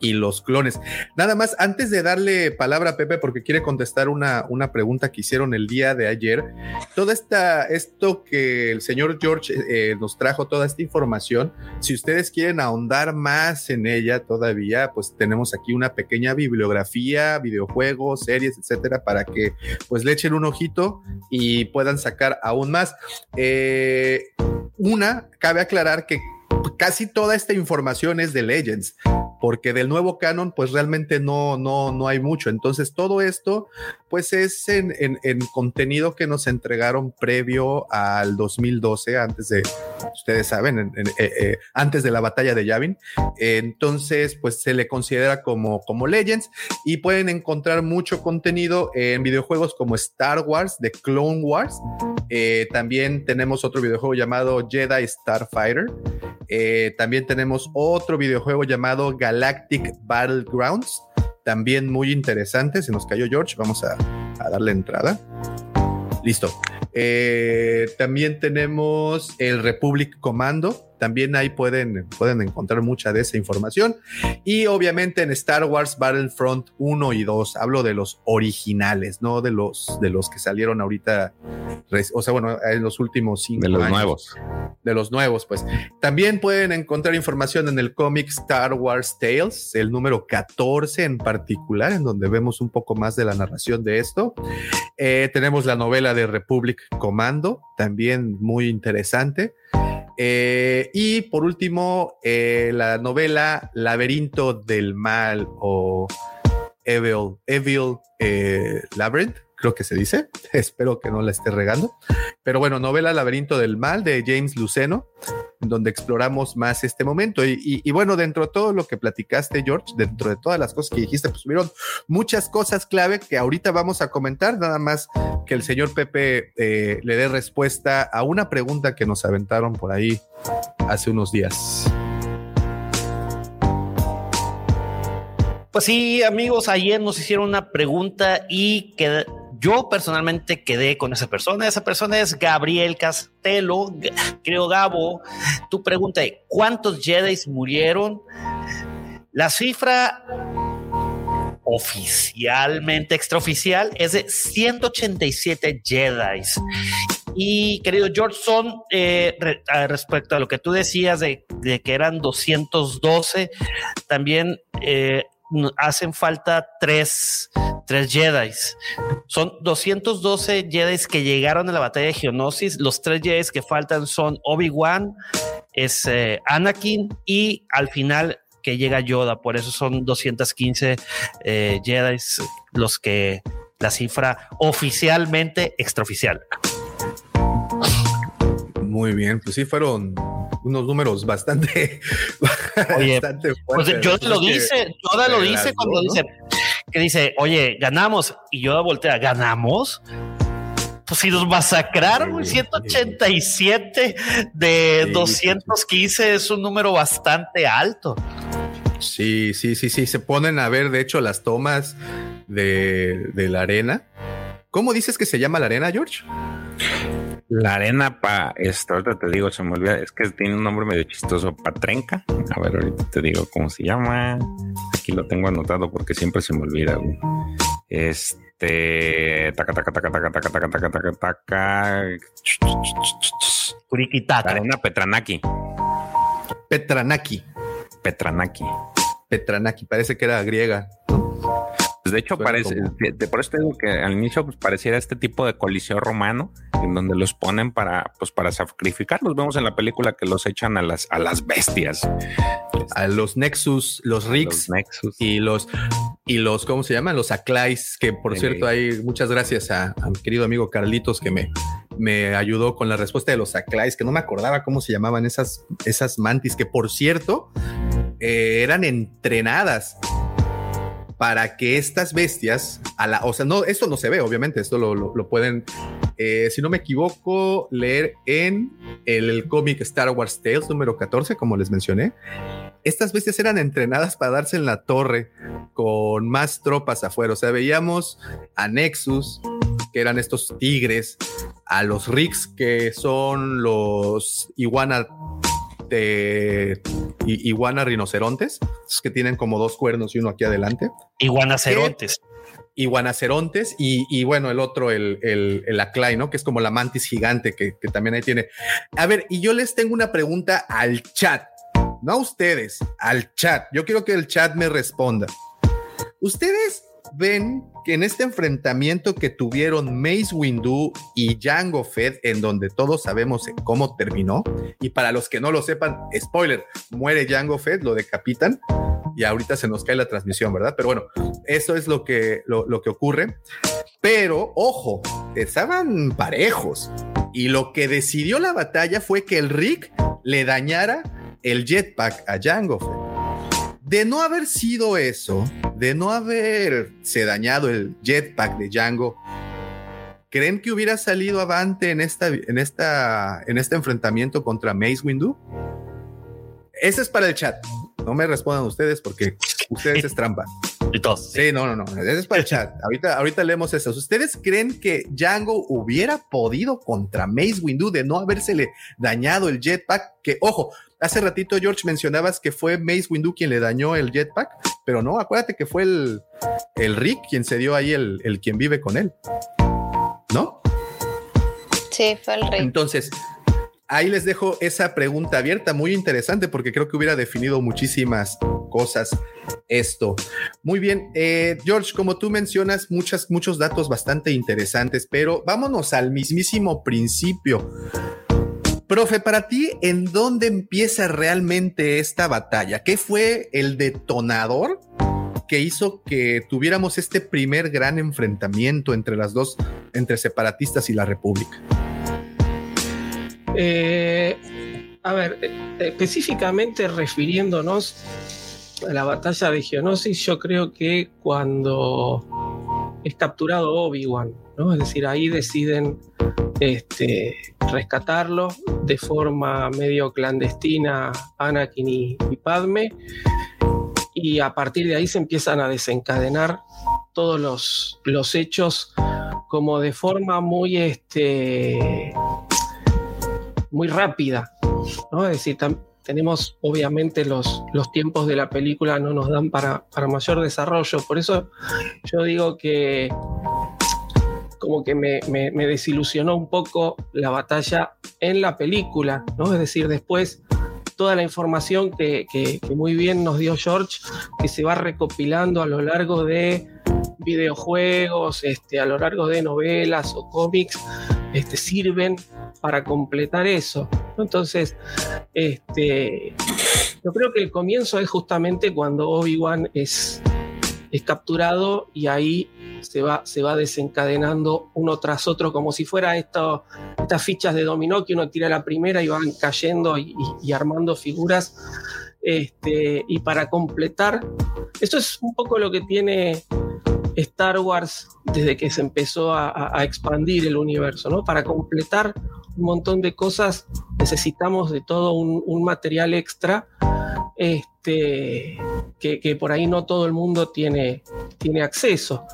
y los clones. Nada más, antes de darle palabra a Pepe, porque quiere contestar una, una pregunta que hicieron el día de ayer, toda esta, esto que el señor George eh, nos trajo, toda esta información, si ustedes quieren ahondar más en ella todavía, pues tenemos aquí una pequeña bibliografía, videojuegos, series, etcétera, para que pues le echen un ojito y puedan sacar aún más. Eh, una, cabe aclarar que casi toda esta información es de Legends porque del nuevo canon pues realmente no, no, no hay mucho. Entonces todo esto pues es en, en, contenido que nos entregaron previo al 2012, antes de, ustedes saben, eh, eh, antes de la batalla de Yavin. Entonces pues se le considera como, como Legends y pueden encontrar mucho contenido en videojuegos como Star Wars, The Clone Wars. Eh, también tenemos otro videojuego llamado Jedi Starfighter. también tenemos otro videojuego llamado Galactic Battlegrounds, también muy interesante. Se nos cayó George, vamos a, darle entrada. Listo. Eh, también tenemos el Republic Commando, también ahí pueden, pueden encontrar mucha de esa información. Y obviamente en Star Wars Battlefront 1 y 2, hablo de los originales, no de los, de los que salieron ahorita, o sea, bueno, en los últimos cinco De los nuevos. De los nuevos, pues. También pueden encontrar información en el cómic Star Wars Tales, el número 14 en particular, en donde vemos un poco más de la narración de esto. Eh, tenemos la novela de Republic Commando, también muy interesante. Eh, y por último, eh, la novela Laberinto del Mal o Evil, Evil eh, Labyrinth, creo que se dice. Espero que no la esté regando. Pero bueno, novela Laberinto del Mal de James Luceno donde exploramos más este momento. Y, bueno, dentro de todo lo que platicaste, George, dentro de todas las cosas que dijiste, pues hubieron muchas cosas clave que ahorita vamos a comentar, nada más que el señor Pepe eh, le dé respuesta a una pregunta que nos aventaron por ahí hace unos días. Pues sí, amigos, ayer nos hicieron una pregunta y que yo personalmente quedé con esa persona. Esa persona es Gabriel Castelo. Creo, Gabo, tu pregunta ¿cuántos Jedi murieron? La cifra oficialmente extraoficial es de 187 Jedi. Y querido George, son eh, respecto a lo que tú decías de, que eran 212, también eh, hacen falta tres, tres Jedi. Son 212 Jedi que llegaron a la batalla de Geonosis. Los tres Jedi que faltan son Obi-Wan, es eh, Anakin y al final que llega Yoda. Por eso son 215 eh, Jedi los que la cifra oficialmente extraoficial. Muy bien, pues sí fueron unos números bastante, oye, bastante pues Yoda lo dice, Yoda lo dice cuando dice que dice, oye, ganamos y Yoda voltea, ganamos. Pues si nos masacraron, 187 de 215 es un número bastante alto. Sí, sí, sí, sí. Se ponen a ver, de hecho, las tomas de, la arena. ¿Cómo dices que se llama la arena, George? La arena pa esto, ahorita te digo, se me olvida, es que tiene un nombre medio chistoso, Patrenca. A ver, ahorita te digo cómo se llama. Aquí lo tengo anotado porque siempre se me olvida. Este taca taca taca taca taca taca taca taca taca. Arena Petranaki. Petranaki. Petranaki. Petranaki, parece que era griega. Pues de hecho, parece, de, por eso te digo que al inicio pues, pareciera este tipo de coliseo romano, en donde los ponen para, pues, para sacrificarlos. Vemos en la película que los echan a las, a las bestias. A los Nexus, los Rix Nexus. y los, y los, ¿cómo se llaman? Los Aclais, que por cierto, hay muchas gracias a, mi querido amigo Carlitos que me, me ayudó con la respuesta de los Aclais, que no me acordaba cómo se llamaban esas, esas mantis, que por cierto, eh, eran entrenadas para que estas bestias, a la, o sea, no, esto no se ve, obviamente, esto lo, pueden, eh, si no me equivoco, leer en el, cómic Star Wars Tales número 14, como les mencioné. Estas bestias eran entrenadas para darse en la torre con más tropas afuera. O sea, veíamos a Nexus, que eran estos tigres, a los Rix, que son los iguana iguana rinocerontes, que tienen como dos cuernos y uno aquí adelante. Iguanacerontes. Iguanacerontes y, y, bueno, el otro, el, el, el Aclay, ¿no? Que es como la mantis gigante que, que también ahí tiene. A ver, y yo les tengo una pregunta al chat, no a ustedes, al chat. Yo quiero que el chat me responda. ¿Ustedes ven en este enfrentamiento que tuvieron Mace Windu y Jango Fett, en donde todos sabemos cómo terminó, y para los que no lo sepan, spoiler, muere Jango Fett, lo decapitan, y ahorita se nos cae la transmisión, ¿verdad? Pero bueno, eso es lo que, lo, que ocurre. Pero, ojo, estaban parejos. Y lo que decidió la batalla fue que el Rick le dañara el jetpack a Jango Fett. De no haber sido eso, de no haberse dañado el jetpack de Django, ¿creen que hubiera salido avante en, esta, en, esta, en este enfrentamiento contra Mace Windu? Ese es para el chat. No me respondan ustedes porque ustedes es trampa. Sí, no, no, no. Ese es para el chat. Ahorita, ahorita leemos eso. ¿Ustedes creen que Django hubiera podido contra Mace Windu de no habérsele dañado el jetpack? Que, ojo, Hace ratito, George, mencionabas que fue Mace Windu quien le dañó el jetpack, pero no, acuérdate que fue el, el Rick quien se dio ahí el, el quien vive con él. ¿No? Sí, fue el Rick. Entonces, ahí les dejo esa pregunta abierta, muy interesante, porque creo que hubiera definido muchísimas cosas esto. Muy bien, eh, George, como tú mencionas, muchas, muchos datos bastante interesantes, pero vámonos al mismísimo principio. Profe, para ti, ¿en dónde empieza realmente esta batalla? ¿Qué fue el detonador que hizo que tuviéramos este primer gran enfrentamiento entre las dos, entre separatistas y la República? Eh, a ver, eh, específicamente refiriéndonos a la batalla de Geonosis, yo creo que cuando es capturado Obi-Wan, ¿no? Es decir, ahí deciden este, rescatarlo de forma medio clandestina Anakin y, Padme. Y a partir de ahí se empiezan a desencadenar todos los, los hechos como de forma muy, este, muy rápida. ¿no? Es decir, tenemos obviamente los, los tiempos de la película no nos dan para, para mayor desarrollo. Por eso yo digo que como que me, me, desilusionó un poco la batalla en la película, ¿no? Es decir, después toda la información que, que, muy bien nos dio George, que se va recopilando a lo largo de videojuegos, este, a lo largo de novelas o cómics, este, sirven para completar eso. Entonces, este, yo creo que el comienzo es justamente cuando Obi-Wan es, es capturado y ahí se va, se va desencadenando uno tras otro, como si fuera estas fichas de dominó que uno tira la primera y van cayendo y, armando figuras. Y para completar, esto es un poco lo que tiene Star Wars desde que se empezó a, expandir el universo, ¿no? Para completar un montón de cosas necesitamos de todo un, material extra este, que, por ahí no todo el mundo tiene, tiene acceso.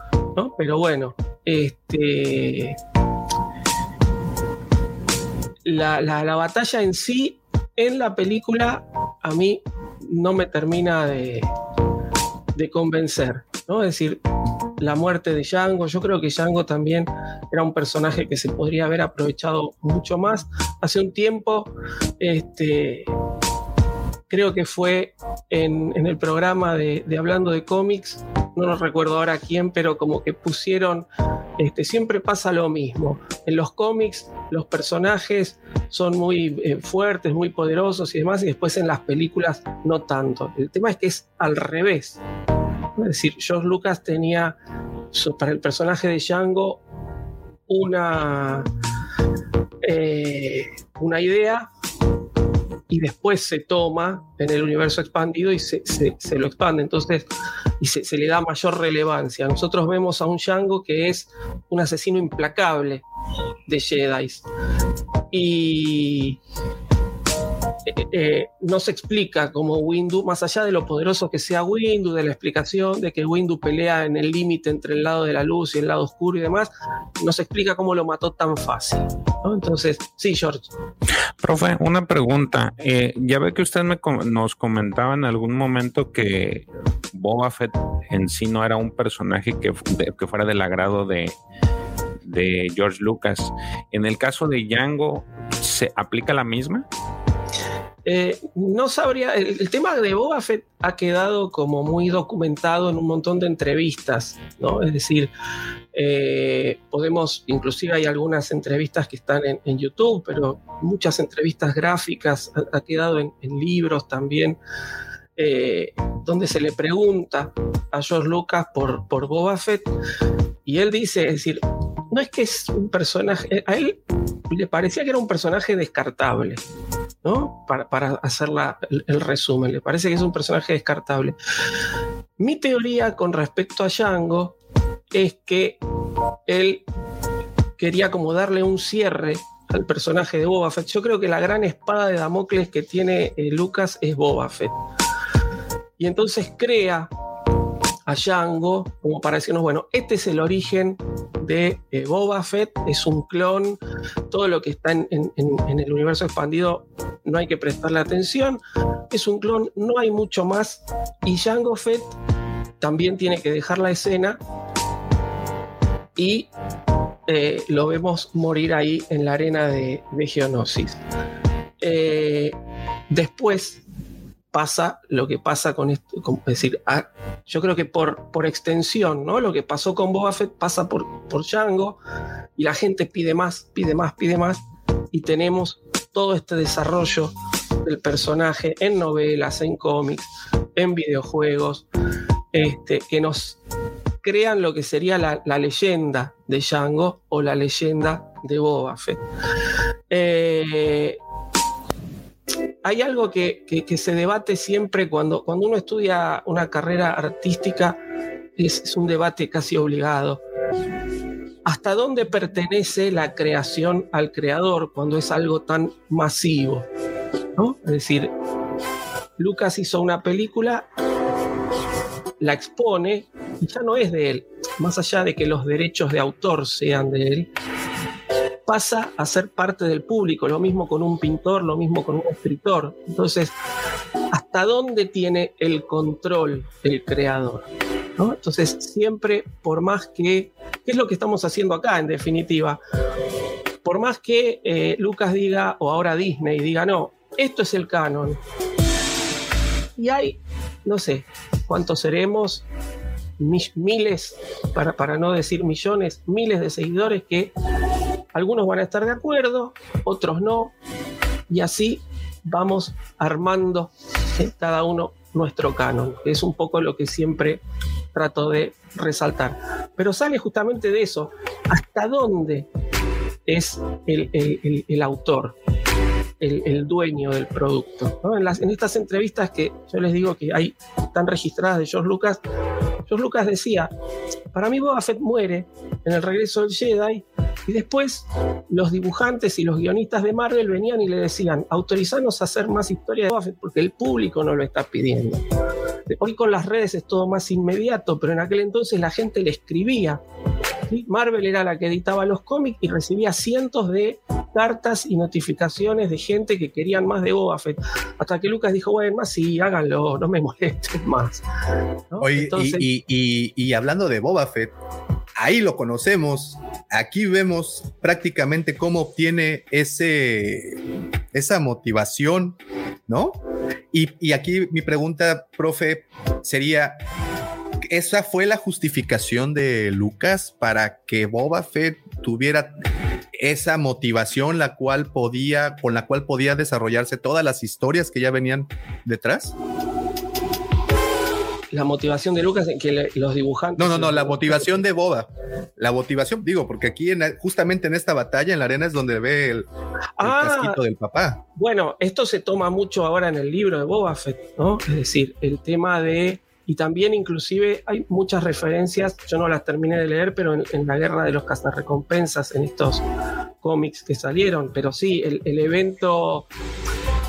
Pero bueno, este, la, batalla en sí, en la película, a mí no me termina de, convencer, ¿no? Es decir, la muerte de Django, yo creo que Django también era un personaje que se podría haber aprovechado mucho más. Hace un tiempo, este, creo que fue en, el programa de, Hablando de cómics, no nos recuerdo ahora quién, pero como que pusieron, este, siempre pasa lo mismo. En los cómics los personajes son muy eh, fuertes, muy poderosos y demás, y después en las películas no tanto. El tema es que es al revés. Es decir, George Lucas tenía para el personaje de Django una, eh, una idea y después se toma en el universo expandido y se, lo expande. Entonces, y se, le da mayor relevancia. Nosotros vemos a un Django que es un asesino implacable de Jedi. Y eh, eh, no se explica como Windu, más allá de lo poderoso que sea Windu, de la explicación de que Windu pelea en el límite entre el lado de la luz y el lado oscuro y demás, no se explica cómo lo mató tan fácil. Entonces, sí, George. Profe, una pregunta. Eh, ya ve que usted me, nos comentaba en algún momento que Boba Fett en sí no era un personaje que, que fuera del agrado de, de George Lucas. En el caso de Django, ¿se aplica la misma? Eh, no sabría, el, tema de Boba Fett ha quedado como muy documentado en un montón de entrevistas, ¿no? Es decir, eh, podemos, inclusive hay algunas entrevistas que están en, YouTube, pero muchas entrevistas gráficas ha, quedado en, libros también, eh, donde se le pregunta a George Lucas por, por Boba Fett y él dice, es decir, no es que es un personaje, a él le parecía que era un personaje descartable. ¿No? Para, hacer el, resumen. Le parece que es un personaje descartable. Mi teoría con respecto a Django es que él quería como darle un cierre al personaje de Boba Fett. Yo creo que la gran espada de Damocles que tiene eh, Lucas es Boba Fett. Y entonces crea a Django como para decirnos, bueno, este es el origen de eh, Boba Fett, es un clon, todo lo que está en, el universo expandido no hay que prestarle atención, es un clon, no hay mucho más, y Django Fett también tiene que dejar la escena. Y eh, lo vemos morir ahí en la arena de, Geonosis. Eh, después pasa lo que pasa con esto, es decir, yo creo que por, por extensión, ¿no? Lo que pasó con Boba Fett pasa por, por Django y la gente pide más, pide más, pide más y tenemos todo este desarrollo del personaje en novelas, en cómics, en videojuegos, este, que nos crean lo que sería la, leyenda de Django o la leyenda de Boba Fett. Eh, hay algo que, se debate siempre cuando, cuando uno estudia una carrera artística, es, un debate casi obligado. ¿Hasta dónde pertenece la creación al creador cuando es algo tan masivo? Es decir, Lucas hizo una película, la expone y ya no es de él, más allá de que los derechos de autor sean de él, pasa a ser parte del público, lo mismo con un pintor, lo mismo con un escritor. Entonces, ¿hasta dónde tiene el control el creador? Entonces, siempre, por más que, ¿qué es lo que estamos haciendo acá en definitiva? Por más que eh, Lucas diga, o ahora Disney diga, no, esto es el canon. Y hay, no sé, cuántos seremos, miles, para, para no decir millones, miles de seguidores que algunos van a estar de acuerdo, otros no, y así vamos armando eh, cada uno nuestro canon. Es un poco lo que siempre trato de resaltar. Pero sale justamente de eso, hasta dónde es el, autor, el, dueño del producto. En, en estas entrevistas que yo les digo que hay, están registradas de George Lucas, George Lucas decía, para mí Boba Fett muere en el regreso del Jedi y después los dibujantes y los guionistas de Marvel venían y le decían, autorizanos a hacer más historia de Boba Fett porque el público no lo está pidiendo. Hoy con las redes es todo más inmediato, pero en aquel entonces la gente le escribía. Marvel era la que editaba los cómics y recibía cientos de cartas y notificaciones de gente que querían más de Boba Fett. Hasta que Lucas dijo, bueno, más sí, háganlo, no me molesten más. y, hablando de Boba Fett, ahí lo conocemos. Aquí vemos prácticamente cómo obtiene ese, esa motivación, ¿no? Y, aquí mi pregunta, profe, sería, ¿esa fue la justificación de Lucas para que Boba Fett tuviera esa motivación la cual podía, con la cual podía desarrollarse todas las historias que ya venían detrás? La motivación de Lucas en que los dibujantes. No, no, no, la motivación de Boba. La motivación, digo, porque aquí justamente en esta batalla en la arena es donde ve el, ah, casquito del papá. Bueno, esto se toma mucho ahora en el libro de Boba Fett, ¿no? Es decir, el tema de y también inclusive hay muchas referencias, yo no las terminé de leer, pero en, la guerra de los cazarrecompensas, en estos cómics que salieron, pero sí, el, el evento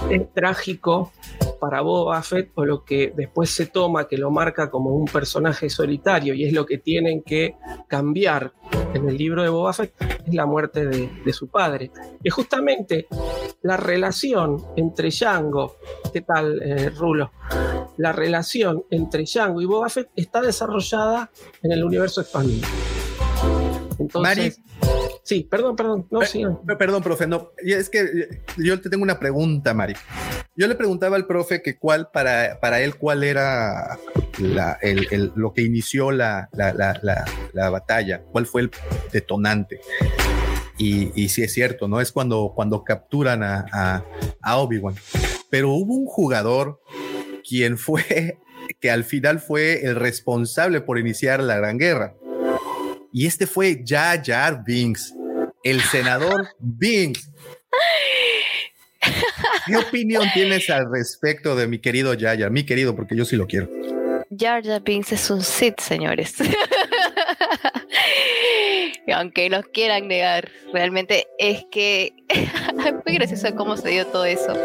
es trágico para Boba Fett o lo que después se toma que lo marca como un personaje solitario y es lo que tienen que cambiar en el libro de Boba Fett es la muerte de, su padre. Y justamente la relación entre Django, ¿qué tal, eh, Rulo? La relación entre Django y Boba Fett está desarrollada en el universo expandido. Entonces, Sí, perdón, perdón. No, sí. Perdón, profe. No, es que yo te tengo una pregunta, Mari. Yo le preguntaba al profe que cuál para, para él, cuál era lo que inició la, batalla, cuál fue el detonante. Y, y sí es cierto, ¿no? Es cuando, cuando capturan a, a Obi-Wan. Pero hubo un jugador quien fue, que al final fue el responsable por iniciar la Gran Guerra y este fue Jar Jar Binks, el senador Binks. ¿Qué opinión tienes al respecto de mi querido Jar Jar? Mi querido, porque yo sí lo quiero. Jar Jar Binks es un Sith, señores. Aunque nos quieran negar, realmente es que es muy gracioso cómo se dio todo eso.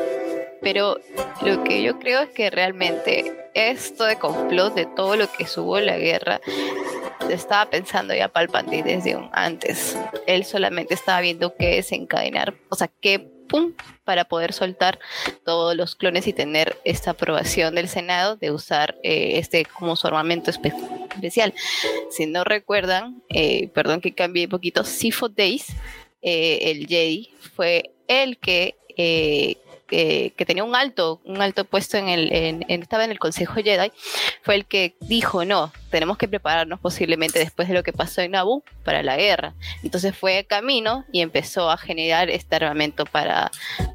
Pero lo que yo creo es que realmente esto de complot, de todo lo que subo la guerra, estaba pensando ya Palpatine desde un antes. Él solamente estaba viendo qué desencadenar, o sea, qué pum, para poder soltar todos los clones y tener esta aprobación del Senado de usar eh, este como su armamento especial. Si no recuerdan, eh, perdón que cambié un poquito, Sifo Days, eh, el Jedi, fue el que que, tenía un alto, un alto puesto en el, en, estaba en el Consejo Jedi, fue el que dijo, no, tenemos que prepararnos posiblemente después de lo que pasó en Naboo para la guerra. Entonces fue camino y empezó a generar este armamento para,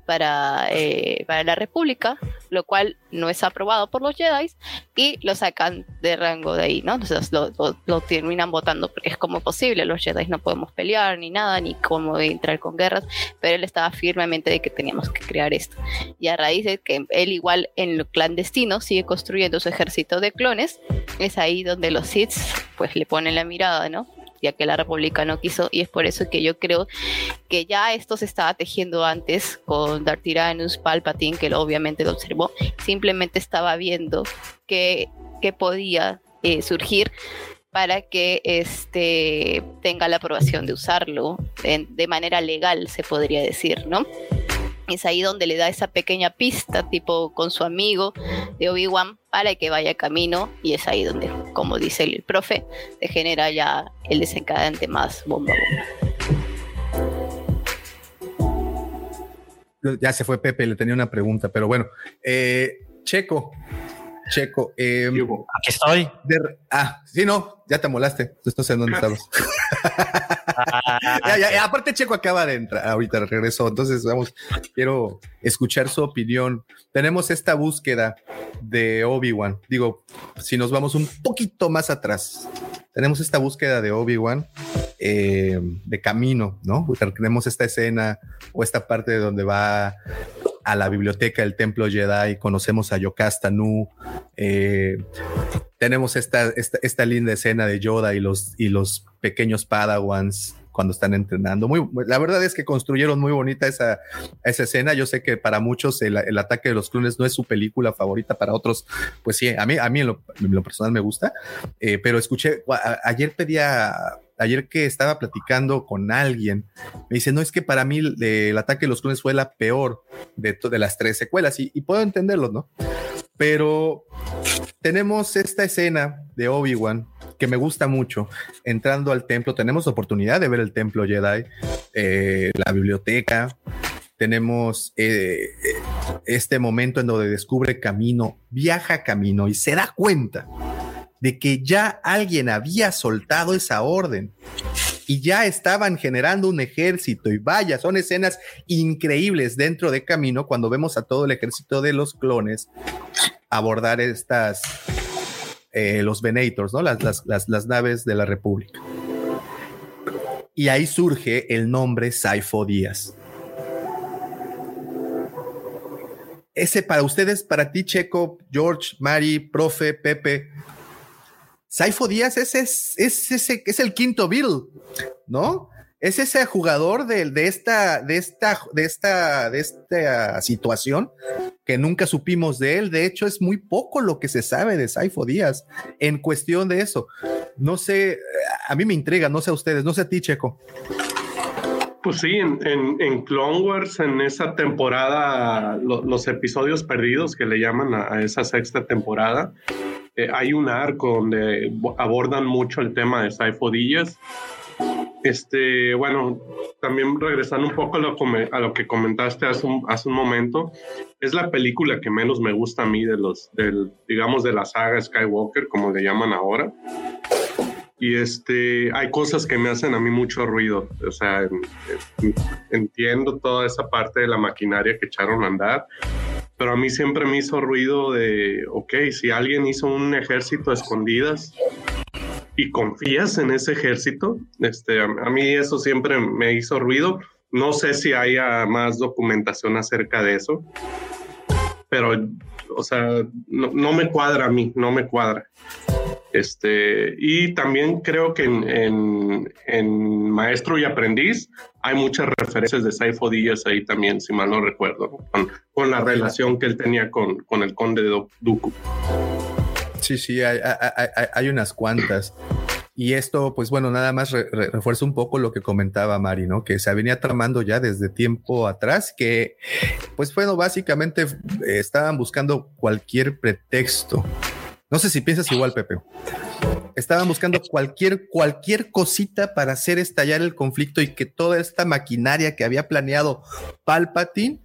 para, eh, para la República, lo cual no es aprobado por los Jedi y lo sacan de rango de ahí, ¿no? Entonces lo, terminan votando porque es como posible, los Jedi no podemos pelear ni nada, ni cómo entrar con guerras, pero él estaba firmemente de que teníamos que crear esto. Y a raíz de que él igual en lo clandestino sigue construyendo su ejército de clones, es ahí donde los Sith pues le ponen la mirada, ¿no? Ya que la República no quiso, y es por eso que yo creo que ya esto se estaba tejiendo antes con Darth Tyrannus, Palpatine, que obviamente lo observó, simplemente estaba viendo que, que podía eh, surgir para que este, tenga la aprobación de usarlo de manera legal, se podría decir, ¿no? Es ahí donde le da esa pequeña pista, tipo con su amigo de Obi-Wan, para que vaya camino. Y es ahí donde, como dice el profe, se genera ya el desencadenante más bomba Ya se fue Pepe, le tenía una pregunta, pero bueno. Eh, Checo, Checo. Eh, Aquí estoy. ah, sí, no, ya te molaste. No sé en dónde estabas. aparte, Checo acaba de entrar, ahorita regresó. Entonces, vamos, quiero escuchar su opinión. Tenemos esta búsqueda de Obi-Wan. Digo, si nos vamos un poquito más atrás, tenemos esta búsqueda de Obi-Wan eh, de camino, ¿no? Tenemos esta escena o esta parte de donde va a la biblioteca del templo Jedi, conocemos a Yocasta Nu, eh, tenemos esta, esta, linda escena de Yoda y los, y los pequeños Padawans cuando están entrenando. Muy, la verdad es que construyeron muy bonita esa, esa escena. Yo sé que para muchos el, ataque de los clones no es su película favorita, para otros, pues sí, a mí, a mí en, lo, personal me gusta, eh, pero escuché, ayer pedía ayer que estaba platicando con alguien, me dice, no es que para mí el, ataque de los clones fue la peor de, de las tres secuelas y, puedo entenderlo, ¿no? Pero tenemos esta escena de Obi-Wan que me gusta mucho. Entrando al templo, tenemos oportunidad de ver el templo Jedi, eh, la biblioteca. Tenemos eh, este momento en donde descubre camino, viaja camino y se da cuenta de que ya alguien había soltado esa orden y ya estaban generando un ejército y vaya, son escenas increíbles dentro de Camino cuando vemos a todo el ejército de los clones abordar estas, eh, los Venators, ¿no? Las, las, naves de la República. Y ahí surge el nombre Saifo Díaz. Ese para ustedes, para ti, Checo, George, Mari, profe, Pepe, Saifo Díaz es, es, ese, es el quinto Bill, ¿no? Es ese jugador de, de, esta, de, esta, de, esta, de esta situación que nunca supimos de él. De hecho, es muy poco lo que se sabe de Saifo Díaz en cuestión de eso. No sé, a mí me intriga, no sé a ustedes, no sé a ti, Checo. Pues sí, en, en, Clone Wars, en esa temporada, los episodios perdidos que le llaman a, a esa sexta temporada, eh, hay un arco donde abordan mucho el tema de Saifodillas. Este, bueno, también regresando un poco a lo, a lo que comentaste hace un, hace un, momento, es la película que menos me gusta a mí de los, del, digamos, de la saga Skywalker, como le llaman ahora. Y este, hay cosas que me hacen a mí mucho ruido. O sea, entiendo toda esa parte de la maquinaria que echaron a andar, pero a mí siempre me hizo ruido de, ok, si alguien hizo un ejército a escondidas y confías en ese ejército, este, a, mí eso siempre me hizo ruido. No sé si haya más documentación acerca de eso, pero, o sea, no me cuadra a mí, no me cuadra. Este, y también creo que en, en, Maestro y Aprendiz hay muchas referencias de Saifo Díaz ahí también, si mal no recuerdo, con, la relación que él tenía con, con el conde de Dooku. Sí, sí, hay, hay, hay, unas cuantas. Y esto, pues bueno, nada más refuerza un poco lo que comentaba Mari, ¿no? Que se venía tramando ya desde tiempo atrás, que, pues bueno, básicamente eh, estaban buscando cualquier pretexto no sé si piensas igual, Pepe. Estaban buscando cualquier, cualquier cosita para hacer estallar el conflicto y que toda esta maquinaria que había planeado Palpatine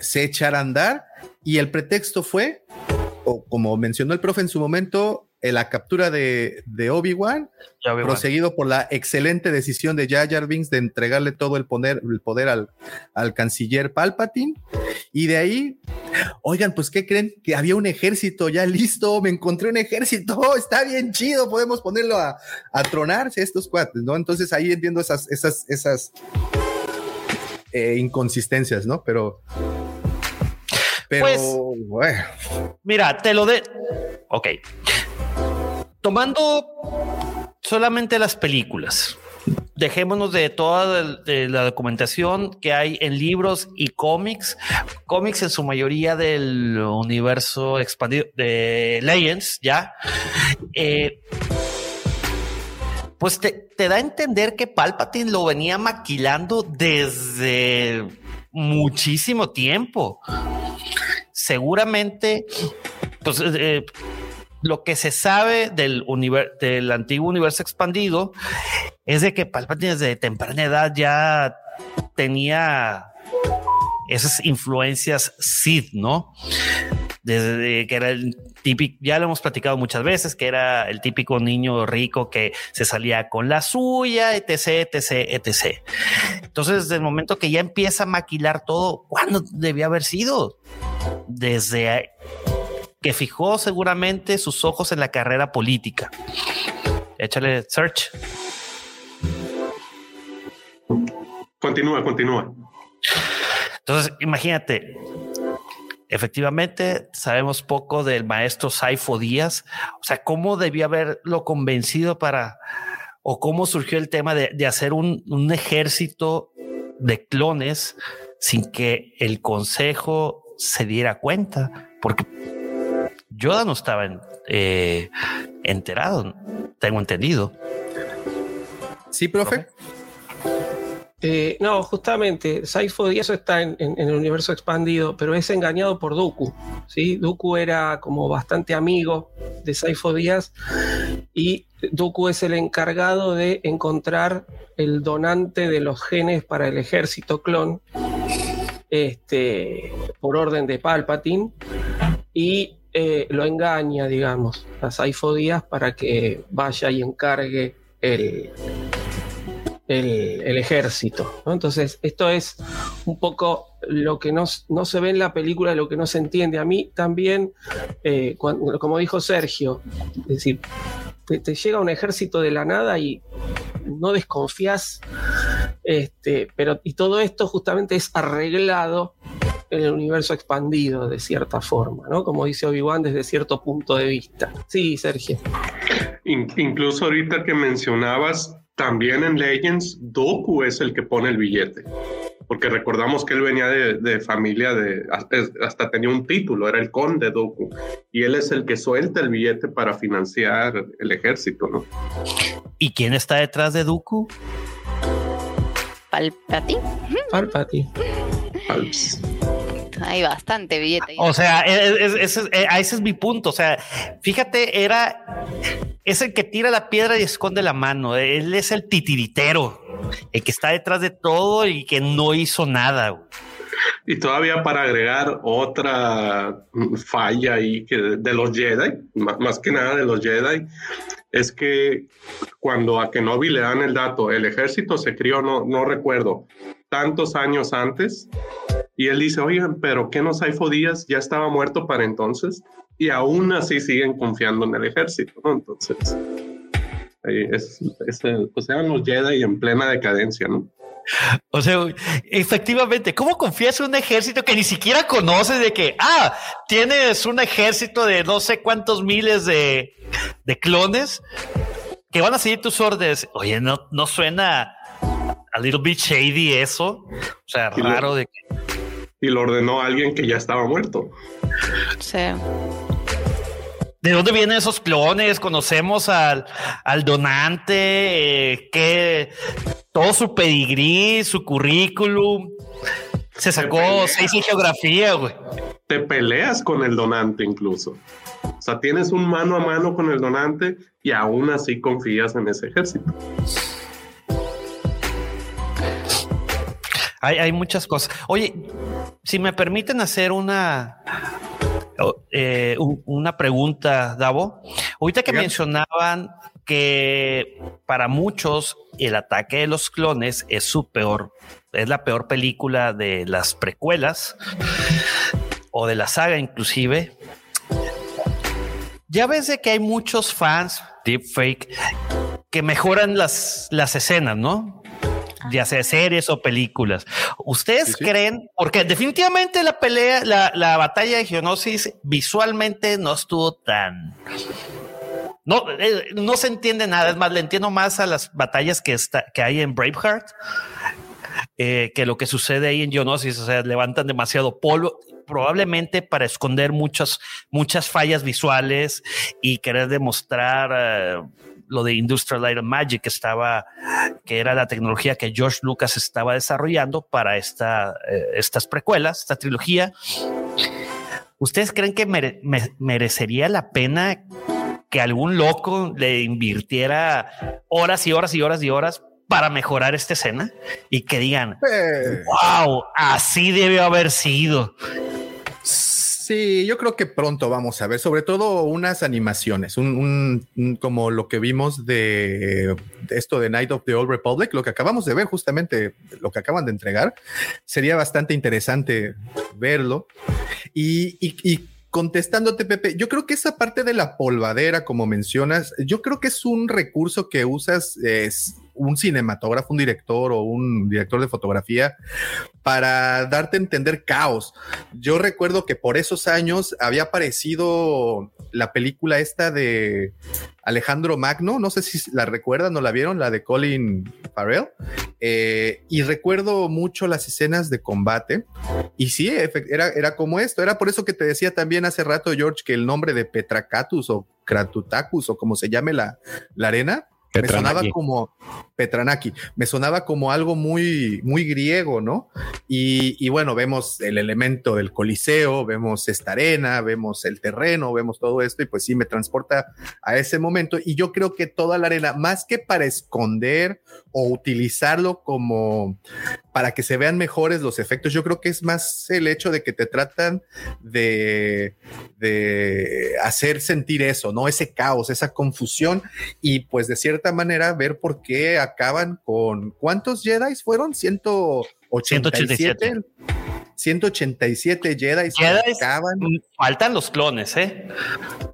se echara a andar. Y el pretexto fue, o como mencionó el profe en su momento, la captura de, Obi-Wan, proseguido por la excelente decisión de Jar Jar Binks de entregarle todo el poder, el poder al, al, canciller Palpatine. Y de ahí, oigan, pues, ¿qué creen? Que había un ejército ya listo, me encontré un ejército, está bien chido, podemos ponerlo a, a tronarse estos cuates, ¿no? Entonces ahí entiendo esas, esas, esas eh, inconsistencias, ¿no? Pero... Pero, pues, bueno. Mira, te lo de... Ok tomando solamente las películas, dejémonos de toda la documentación que hay en libros y cómics, cómics en su mayoría del universo expandido de Legends, ya. Eh, pues te, te da a entender que Palpatine lo venía maquilando desde muchísimo tiempo. Seguramente, pues eh, lo que se sabe del, del antiguo universo expandido es de que Palpatine desde temprana edad ya tenía esas influencias Sith, ¿no? Desde que era el típico, ya lo hemos platicado muchas veces, que era el típico niño rico que se salía con la suya, etc, etc, etc. Entonces, desde el momento que ya empieza a maquilar todo, ¿cuándo debía haber sido? Desde que fijó seguramente sus ojos en la carrera política. Échale search. Continúa, continúa. Entonces, imagínate, efectivamente sabemos poco del maestro Saifo Díaz, o sea, cómo debía haberlo convencido para, o cómo surgió el tema de, hacer un, un, ejército de clones sin que el consejo se diera cuenta, porque Yoda no estaba eh, enterado, tengo entendido. Sí, profe. Eh, no, justamente, Saifo Díaz está en, el universo expandido, pero es engañado por Dooku. ¿sí? Dooku era como bastante amigo de Saifo Díaz y Dooku es el encargado de encontrar el donante de los genes para el ejército clon este, por orden de Palpatine y eh, lo engaña, digamos, a Saifo Díaz para que vaya y encargue el, el, ejército. Entonces, esto es un poco lo que no, se ve en la película, lo que no se entiende. A mí también, eh, como dijo Sergio, es decir, te, llega un ejército de la nada y no desconfías, este, pero y todo esto justamente es arreglado en el universo expandido de cierta forma, ¿no? Como dice Obi-Wan desde cierto punto de vista. Sí, Sergio. incluso ahorita que mencionabas, también en Legends, Doku es el que pone el billete. Porque recordamos que él venía de, familia de. Hasta tenía un título, era el conde Doku. Y él es el que suelta el billete para financiar el ejército, ¿no? ¿Y quién está detrás de Doku? Palpatine. Palpatine. Hay bastante billete. O sea, ese es mi punto. O sea, fíjate, era es el que tira la piedra y esconde la mano. Él es el titiritero, el que está detrás de todo y que no hizo nada. Y todavía para agregar otra falla ahí que de los Jedi, más que nada de los Jedi, es que cuando a Kenobi le dan el dato, el ejército se crió, no, no recuerdo, tantos años antes, y él dice, oigan, pero ¿qué no hay Díaz ya estaba muerto para entonces? Y aún así siguen confiando en el ejército, ¿no? Entonces, es, es, pues eran los Jedi en plena decadencia, ¿no? O sea, efectivamente, ¿cómo confías en un ejército que ni siquiera conoces de que, ah, tienes un ejército de no sé cuántos miles de, de clones que van a seguir tus órdenes? Oye, no, no suena a little bit shady eso. O sea, raro de que. Y lo ordenó a alguien que ya estaba muerto. Sí. ¿De dónde vienen esos clones? Conocemos al, al donante, eh, que todo su pedigrí, su currículum. Se sacó seis en geografía, güey. Te peleas con el donante incluso. O sea, tienes un mano a mano con el donante y aún así confías en ese ejército. Hay, muchas cosas. Oye, si me permiten hacer una, eh, una pregunta, Davo. Ahorita que mencionaban que para muchos el ataque de los clones es su peor, es la peor película de las precuelas o de la saga inclusive. Ya ves de que hay muchos fans deepfake que mejoran las, las escenas, ¿no? Ya sea series o películas. ¿Ustedes creen? Porque definitivamente la pelea, la, batalla de Geonosis visualmente no estuvo tan. No, eh, no se entiende nada. Es más, le entiendo más a las batallas que, está, que hay en Braveheart eh, que lo que sucede ahí en Geonosis. O sea, levantan demasiado polvo probablemente para esconder muchas, muchas fallas visuales y querer demostrar eh, lo de Industrial Light and Magic, que estaba, que era la tecnología que George Lucas estaba desarrollando para esta, eh, estas precuelas, esta trilogía. ¿Ustedes creen que merecería la pena que algún loco le invirtiera horas y horas y horas y horas para mejorar esta escena y que digan, wow, así debe haber sido. Sí, yo creo que pronto vamos a ver, sobre todo unas animaciones, un, como lo que vimos de, esto de Night of the Old Republic, lo que acabamos de ver justamente, lo que acaban de entregar, sería bastante interesante verlo. Y, y contestándote, Pepe, yo creo que esa parte de la polvadera, como mencionas, yo creo que es un recurso que usas, es un cinematógrafo, un director o un director de fotografía para darte a entender caos. Yo recuerdo que por esos años había aparecido la película esta de Alejandro Magno, no sé si la recuerdan o la vieron, la de Colin Farrell, eh, y recuerdo mucho las escenas de combate, y sí, era, era como esto, era por eso que te decía también hace rato, George, que el nombre de Petracatus o Kratutakus o como se llame la, la arena, me sonaba como Petranaki, me sonaba como algo muy, muy griego, ¿no? Y, bueno, vemos el elemento del Coliseo, vemos esta arena, vemos el terreno, vemos todo esto y pues sí me transporta a ese momento. Y yo creo que toda la arena, más que para esconder o utilizarlo como para que se vean mejores los efectos, yo creo que es más el hecho de que te tratan de, de hacer sentir eso, ¿no? Ese caos, esa confusión y pues de cierta manera ver por qué acaban con cuántos Jedi fueron 187. 187 Jedi acaban. Faltan los clones, ¿eh?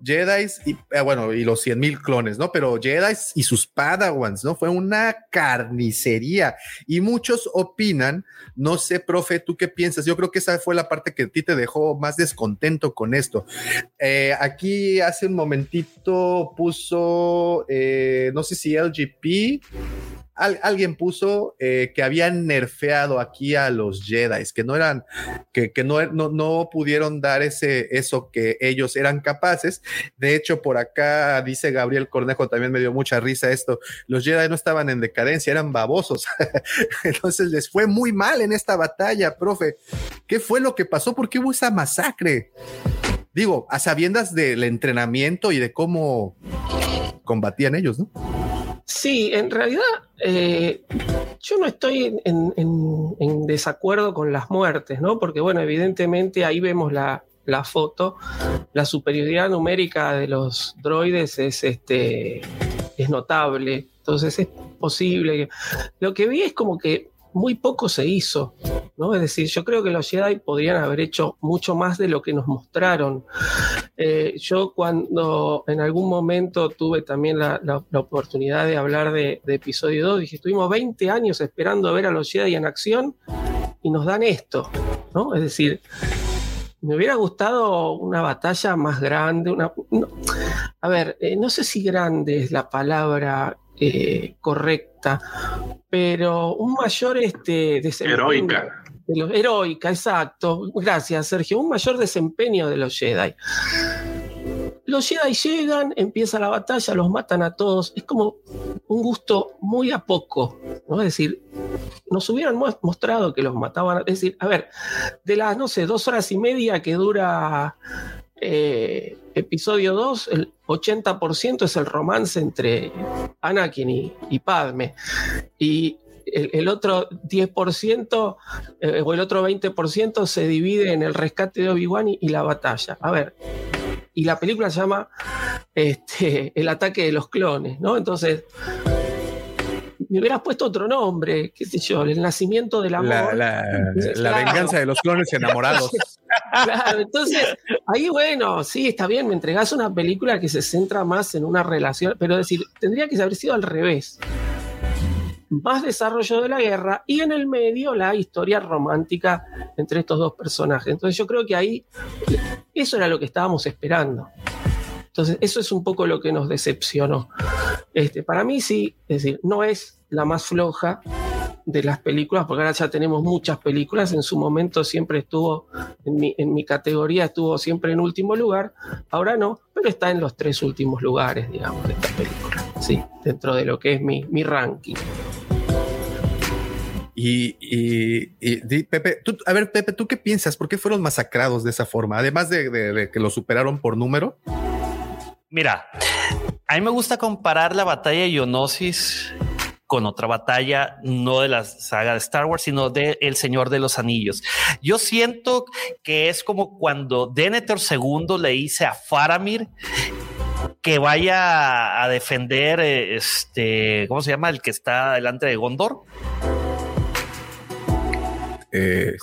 Jedi y eh, bueno, y los 100 mil clones, ¿no? Pero Jedi y sus Padawans, ¿no? Fue una carnicería. Y muchos opinan, no sé, profe, ¿tú qué piensas? Yo creo que esa fue la parte que a ti te dejó más descontento con esto. Eh, aquí hace un momentito puso, eh, no sé si LGP alguien puso eh, que habían nerfeado aquí a los Jedi, que no eran, que, no, no, pudieron dar ese, eso que ellos eran capaces. De hecho, por acá dice Gabriel Cornejo, también me dio mucha risa esto, los Jedi no estaban en decadencia, eran babosos. Entonces les fue muy mal en esta batalla, profe. ¿Qué fue lo que pasó? ¿Por qué hubo esa masacre? Digo, a sabiendas del entrenamiento y de cómo combatían ellos, ¿no? Sí, en realidad eh, yo no estoy en, desacuerdo con las muertes, ¿no? Porque, bueno, evidentemente ahí vemos la, foto, la superioridad numérica de los droides es, este, es notable, entonces es posible. Lo que vi es como que muy poco se hizo, ¿no? Es decir, yo creo que los Jedi podrían haber hecho mucho más de lo que nos mostraron. Eh, yo cuando en algún momento tuve también la, oportunidad de hablar de, episodio 2, dije, estuvimos 20 años esperando ver a los Jedi en acción y nos dan esto, ¿no? Es decir, me hubiera gustado una batalla más grande, una... a ver, eh, no sé si grande es la palabra eh, correcta, pero un mayor este, desempeño. Heroica. De los, heroica, exacto. Gracias, Sergio. Un mayor desempeño de los Jedi. Los Jedi llegan, empieza la batalla, los matan a todos. Es como un gusto muy a poco. ¿no? Es decir, nos hubieran mostrado que los mataban. Es decir, a ver, de las, no sé, dos horas y media que dura eh, episodio 2, el 80% es el romance entre Anakin y, Padme. Y el, otro 10% eh, o el otro 20% se divide en el rescate de Obi-Wan y, la batalla. A ver, y la película se llama este, El ataque de los clones, ¿no? Entonces, me hubieras puesto otro nombre, qué sé yo, el nacimiento del amor. La, venganza de los clones enamorados. claro, entonces, ahí bueno, sí, está bien, me entregas una película que se centra más en una relación, pero decir, tendría que haber sido al revés. Más desarrollo de la guerra y en el medio la historia romántica entre estos dos personajes. Entonces yo creo que ahí eso era lo que estábamos esperando. Entonces, eso es un poco lo que nos decepcionó. Este, para mí sí, es decir, no es la más floja de las películas, porque ahora ya tenemos muchas películas, en su momento siempre estuvo, en mi, en mi categoría estuvo siempre en último lugar, ahora no, pero está en los tres últimos lugares, digamos, de esta película. sí, dentro de lo que es mi, mi ranking. Y, y, Pepe, tú, a ver, Pepe, ¿tú qué piensas? ¿Por qué fueron masacrados de esa forma? Además de, que lo superaron por número. Mira, a mí me gusta comparar la batalla de Ionosis con otra batalla, no de la saga de Star Wars, sino de El Señor de los Anillos. Yo siento que es como cuando Denethor II le dice a Faramir que vaya a defender este, ¿cómo se llama? El que está delante de Gondor. Eh,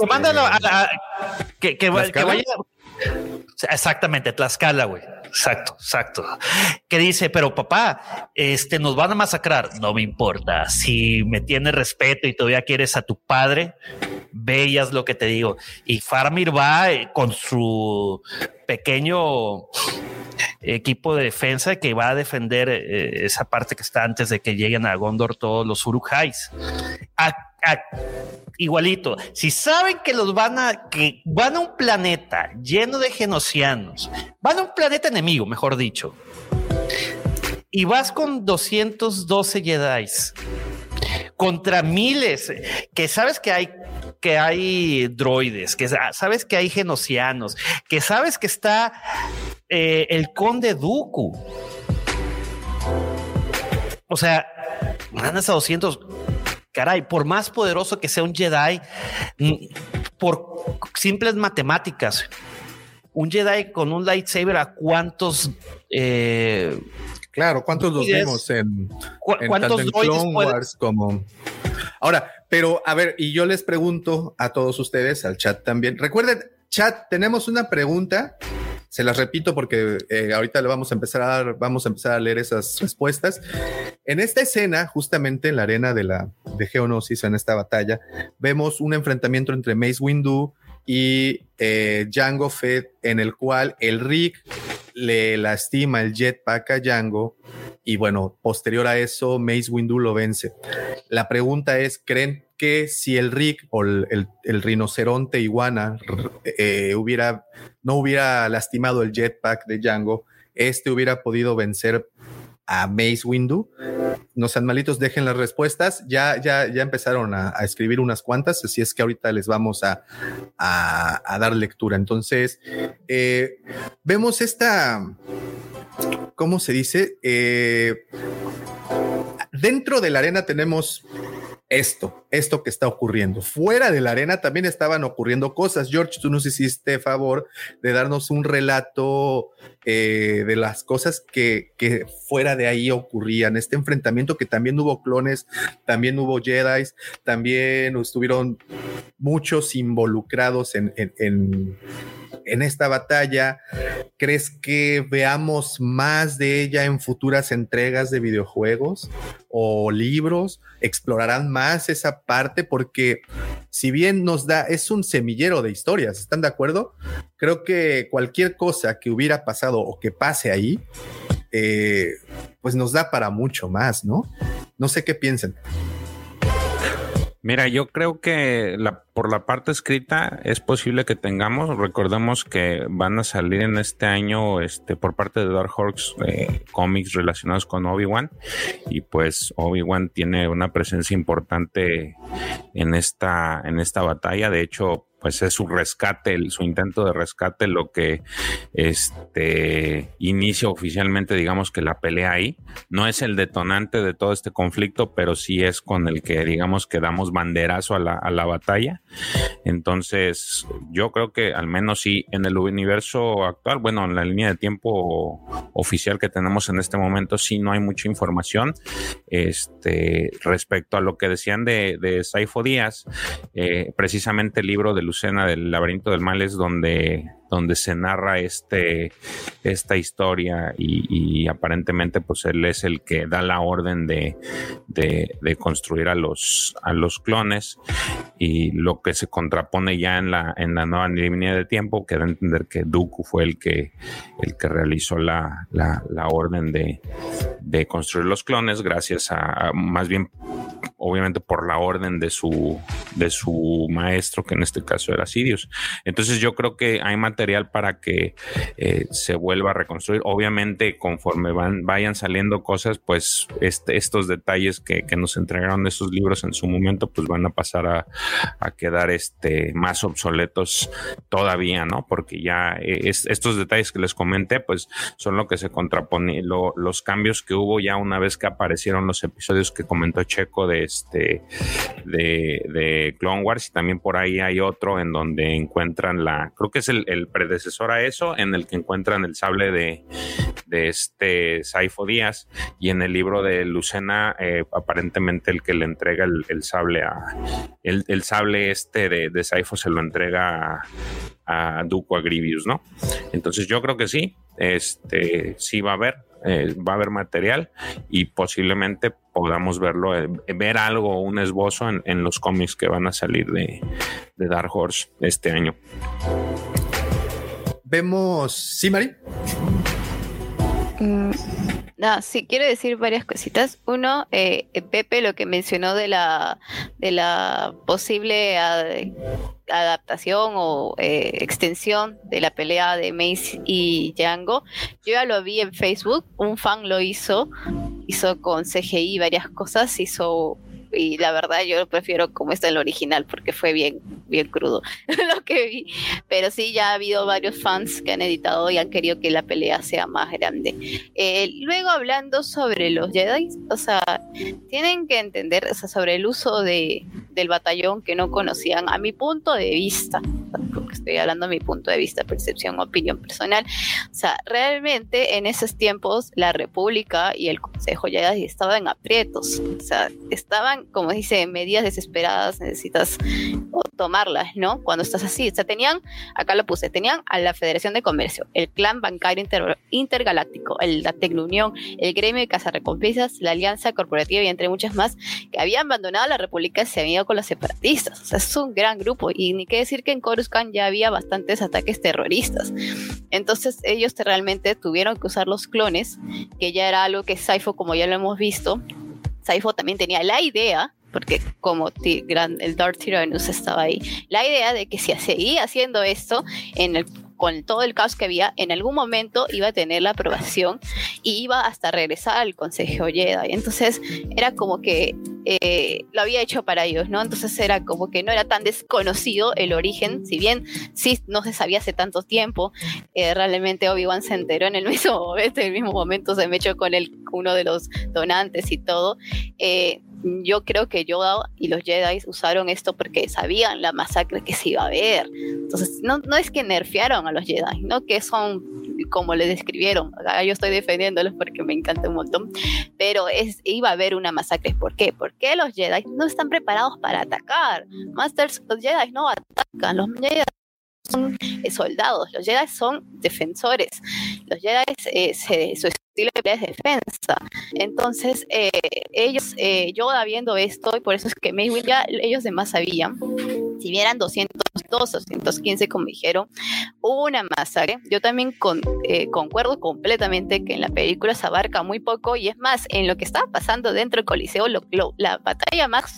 que, que, vaya. Exactamente, Tlaxcala, güey. Exacto, exacto. Que dice, pero papá, este, nos van a masacrar. No me importa. Si me tienes respeto y todavía quieres a tu padre, veías lo que te digo. Y Farmir va eh, con su pequeño equipo de defensa que va a defender eh, esa parte que está antes de que lleguen a Gondor todos los Urukhais. Igualito, si saben que los van a que van a un planeta lleno de genocianos, van a un planeta enemigo, mejor dicho, y vas con 212 Jedi contra miles que sabes que hay que hay droides, que sabes que hay genocianos, que sabes que está eh, el conde Dooku. O sea, ganas a 200. Caray, por más poderoso que sea un Jedi, mm, por simples matemáticas, un Jedi con un lightsaber a cuántos eh, claro cuántos los vemos en, cuántos Clone Wars como ahora pero a ver y yo les pregunto a todos ustedes al chat también. Recuerden chat tenemos una pregunta se las repito porque eh, ahorita le vamos a empezar a dar, vamos a empezar a leer esas respuestas. En esta escena, justamente en la arena de la de Geonosis, en esta batalla, vemos un enfrentamiento entre Mace Windu y eh, Django Fett, en el cual el Rick le lastima el jetpack a Django y bueno, posterior a eso, Mace Windu lo vence. La pregunta es, ¿creen que si el Rick o el, rinoceronte iguana eh, hubiera, no hubiera lastimado el jetpack de Django, este hubiera podido vencer a Mace Windu? No sean dejen las respuestas. Ya, ya, ya empezaron a, escribir unas cuantas, así es que ahorita les vamos a, dar lectura. Entonces, eh, vemos esta, ¿cómo se dice? Eh, dentro de la arena tenemos esto, esto que está ocurriendo. Fuera de la arena también estaban ocurriendo cosas. George, tú nos hiciste favor de darnos un relato eh, de las cosas que, que, fuera de ahí ocurrían. Este enfrentamiento que también hubo clones, también hubo Jedi, también estuvieron muchos involucrados en, en en esta batalla? ¿Crees que veamos más de ella en futuras entregas de videojuegos o libros? ¿Explorarán más esa parte? Porque si bien nos da, es un semillero de historias, ¿están de acuerdo? Creo que cualquier cosa que hubiera pasado o que pase ahí, eh, pues nos da para mucho más, ¿no? No sé qué piensen. Mira, yo creo que la, por la parte escrita es posible que tengamos, recordemos que van a salir en este año este, por parte de Dark Horse eh, cómics relacionados con Obi-Wan. Y pues Obi-Wan tiene una presencia importante en esta, en esta batalla, de hecho pues es su rescate, su intento de rescate lo que este inicia oficialmente, digamos que la pelea ahí. No es el detonante de todo este conflicto, pero sí es con el que, digamos, que damos banderazo a la, a la batalla. Entonces, yo creo que al menos sí en el universo actual, bueno, en la línea de tiempo oficial que tenemos en este momento, sí no hay mucha información. Este, respecto a lo que decían de, Saifo Díaz, eh, precisamente el libro de Lucena del laberinto del mal es donde donde se narra este, esta historia y, aparentemente pues él es el que da la orden de, de, construir a los, a los clones y lo que se contrapone ya en la, en la nueva línea de tiempo que da a entender que Dooku fue el que, el que realizó la, la, orden de, de construir los clones gracias a, más bien obviamente por la orden de su, de su maestro, que en este caso era Sirius. Entonces yo creo que hay material para que eh, se vuelva a reconstruir. Obviamente conforme van, vayan saliendo cosas, pues este, estos detalles que, nos entregaron esos libros en su momento, pues van a pasar a, quedar este, más obsoletos todavía, ¿no? Porque ya eh, estos detalles que les comenté, pues son lo que se contrapone, los cambios que hubo ya una vez que aparecieron los episodios que comentó Checo de este de, Clone Wars y también por ahí hay otro en donde encuentran la, creo que es el, predecesor a eso, en el que encuentran el sable de, de este Saifo Díaz y en el libro de Lucena eh, aparentemente el que le entrega el, sable a el, sable este de, de Saifo se lo entrega a, Duco a Grievous, ¿no? Entonces yo creo que sí, este sí va a haber eh, va a haber material y posiblemente podamos verlo, eh, ver algo, un esbozo en, los cómics que van a salir de, Dark Horse este año. Vemos, ¿sí, Mari? No, sí, quiero decir varias cositas. Uno, eh, Pepe, lo que mencionó de la, de la posible adaptación o eh, extensión de la pelea de Mace y Django. Yo ya lo vi en Facebook, un fan lo hizo, hizo con CGI varias cosas, hizo y la verdad yo prefiero como está el original porque fue bien, bien crudo lo que vi. Pero sí, ya ha habido varios fans que han editado y han querido que la pelea sea más grande. Eh, luego hablando sobre los Jedi, o sea, tienen que entender o sea, sobre el uso de, del batallón que no conocían, a mi punto de vista, porque estoy hablando a mi punto de vista, percepción, opinión personal. O sea, realmente en esos tiempos la República y el Consejo Jedi estaban aprietos, o sea, estaban como dice, medidas desesperadas, necesitas tomarlas, ¿no? Cuando estás así. O sea, tenían, acá lo puse, tenían a la Federación de Comercio, el Clan Bancario Intergaláctico, el, la Tecnounión, el Gremio de Cazarrecompensas, la Alianza Corporativa y entre muchas más, que habían abandonado la República y se habían ido con los separatistas. O sea, es un gran grupo. Y ni qué decir que en Coruscant ya había bastantes ataques terroristas. Entonces, ellos realmente tuvieron que usar los clones, que ya era algo que Saifo, como ya lo hemos visto, Saifo también tenía la idea, porque como el Darth Tyrannus estaba ahí, la idea de que si seguía haciendo esto en el con todo el caos que había, en algún momento iba a tener la aprobación y iba hasta regresar al Consejo Jedi. Entonces era como que eh, lo había hecho para ellos, ¿no? Entonces era como que no era tan desconocido el origen, si bien sí no se sabía hace tanto tiempo, eh, realmente Obi-Wan se enteró en el mismo momento, en el mismo momento se me echó con el, uno de los donantes y todo. Eh, yo creo que Yoda y los Jedi usaron esto porque sabían la masacre que se iba a ver. Entonces, no, no es que nerfearon a los Jedi, no que son como les describieron. Yo estoy defendiéndolos porque me encanta un montón, pero es, iba a haber una masacre. ¿Por qué? Porque los Jedi no están preparados para atacar. Masters, los Jedi no atacan, los Jedi son eh, soldados, los Jedi son defensores. Los Jedi, eh, su estilo de es defensa. Entonces, eh, ellos, eh, Yoda viendo esto, y por eso es que Mayfield ya ellos demás sabían, si vieran 202, 215, como dijeron, una masacre. Yo también con, concuerdo completamente que en la película se abarca muy poco, y es más, en lo que estaba pasando dentro del Coliseo, la batalla más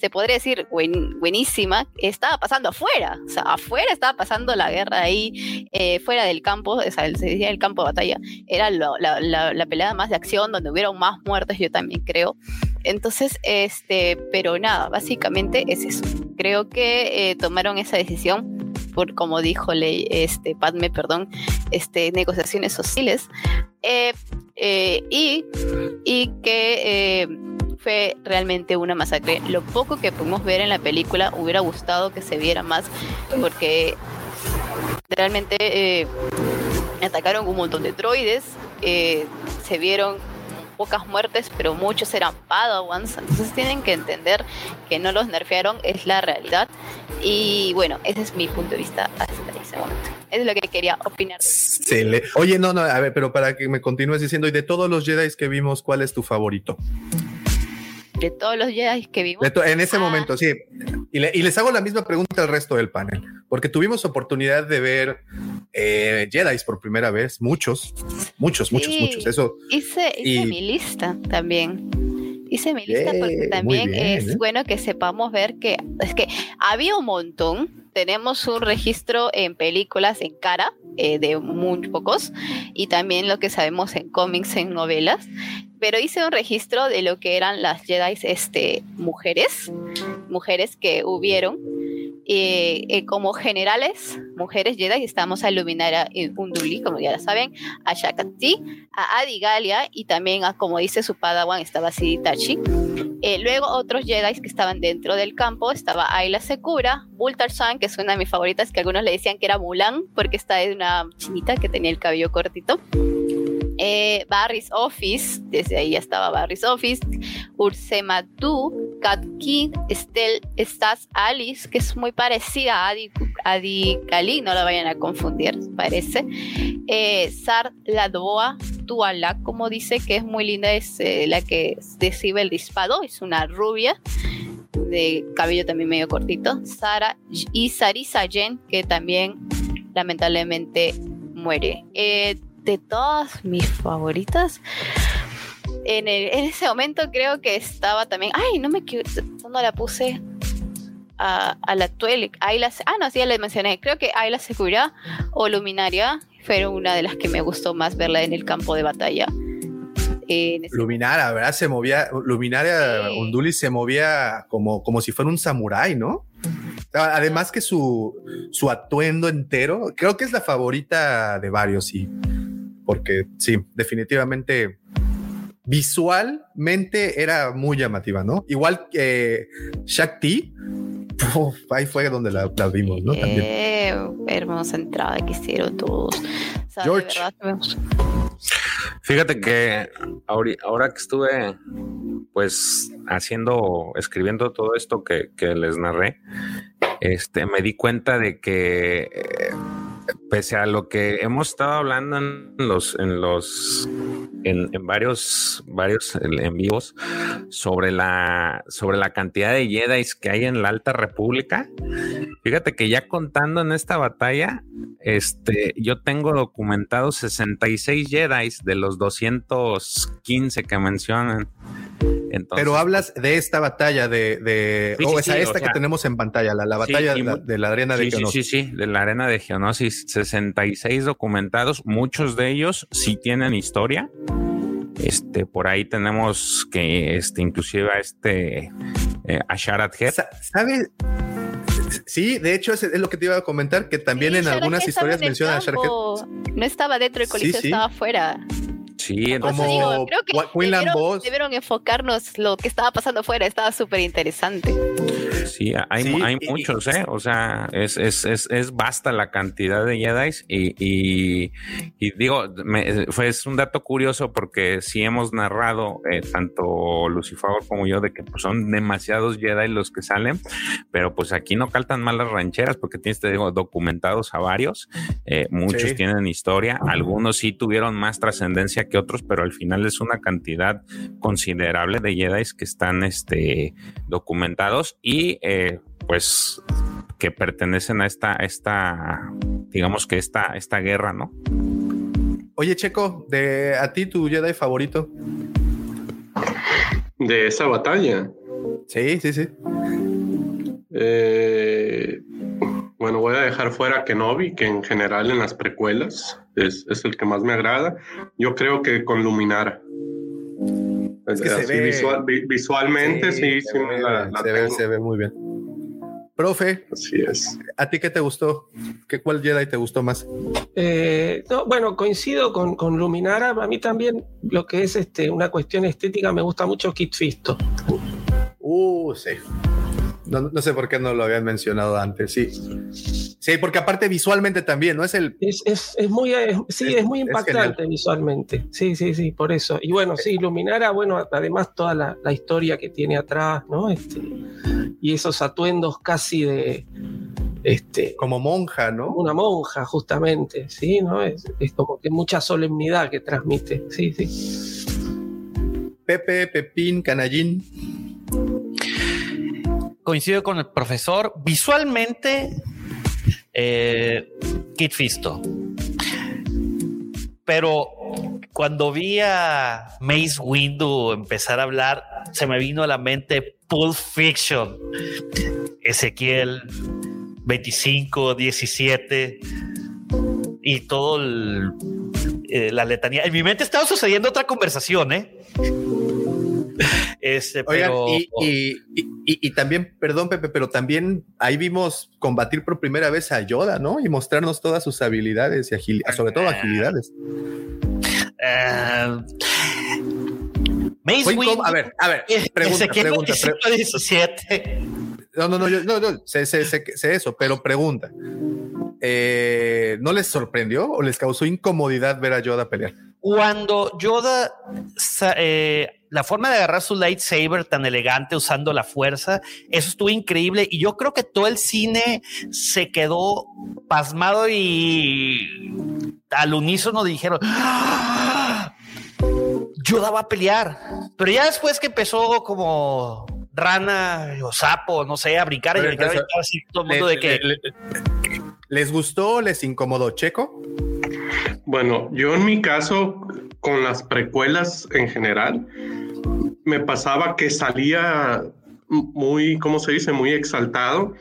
se podría decir buenísima, estaba pasando afuera, o sea, afuera estaba pasando la guerra ahí, eh, fuera del campo, o sea, se decía el campo de batalla, era la, la, pelea más de acción, donde hubieron más muertes, yo también creo. Entonces, este, pero nada, básicamente es eso. Creo que eh, tomaron esa decisión por, como dijo ley, este, Padme, perdón, este, negociaciones sociales, eh, y, y que fue realmente una masacre. Lo poco que pudimos ver en la película hubiera gustado que se viera más porque realmente eh, atacaron un montón de droides, eh, se vieron pocas muertes, pero muchos eran Padawans, entonces tienen que entender que no los nerfearon, es la realidad. Y bueno, ese es mi punto de vista hasta ese momento. Es lo que quería opinar. Oye, no, no, a ver, pero para que me continúes diciendo, y de todos los Jedi que vimos, ¿cuál es tu favorito? de todos los Jedi que vimos. En ese ah. momento, sí. Y, les hago la misma pregunta al resto del panel, porque tuvimos oportunidad de ver eh, Jedi por primera vez, muchos, muchos, muchos, muchos. Eso. Hice, mi lista también. Hice mi lista porque también es ¿eh? bueno que sepamos ver que es que había un montón. Tenemos un registro en películas en cara eh, de muy pocos y también lo que sabemos en cómics, en novelas. Pero hice un registro de lo que eran las Jedi este, mujeres, mujeres que hubieron eh, eh, como generales, mujeres Jedi, estamos a Luminaria Unduli, como ya saben, a Shakati, a Adigalia y también a, como dice su padawan, estaba Siditachi. Eh, luego otros Jedi que estaban dentro del campo, estaba Ayla Sekura, Bultar-san, que es una de mis favoritas, que algunos le decían que era Mulan, porque está de una chinita que tenía el cabello cortito. Eh, Barry's Office, desde ahí ya estaba Barry's Office, Ursematu, Cat Kid, Estel, Estás Alice, que es muy parecida a Adi, Adi Kali, no la vayan a confundir, parece. Eh, Sar Ladoa, Tuala, como dice, que es muy linda, es eh, la que recibe el disparo, es una rubia de cabello también medio cortito. Sara y Sarisa Jen, que también lamentablemente muere. Eh, de todas mis favoritas. En, ese momento creo que estaba también. Ay, no me no la puse a, la actual. Ah, no, sí, ya le mencioné. Creo que Ayla Segura o Luminaria fueron una de las que me gustó más verla en el campo de batalla. Luminaria, ¿verdad? Se movía. Luminaria Unduli se movía como, como si fuera un samurái, ¿no? Además que su, su atuendo entero, creo que es la favorita de varios, y porque sí, definitivamente visualmente era muy llamativa, ¿no? Igual que Shakti, ahí fue donde la, vimos, ¿no? También. Eh, hermosa entrada que hicieron todos. George. Fíjate que ahora que estuve pues haciendo, escribiendo todo esto que, les narré, este, me di cuenta de que eh, pese a lo que hemos estado hablando en los, en los, en, varios, varios en vivos sobre la, sobre la cantidad de Jedi que hay en la Alta República, fíjate que ya contando en esta batalla, este, yo tengo documentados 66 Jedi de los 215 que mencionan. Pero hablas de esta batalla de, de o esa esta que tenemos en pantalla, la, batalla de, la, arena de Geonosis. Sí, sí, sí, de la arena de Geonosis, 66 documentados, muchos de ellos sí tienen historia. Este, por ahí tenemos que, este, inclusive a este, eh, a Sharat. ¿Sabes? Sí, de hecho es, lo que te iba a comentar, que también en algunas historias menciona a Sharat No estaba dentro del coliseo, estaba afuera. Sí, como creo que debieron, enfocarnos lo que estaba pasando afuera, estaba súper interesante. Sí, hay, hay muchos, ¿eh? O sea, es, es, es, es basta la cantidad de Jedi y, y, digo, fue, es un dato curioso porque sí hemos narrado, eh, tanto Lucifer como yo, de que pues, son demasiados Jedi los que salen, pero pues aquí no caltan mal las rancheras porque tienes, te digo, documentados a varios, eh, muchos tienen historia, algunos sí tuvieron más trascendencia que otros, pero al final es una cantidad considerable de Jedi que están este, documentados y eh, pues que pertenecen a esta, esta, digamos que esta, esta guerra, ¿no? Oye, Checo, de a ti tu Jedi favorito. De esa batalla. Sí, sí, sí. Eh, bueno, voy a dejar fuera Kenobi, que en general en las precuelas es, el que más me agrada. Yo creo que con Luminara. Es que se ve, visualmente, sí, sí, se, ve, muy bien. Profe, así es. ¿A ti qué te gustó? ¿Qué, ¿Cuál Jedi te gustó más? Eh, bueno, coincido con, con, Luminara. A mí también lo que es este, una cuestión estética me gusta mucho Kit Fisto. Uh, sí. No, sé por qué no lo habían mencionado antes, sí. Sí, porque aparte visualmente también, ¿no? Es el... Es, muy, sí, es, muy impactante visualmente. Sí, sí, sí, por eso. Y bueno, sí, Luminara, bueno, además toda la, historia que tiene atrás, ¿no? Este, y esos atuendos casi de... Este, como monja, ¿no? Una monja, justamente, sí, ¿no? Es, es como que mucha solemnidad que transmite, sí, sí. Pepe, Pepín, Canallín coincido con el profesor. Visualmente, eh, Kit Fisto. Pero cuando vi a Mace Windu empezar a hablar, se me vino a la mente Pulp Fiction, Ezequiel 25, 17 y todo eh, la letanía. En mi mente estaba sucediendo otra conversación, ¿eh? Este, y, también, perdón, Pepe, pero también ahí vimos combatir por primera vez a Yoda, ¿no? Y mostrarnos todas sus habilidades y agilidades, sobre todo agilidades. Uh, a ver, a ver, pregunta, pregunta, No, no, no, yo, no, no sé, sé, sé, sé, eso, pero pregunta. Eh, ¿No les sorprendió o les causó incomodidad ver a Yoda pelear? Cuando Yoda eh, la forma de agarrar su lightsaber tan elegante usando la fuerza, eso estuvo increíble y yo creo que todo el cine se quedó pasmado y al unísono dijeron, ¡Ah! Yoda va a pelear, pero ya después que empezó como rana o sapo, no sé, a brincar y brincar, así todo el mundo de que... ¿Les gustó? ¿Les incomodó Checo? Bueno, yo en mi caso, con las precuelas en general, me pasaba que salía muy, ¿cómo se dice? Muy exaltado.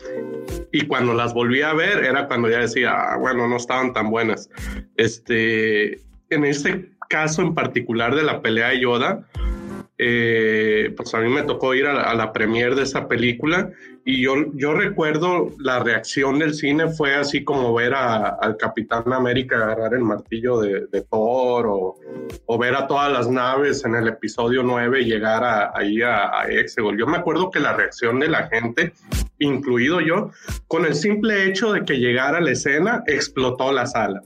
Y cuando las volví a ver, era cuando ya decía, ah, bueno, no estaban tan buenas. Este, en este caso en particular de la pelea de Yoda, eh, pues a mí me tocó ir a, la premier de esa película y yo, yo recuerdo la reacción del cine fue así como ver al Capitán América agarrar el martillo de, Thor o, ver a todas las naves en el episodio 9 llegar a, ahí a, a Exegol. Yo me acuerdo que la reacción de la gente, incluido yo, con el simple hecho de que llegara la escena, explotó la sala.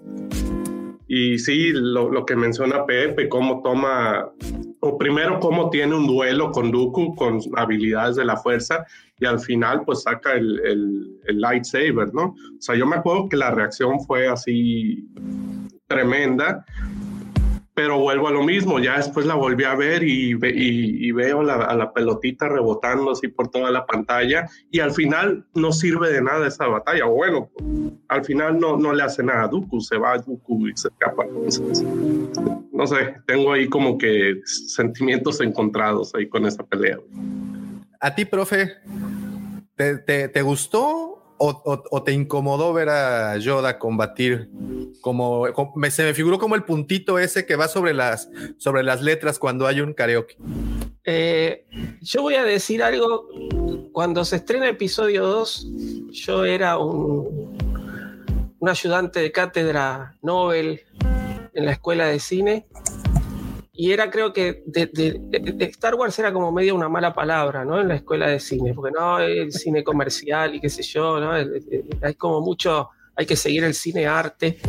Y sí, lo, lo, que menciona Pepe, cómo toma, o primero cómo tiene un duelo con Dooku, con habilidades de la fuerza, y al final pues saca el, el, el lightsaber, ¿no? O sea, yo me acuerdo que la reacción fue así tremenda pero vuelvo a lo mismo, ya después la volví a ver y, y, veo la, a la pelotita rebotando así por toda la pantalla y al final no sirve de nada esa batalla, o bueno, al final no, no le hace nada a Dooku, se va a Dooku y se escapa. no sé, tengo ahí como que sentimientos encontrados ahí con esa pelea. A ti, profe, ¿te, te, gustó o, te incomodó ver a Yoda combatir? Como, se me figuró como el puntito ese que va sobre las, sobre las letras cuando hay un karaoke. Eh, yo voy a decir algo. Cuando se estrena episodio 2, yo era un, un ayudante de cátedra Nobel en la escuela de cine y era, creo que de, Star Wars era como medio una mala palabra, ¿no? En la escuela de cine, porque no, el cine comercial y qué sé yo, ¿no? Hay como mucho, hay que seguir el cine arte.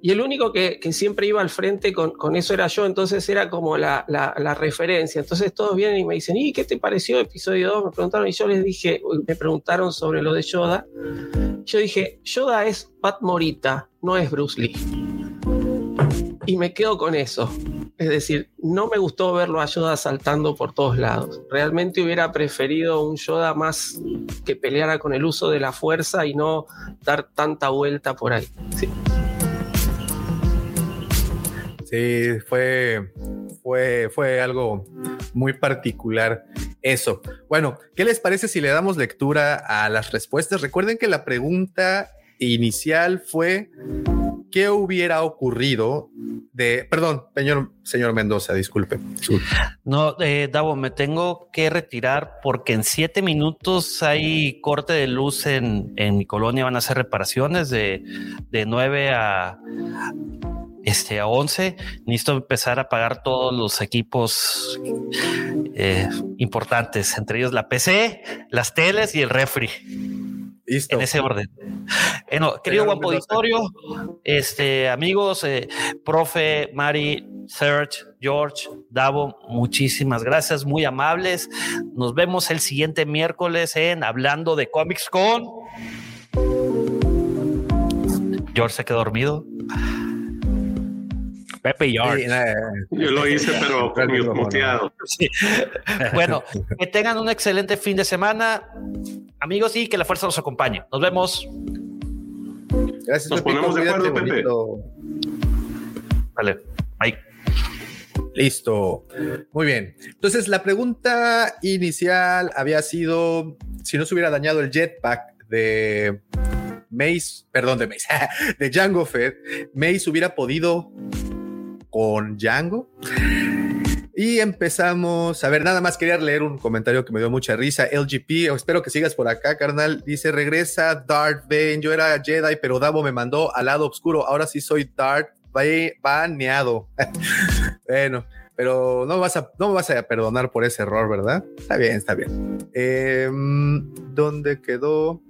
Y el único que, siempre iba al frente con, con, eso era yo, entonces era como la, la, referencia. Entonces todos vienen y me dicen, ¿y qué te pareció episodio 2? Me preguntaron y yo les dije, me preguntaron sobre lo de Yoda. Yo dije, Yoda es Pat Morita, no es Bruce Lee. Y me quedo con eso. Es decir, no me gustó verlo a Yoda saltando por todos lados. Realmente hubiera preferido un Yoda más que peleara con el uso de la fuerza y no dar tanta vuelta por ahí. Sí, fue, fue, fue algo muy particular eso. Bueno, ¿qué les parece si le damos lectura a las respuestas? Recuerden que la pregunta inicial fue ¿qué hubiera ocurrido de, perdón, señor, señor Mendoza, disculpe. No, eh, Davo, me tengo que retirar porque en siete minutos hay corte de luz en, mi colonia, van a hacer reparaciones de, de 9 a, este, a 11. Necesito empezar a pagar todos los equipos eh, importantes, entre ellos la PC, las teles y el refri. En ese orden. Bueno, querido guapo auditorio, este, amigos, eh, profe, Mari, Serge, George, Davo, muchísimas gracias, muy amables. Nos vemos el siguiente miércoles en Hablando de Comics con. George se quedó dormido. Pepe y George. Yo lo hice, pero muteado. Bueno, que tengan un excelente fin de semana, amigos, y que la fuerza los acompañe. Nos vemos. Gracias. Nos ponemos de acuerdo, Pepe. Vale, bye. Listo. Muy bien. Entonces, la pregunta inicial había sido si no se hubiera dañado el jetpack de Mace, perdón, de Mace, de Django Fed, Mace hubiera podido con Django. Y empezamos. A ver, nada más quería leer un comentario que me dio mucha risa. LGP, espero que sigas por acá, carnal. Dice: Regresa Darth Bane. Yo era Jedi, pero Davo me mandó al lado oscuro. Ahora sí soy Darth baneado. bueno, pero no, vas a, no vas a perdonar por ese error, ¿verdad? Está bien, está bien. Em, ¿Dónde quedó?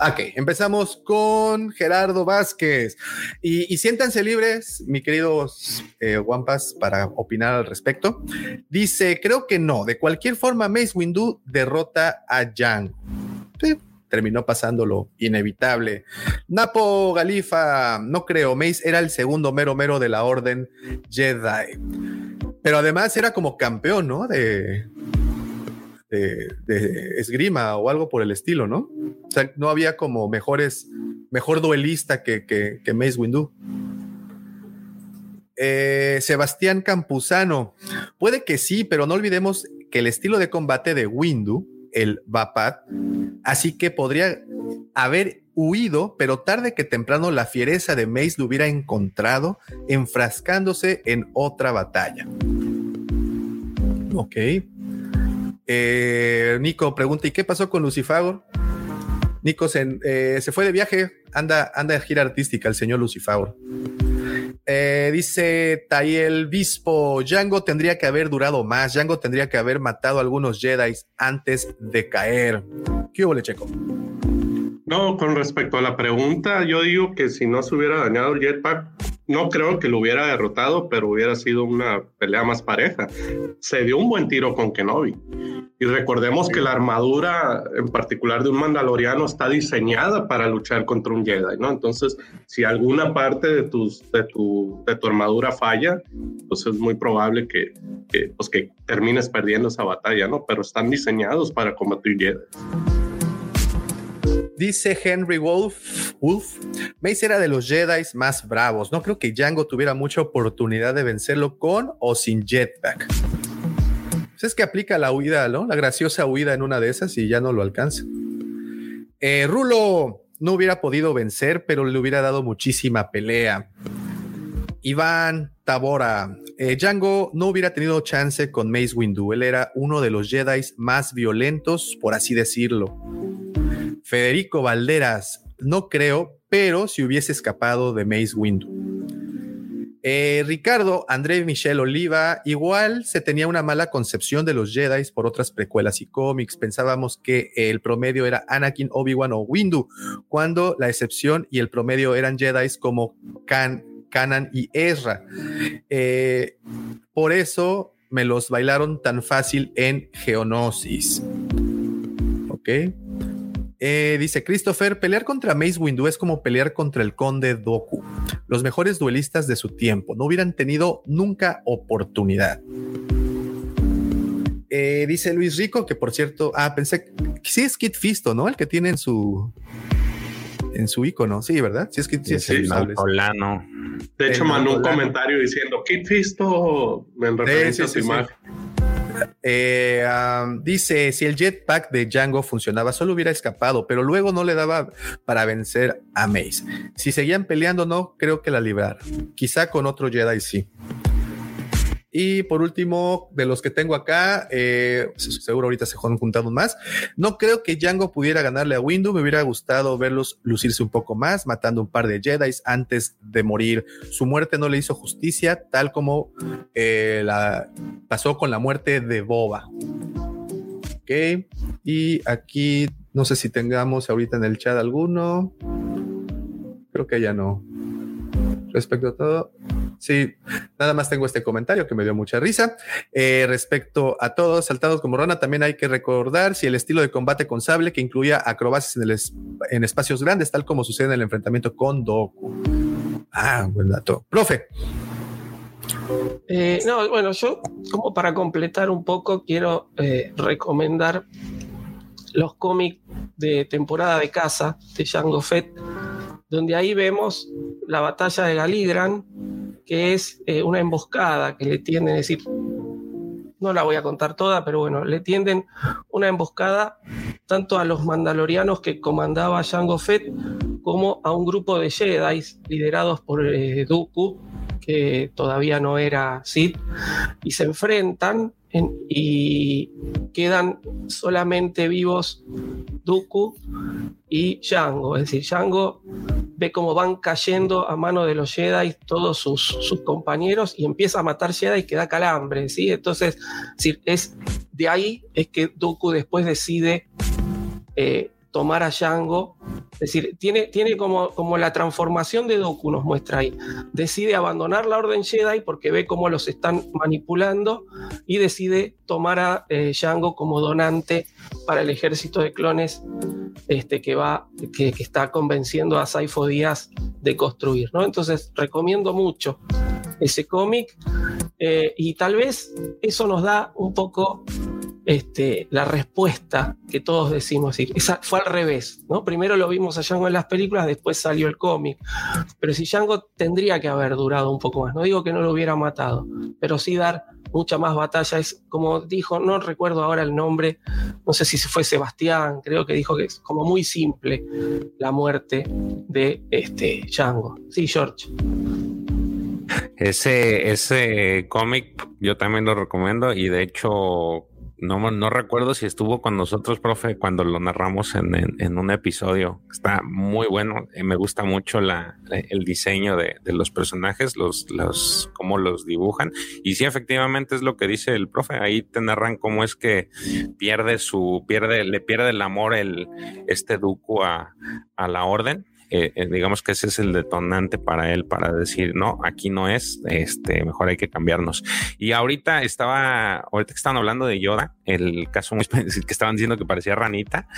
Ok, empezamos con Gerardo Vázquez. Y, siéntanse libres, mi queridos eh, para opinar al respecto. Dice, creo que no. De cualquier forma, Mace Windu derrota a Yang. Sí, terminó pasando lo inevitable. Napo Galifa, no creo, Mace era el segundo mero mero de la orden Jedi. Pero además era como campeón, ¿no? De, de, esgrima o algo por el estilo, ¿no? O sea, no había como mejores, mejor duelista que, que, Mace Windu. Eh, Sebastián Campuzano, puede que sí, pero no olvidemos que el estilo de combate de Windu el Vapat, así que podría haber huido, pero tarde que temprano la fiereza de Mace lo hubiera encontrado enfrascándose en otra batalla. Ok. Eh, Nico pregunta, ¿y qué pasó con Lucifago? Nico se, eh, se, fue de viaje, anda, anda de gira artística el señor Lucifago. Eh, dice Tayel Bispo, Django tendría que haber durado más, Django tendría que haber matado a algunos Jedi antes de caer. ¿Qué hubo, Checo? No, con respecto a la pregunta, yo digo que si no se hubiera dañado el jetpack, no creo que lo hubiera derrotado, pero hubiera sido una pelea más pareja. Se dio un buen tiro con Kenobi. Y recordemos que la armadura, en particular de un mandaloriano, está diseñada para luchar contra un Jedi, ¿no? Entonces, si alguna parte de, tus, de, tu, de tu armadura falla, pues es muy probable que, que, pues que termines perdiendo esa batalla, ¿no? Pero están diseñados para combatir Jedi. Dice Henry Wolf, Wolf, Mace era de los Jedi más bravos. No creo que Django tuviera mucha oportunidad de vencerlo con o sin jetpack. Pues es que aplica la huida, ¿no? La graciosa huida en una de esas y ya no lo alcanza. Eh, Rulo no hubiera podido vencer, pero le hubiera dado muchísima pelea. Iván Tabora, eh, Django no hubiera tenido chance con Mace Windu. Él era uno de los Jedi más violentos, por así decirlo. Federico Valderas, no creo, pero si hubiese escapado de Mace Windu. Eh, Ricardo, André Michel Oliva, igual se tenía una mala concepción de los Jedi por otras precuelas y cómics. Pensábamos que el promedio era Anakin, Obi-Wan o Windu, cuando la excepción y el promedio eran Jedi como Can, Canan y Ezra. Eh, por eso me los bailaron tan fácil en Geonosis. Ok. Eh, dice Christopher, pelear contra Mace Windu es como pelear contra el conde Doku, los mejores duelistas de su tiempo. No hubieran tenido nunca oportunidad. Eh, dice Luis Rico, que por cierto, ah, pensé que sí es Kit Fisto, ¿no? El que tiene en su en su icono, sí, ¿verdad? Sí es que sí, es el De hecho, mandó un comentario diciendo Kit Fisto en referencia a su imagen. Eh, dice, si el jetpack de Django funcionaba, solo hubiera escapado, pero luego no le daba para vencer a Mace. Si seguían peleando, no creo que la librara. Quizá con otro Jedi sí. Y por último, de los que tengo acá, eh, seguro ahorita se han juntado más. No creo que Django pudiera ganarle a Windu. Me hubiera gustado verlos lucirse un poco más, matando un par de Jedi antes de morir. Su muerte no le hizo justicia, tal como eh, la pasó con la muerte de Boba. Ok. Y aquí no sé si tengamos ahorita en el chat alguno. Creo que ya no. Respecto a todo. Sí, nada más tengo este comentario que me dio mucha risa. Eh, respecto a todos, saltados como rana, también hay que recordar si el estilo de combate con sable que incluía acrobacias en, espacios grandes, tal como sucede en el enfrentamiento con Doku. Ah, buen dato. Profe. Eh, no, bueno, yo como para completar un poco quiero eh, recomendar los cómics de temporada de casa de Jango Fett, donde ahí vemos la batalla de Galigran que es eh, una emboscada que le tienden, es decir, no la voy a contar toda, pero bueno, le tienden una emboscada tanto a los mandalorianos que comandaba Jango Fett como a un grupo de Jedi liderados por eh, Dooku, que todavía no era Sith, y se enfrentan y quedan solamente vivos Dooku y Django. Es decir, Django ve cómo van cayendo a mano de los Jedi todos sus, compañeros y empieza a matar Jedi que da calambre. ¿sí? Entonces, es, de ahí es que Dooku después decide eh, tomar a Django. Es decir, tiene, tiene como, como la transformación de Doku, nos muestra ahí. Decide abandonar la Orden Jedi porque ve cómo los están manipulando y decide tomar a eh, Django como donante para el ejército de clones este, que, va, que, está convenciendo a Saifo Díaz de construir. ¿no? Entonces, recomiendo mucho ese cómic eh, y tal vez eso nos da un poco este, la respuesta que todos decimos. Esa fue al revés, ¿no? Primero lo vimos a Django en las películas, después salió el cómic. Pero si Django tendría que haber durado un poco más, no digo que no lo hubiera matado, pero sí dar mucha más batalla. Es como dijo, no recuerdo ahora el nombre, no sé si fue Sebastián, creo que dijo que es como muy simple la muerte de este Django. Sí, George. Ese, ese cómic yo también lo recomiendo y de hecho no, no recuerdo si estuvo con nosotros, profe, cuando lo narramos en, un episodio. Está muy bueno. Eh, me gusta mucho la, el diseño de, los personajes, los, los, cómo los dibujan. Y sí, efectivamente es lo que dice el profe. Ahí te narran cómo es que pierde su, pierde, le pierde el amor el, este Duku a, a la orden eh, eh, digamos que ese es el detonante para él para decir, no, aquí no es, este, mejor hay que cambiarnos. Y ahorita estaba, ahorita que estaban hablando de Yoda, el caso muy que estaban diciendo que parecía ranita,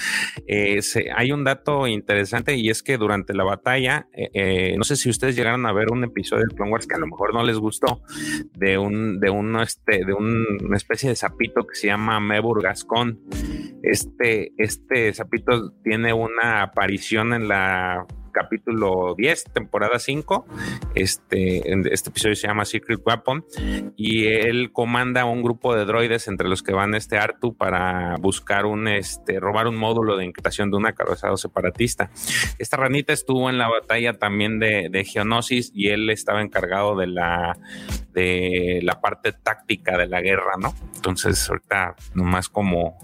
eh, hay un dato interesante y es que durante la batalla, no sé si ustedes llegaron a ver un episodio de Clone Wars que a lo mejor no les gustó, de un, de un, este, de una especie de sapito que se llama Mebur Gascon. Este, este sapito tiene una aparición en la capítulo 10, temporada 5. Este, este episodio se llama Secret Weapon y él comanda un grupo de droides entre los que van este Artu para buscar un, este, robar un módulo de encriptación de un acorazado separatista. Esta ranita estuvo en la batalla también de, de Geonosis y él estaba encargado de la, de la parte táctica de la guerra, ¿no? Entonces, ahorita nomás como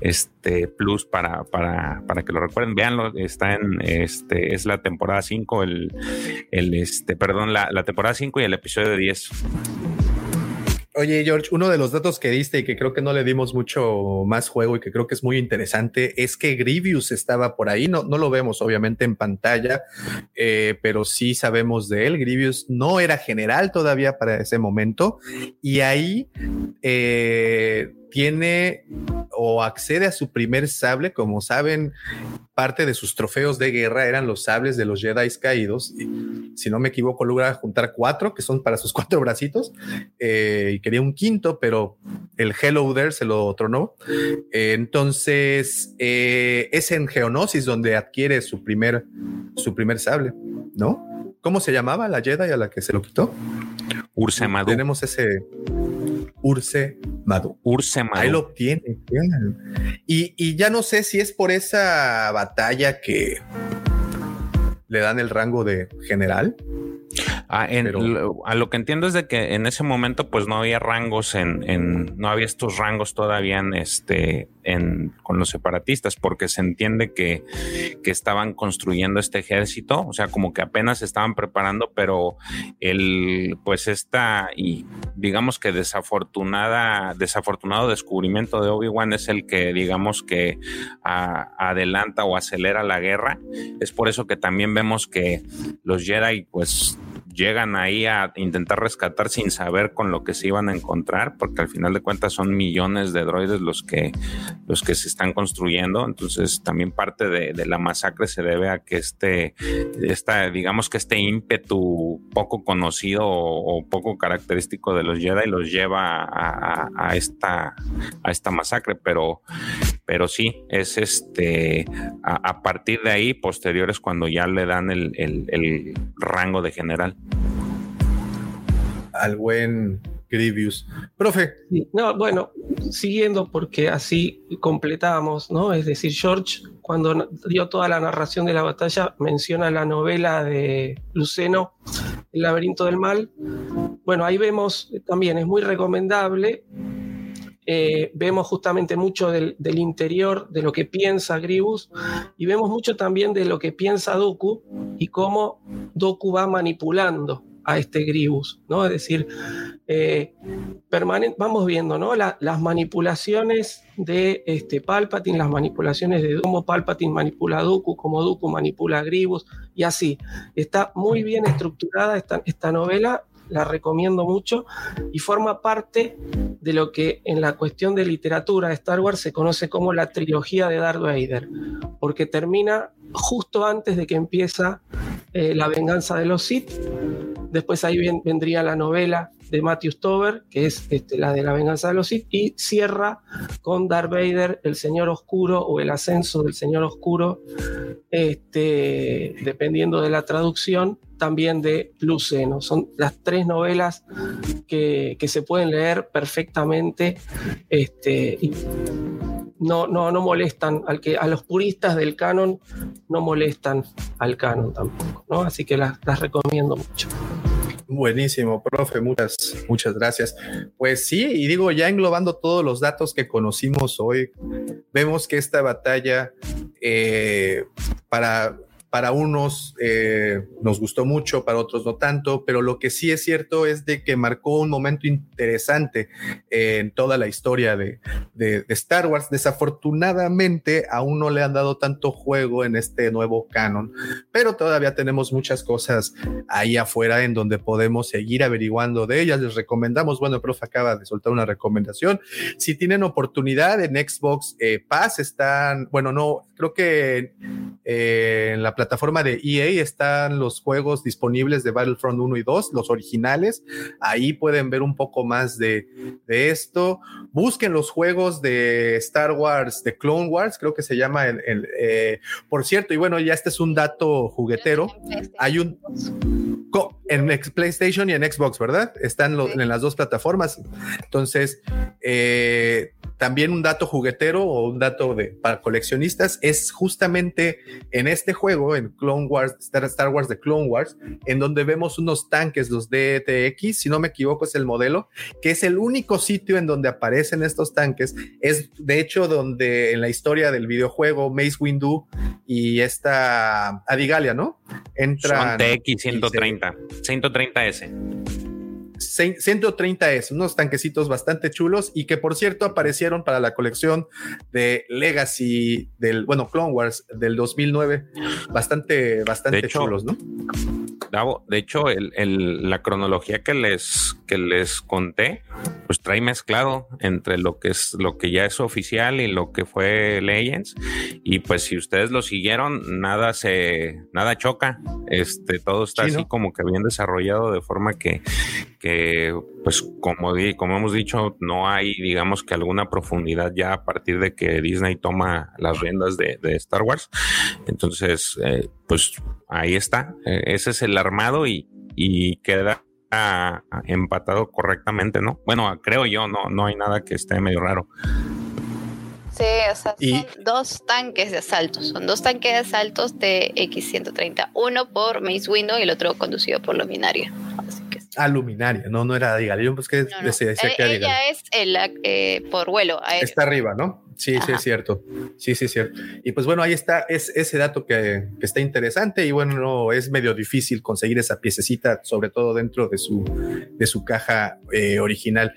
este plus para, para, para que lo recuerden, véanlo, está en este, es la temporada 5, el, el este, perdón, la, la temporada 5 y el episodio 10. Oye, George, uno de los datos que diste y que creo que no le dimos mucho más juego y que creo que es muy interesante es que Grievous estaba por ahí. No, no lo vemos obviamente en pantalla, eh, pero sí sabemos de él. Grievous no era general todavía para ese momento y ahí eh, tiene o accede a su primer sable. Como saben, parte de sus trofeos de guerra eran los sables de los Jedi caídos. Y, si no me equivoco, logra juntar cuatro, que son para sus cuatro bracitos. Eh, y quería un quinto, pero el Hello There se lo tronó. Eh, entonces, eh, es en Geonosis donde adquiere su primer, su primer sable, ¿no? ¿Cómo se llamaba la Jedi a la que se lo quitó? Ursemadu. Tenemos ese Urse Madu. Urse Madu. Ahí lo obtiene. Y, y ya no sé si es por esa batalla que le dan el rango de general Ah, a lo que entiendo es de que en ese momento pues no había rangos en, no había estos rangos todavía en este en, con los separatistas porque se entiende que, que estaban construyendo este ejército, o sea, como que apenas se estaban preparando, pero el pues esta y digamos que desafortunada desafortunado descubrimiento de Obi-Wan es el que digamos que adelanta o acelera la guerra. Es por eso que también vemos que los Jedi pues llegan ahí a intentar rescatar sin saber con lo que se iban a encontrar, porque al final de cuentas son millones de droides los que, los que se están construyendo. Entonces, también parte de, la masacre se debe a que este, esta, digamos que este ímpetu poco conocido o, poco característico de los Jedi los lleva a, esta, a esta masacre. Pero, pero sí, es este, a, partir de ahí, posteriores, cuando ya le dan el rango de general. al buen Grievous. Profe. no, bueno, siguiendo porque así completamos, ¿no? Es decir, George, cuando dio toda la narración de la batalla, menciona la novela de Luceno, El laberinto del mal. Bueno, ahí vemos también, es muy recomendable. Eh, vemos justamente mucho del, interior, de lo que piensa Gribus, y vemos mucho también de lo que piensa Doku y cómo Doku va manipulando a este Gribus, ¿no? Es decir, eh, vamos viendo, ¿no? las manipulaciones de este Palpatine, las manipulaciones de cómo Palpatine manipula a Dooku, cómo Dooku manipula a Gribus, y así. Está muy bien estructurada esta, esta novela, la recomiendo mucho, y forma parte de lo que en la cuestión de literatura de Star Wars se conoce como la trilogía de Darth Vader, porque termina justo antes de que empieza eh, la venganza de los Sith Después ahí vendría la novela de Matthew Stover, que es este, la de la venganza de los Sith, y cierra con Darth Vader, el Señor Oscuro o el ascenso del Señor Oscuro, este, dependiendo de la traducción, también de Luceno. Son las tres novelas que, se pueden leer perfectamente este, no, no, no molestan al que, a los puristas del canon, no molestan al canon tampoco, ¿no? Así que las, recomiendo mucho. Buenísimo, profe, muchas, muchas gracias. Pues sí, y digo, ya englobando todos los datos que conocimos hoy, vemos que esta batalla eh, para para unos eh, nos gustó mucho, para otros no tanto, pero lo que sí es cierto es de que marcó un momento interesante en toda la historia de, Star Wars. Desafortunadamente aún no le han dado tanto juego en este nuevo canon, pero todavía tenemos muchas cosas ahí afuera en donde podemos seguir averiguando de ellas. Les recomendamos, bueno, el profe acaba de soltar una recomendación. Si tienen oportunidad en Xbox eh, Pass, están, bueno, no, creo que eh, en la plataforma de EA están los juegos disponibles de Battlefront 1 y 2, los originales. Ahí pueden ver un poco más de, esto. Busquen los juegos de Star Wars, de Clone Wars, creo que se llama el, eh, por cierto, y bueno, ya este es un dato juguetero. Hay un en PlayStation y en Xbox, ¿verdad? Están en las dos plataformas. Entonces, eh, también un dato juguetero o un dato de, para coleccionistas es justamente en este juego, en Clone Wars, Star, Wars de Clone Wars, en donde vemos unos tanques, los DTX, si no me equivoco es el modelo, que es el único sitio en donde aparecen estos tanques. Es de hecho donde en la historia del videojuego Mace Windu y esta Adigalia, ¿no? Entran. Son TX 130, 130S. 130 es, unos tanquecitos bastante chulos y que por cierto aparecieron para la colección de Legacy del, bueno, Clone Wars del 2009, bastante, bastante chulos, ¿no? De hecho, la cronología que les, que les conté, pues trae mezclado entre lo que es lo que ya es oficial y lo que fue Legends. Y pues si ustedes lo siguieron, nada se, nada choca. Este, todo está así como que bien desarrollado de forma que, que pues como, como hemos dicho, no hay, digamos que alguna profundidad ya a partir de que Disney toma las riendas de, Star Wars. Entonces, eh, pues ahí está. Eh, ese es el armado y, queda empatado correctamente, ¿no? Bueno, creo yo, no, no hay nada que esté medio raro. Sí, o sea, son dos tanques de asaltos. Son dos tanques de asaltos de X-130. Uno por Mace Window y el otro conducido por Luminaria. Así Ah, luminaria, no, no era Digal. Yo pues que decía, que Ella es el, eh, por vuelo. Está arriba, ¿no? Sí, sí, es cierto. Sí, sí, es cierto. Y pues bueno, ahí está es, ese dato que, está interesante y bueno, no, es medio difícil conseguir esa piececita, sobre todo dentro de su, de su caja eh, original.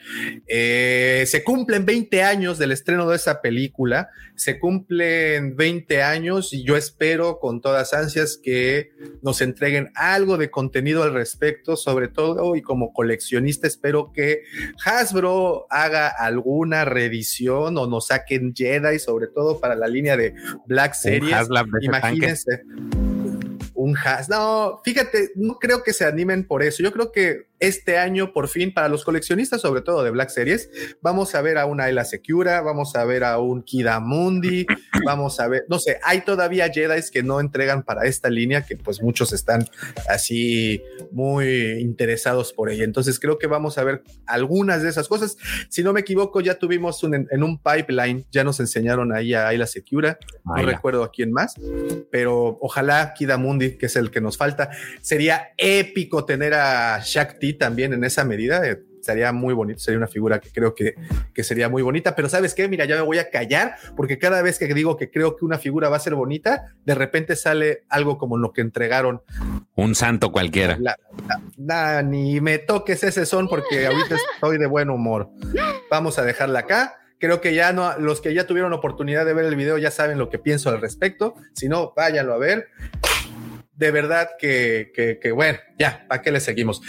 Eh, se cumplen 20 años del estreno de esa película, se cumplen 20 años y yo espero con todas ansias que nos entreguen algo de contenido al respecto, sobre todo y como coleccionista espero que Hasbro haga alguna reedición o nos saquen Jedi, sobre todo para la línea de Black Series. Imagínense. Un Has. No, fíjate, no creo que se animen por eso. Yo creo que este año, por fin, para los coleccionistas, sobre todo de Black Series, vamos a ver a una Ayla Secura, vamos a ver a un Kidamundi, vamos a ver, no sé, hay todavía Jedi que no entregan para esta línea, que pues muchos están así muy interesados por ella. Entonces creo que vamos a ver algunas de esas cosas. Si no me equivoco, ya tuvimos un, en un pipeline, ya nos enseñaron ahí a Ayla Secura, no recuerdo a quién más, pero ojalá Kidamundi, que es el que nos falta, sería épico tener a Shakti también en esa medida. Eh, estaría muy bonito, sería una figura que creo que, que sería muy bonita, pero ¿sabes qué? Mira, ya me voy a callar porque cada vez que digo que creo que una figura va a ser bonita, de repente sale algo como lo que entregaron. Un santo cualquiera. ni me toques ese son porque ahorita estoy de buen humor. Vamos a dejarla acá. Creo que ya no, los que ya tuvieron oportunidad de ver el video ya saben lo que pienso al respecto. Si no, váyanlo a ver de verdad que, que, bueno, ya, ¿para qué le seguimos?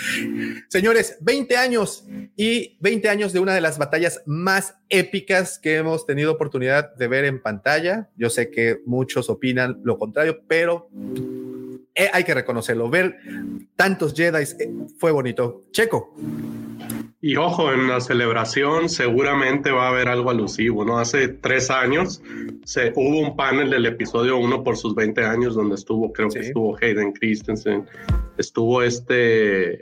Señores, 20 años y 20 años de una de las batallas más épicas que hemos tenido oportunidad de ver en pantalla. Yo sé que muchos opinan lo contrario, pero eh, hay que reconocerlo. Ver tantos Jedi eh, fue bonito. Checo. Y ojo, en la celebración seguramente va a haber algo alusivo, ¿no? Hace tres años se, hubo un panel del episodio 1 por sus 20 años donde estuvo, creo que estuvo Hayden Christensen, estuvo este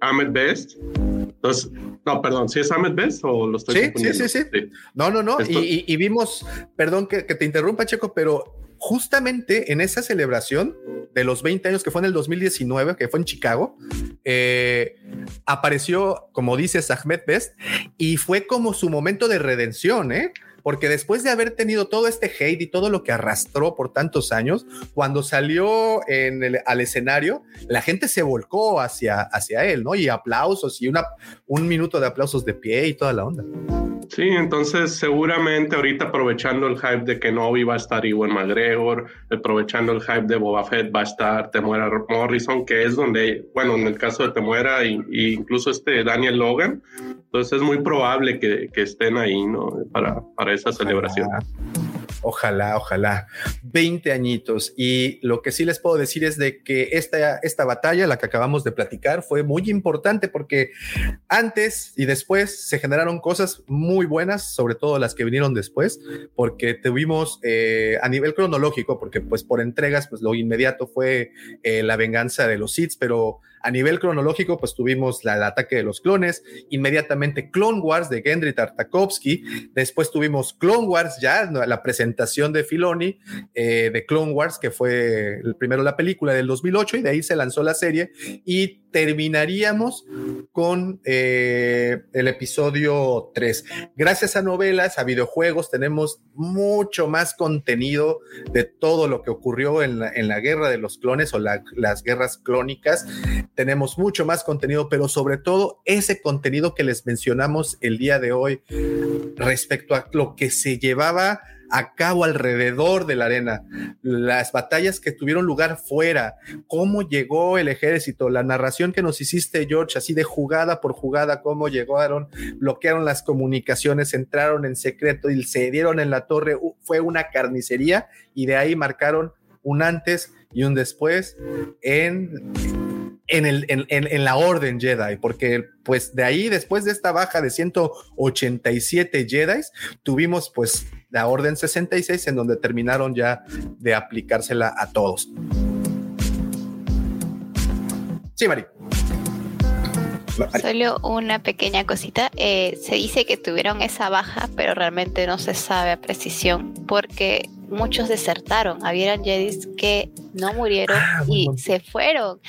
Ahmed Best. Entonces, no, perdón, ¿sí es Ahmed Best o lo estoy sí, sí, sí, sí, No, no, no. Y, vimos, perdón que, que te interrumpa, Checo, pero justamente en esa celebración de los 20 años que fue en el 2019, que fue en Chicago, eh, apareció, como dices, Ahmed Best, y fue como su momento de redención, ¿eh? Porque después de haber tenido todo este hate y todo lo que arrastró por tantos años, cuando salió en el, al escenario, la gente se volcó hacia, hacia él, ¿no? Y aplausos y una, un minuto de aplausos de pie y toda la onda. Sí, entonces seguramente ahorita aprovechando el hype de que Novi va a estar Iwan McGregor, aprovechando el hype de Boba Fett va a estar Temuera Morrison, que es donde, bueno, en el caso de Temuera e incluso este Daniel Logan, entonces es muy probable que, que estén ahí, ¿no? Para, para esa celebración. Ojalá, ojalá. 20 añitos. Y lo que sí les puedo decir es de que esta, esta batalla, la que acabamos de platicar, fue muy importante porque antes y después se generaron cosas muy buenas, sobre todo las que vinieron después, porque tuvimos eh, a nivel cronológico, porque pues por entregas, pues lo inmediato fue eh, la venganza de los Sith, pero a nivel cronológico, pues tuvimos el ataque de los clones, inmediatamente Clone Wars de Gendry Tartakovsky, después tuvimos Clone Wars ya, la presentación de Filoni eh, de Clone Wars, que fue el primero la película del 2008 y de ahí se lanzó la serie y terminaríamos con eh, el episodio 3. Gracias a novelas, a videojuegos, tenemos mucho más contenido de todo lo que ocurrió en la, guerra de los clones o las guerras clónicas. Tenemos mucho más contenido, pero sobre todo ese contenido que les mencionamos el día de hoy respecto a lo que se llevaba a cabo alrededor de la arena, las batallas que tuvieron lugar fuera, cómo llegó el ejército, la narración que nos hiciste, George, así de jugada por jugada, cómo llegaron, bloquearon las comunicaciones, entraron en secreto y se dieron en la torre, fue una carnicería y de ahí marcaron un antes y un después en en, el, en, en, la orden Jedi, porque pues de ahí, después de esta baja de 187 Jedi, tuvimos pues la orden 66 en donde terminaron ya de aplicársela a todos. Sí, Mari. Solo una pequeña cosita. Eh, se dice que tuvieron esa baja, pero realmente no se sabe a precisión porque muchos desertaron. Habían Jedis que no murieron ah, y se fueron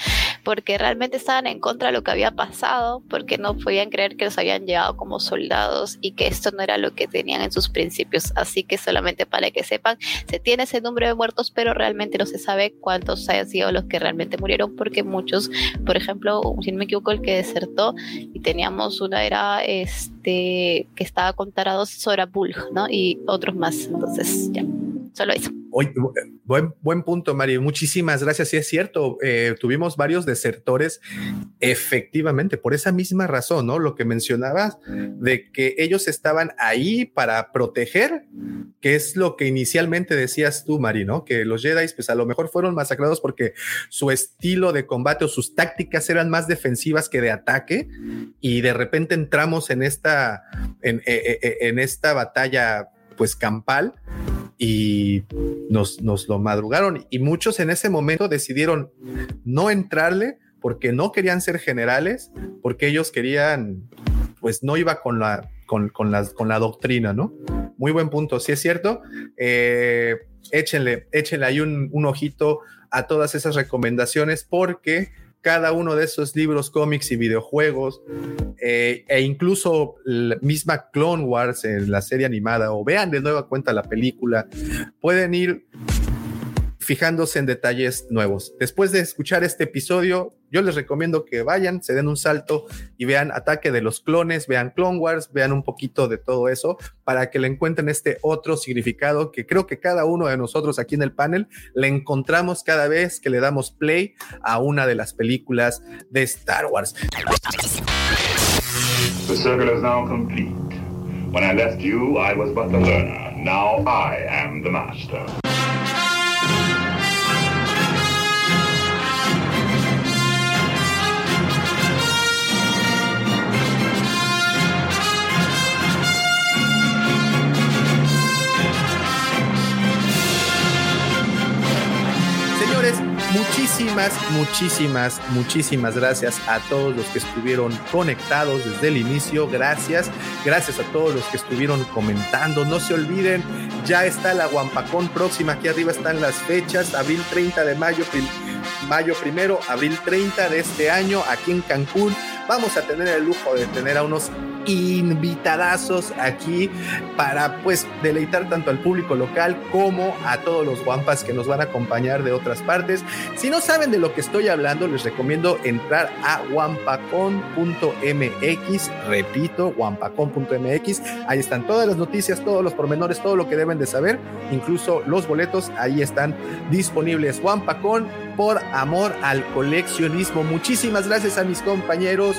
porque realmente estaban en contra de lo que había pasado, porque no podían creer que los habían llevado como soldados y que esto no era lo que tenían en sus principios. Así que solamente para que sepan, se tiene ese número de muertos, pero realmente no se sabe cuántos hayan sido los que realmente murieron, porque muchos, por ejemplo, si no me equivoco, el que desertó y teníamos una era este que estaba con tarados Sora Bulg, ¿no? Y otros más. Entonces, ya. Solo eso. buen, buen punto, Mario. Muchísimas gracias. Sí, es cierto. Eh, tuvimos varios desertores, efectivamente, por esa misma razón, ¿no? Lo que mencionabas de que ellos estaban ahí para proteger que es lo que inicialmente decías tú, Mari. Que los Jedi, pues a lo mejor fueron masacrados porque su estilo de combate o sus tácticas eran más defensivas que de ataque, y de repente entramos en esta, en, eh, eh, en esta batalla, pues campal, y nos, nos lo madrugaron, y muchos en ese momento decidieron no entrarle porque no querían ser generales, porque ellos querían, pues no iba con la con, con, con la doctrina, ¿no? Muy buen punto, sí es cierto. Eh, échenle, échenle ahí un, un ojito a todas esas recomendaciones porque cada uno de esos libros, cómics y videojuegos, eh, e incluso la misma Clone Wars en la serie animada, o vean de nueva cuenta la película, pueden ir fijándose en detalles nuevos. Después de escuchar este episodio, yo les recomiendo que vayan, se den un salto y vean Ataque de los Clones, vean Clone Wars, vean un poquito de todo eso para que le encuentren este otro significado que creo que cada uno de nosotros aquí en el panel le encontramos cada vez que le damos play a una de las películas de Star Wars. The circle is now complete. When I left you, I was but learner. Now I am the. Muchísimas, muchísimas, muchísimas gracias a todos los que estuvieron conectados desde el inicio. Gracias, gracias a todos los que estuvieron comentando. No se olviden, ya está la Guampacón próxima. Aquí arriba están las fechas: abril 30 de mayo, mayo primero, abril 30 de este año, aquí en Cancún. Vamos a tener el lujo de tener a unos invitadazos aquí para pues deleitar tanto al público local como a todos los guampas que nos van a acompañar de otras partes. Si no saben de lo que estoy hablando, les recomiendo entrar a wampacon.mx, repito, wampacon.mx, ahí están todas las noticias, todos los pormenores, todo lo que deben de saber, incluso los boletos, ahí están disponibles. Wampacon por amor al coleccionismo. Muchísimas gracias a mis compañeros.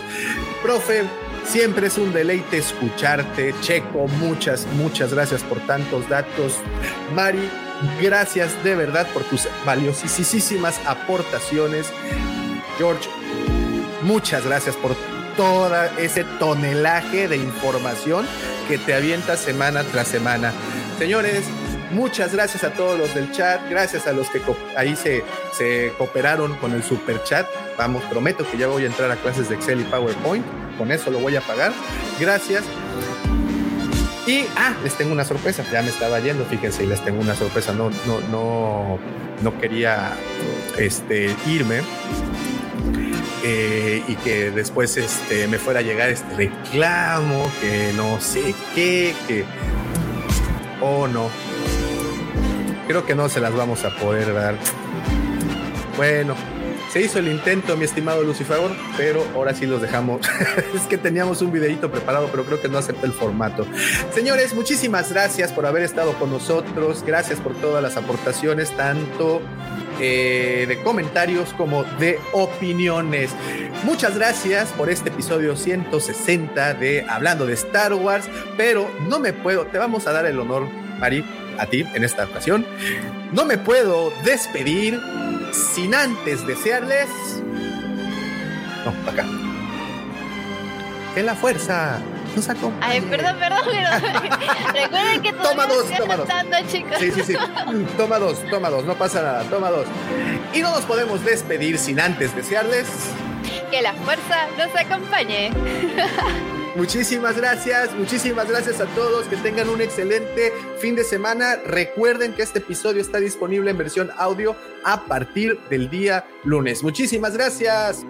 Profe, Siempre es un deleite escucharte. Checo, muchas, muchas gracias por tantos datos. Mari, gracias de verdad por tus valiosísimas aportaciones. George, muchas gracias por todo ese tonelaje de información que te avienta semana tras semana. Señores, Muchas gracias a todos los del chat, gracias a los que ahí se, se cooperaron con el super chat. Vamos, prometo que ya voy a entrar a clases de Excel y PowerPoint, con eso lo voy a pagar. Gracias. Y, ah, les tengo una sorpresa, ya me estaba yendo, fíjense, y les tengo una sorpresa, no, no, no, no quería este, irme. Eh, y que después este, me fuera a llegar este reclamo, que no sé qué, que... Oh, no, creo que no se las vamos a poder dar. Bueno, se hizo el intento, mi estimado Lucifer, pero ahora sí los dejamos. es que teníamos un videito preparado, pero creo que no acepta el formato. Señores, muchísimas gracias por haber estado con nosotros. Gracias por todas las aportaciones, tanto eh, de comentarios como de opiniones. Muchas gracias por este episodio 160 de Hablando de Star Wars, pero no me puedo, te vamos a dar el honor, Mari, a ti en esta ocasión. No me puedo despedir sin antes desearles. No, acá. Que la fuerza nos acompañe. Ay, perdón, perdón, recuerden que toma dos, toma dos. chicos. Sí, sí, sí. Toma dos, toma dos, no pasa nada, toma dos. Y no nos podemos despedir sin antes desearles. Que la fuerza nos acompañe. Muchísimas gracias, muchísimas gracias a todos, que tengan un excelente fin de semana. Recuerden que este episodio está disponible en versión audio a partir del día lunes. Muchísimas gracias.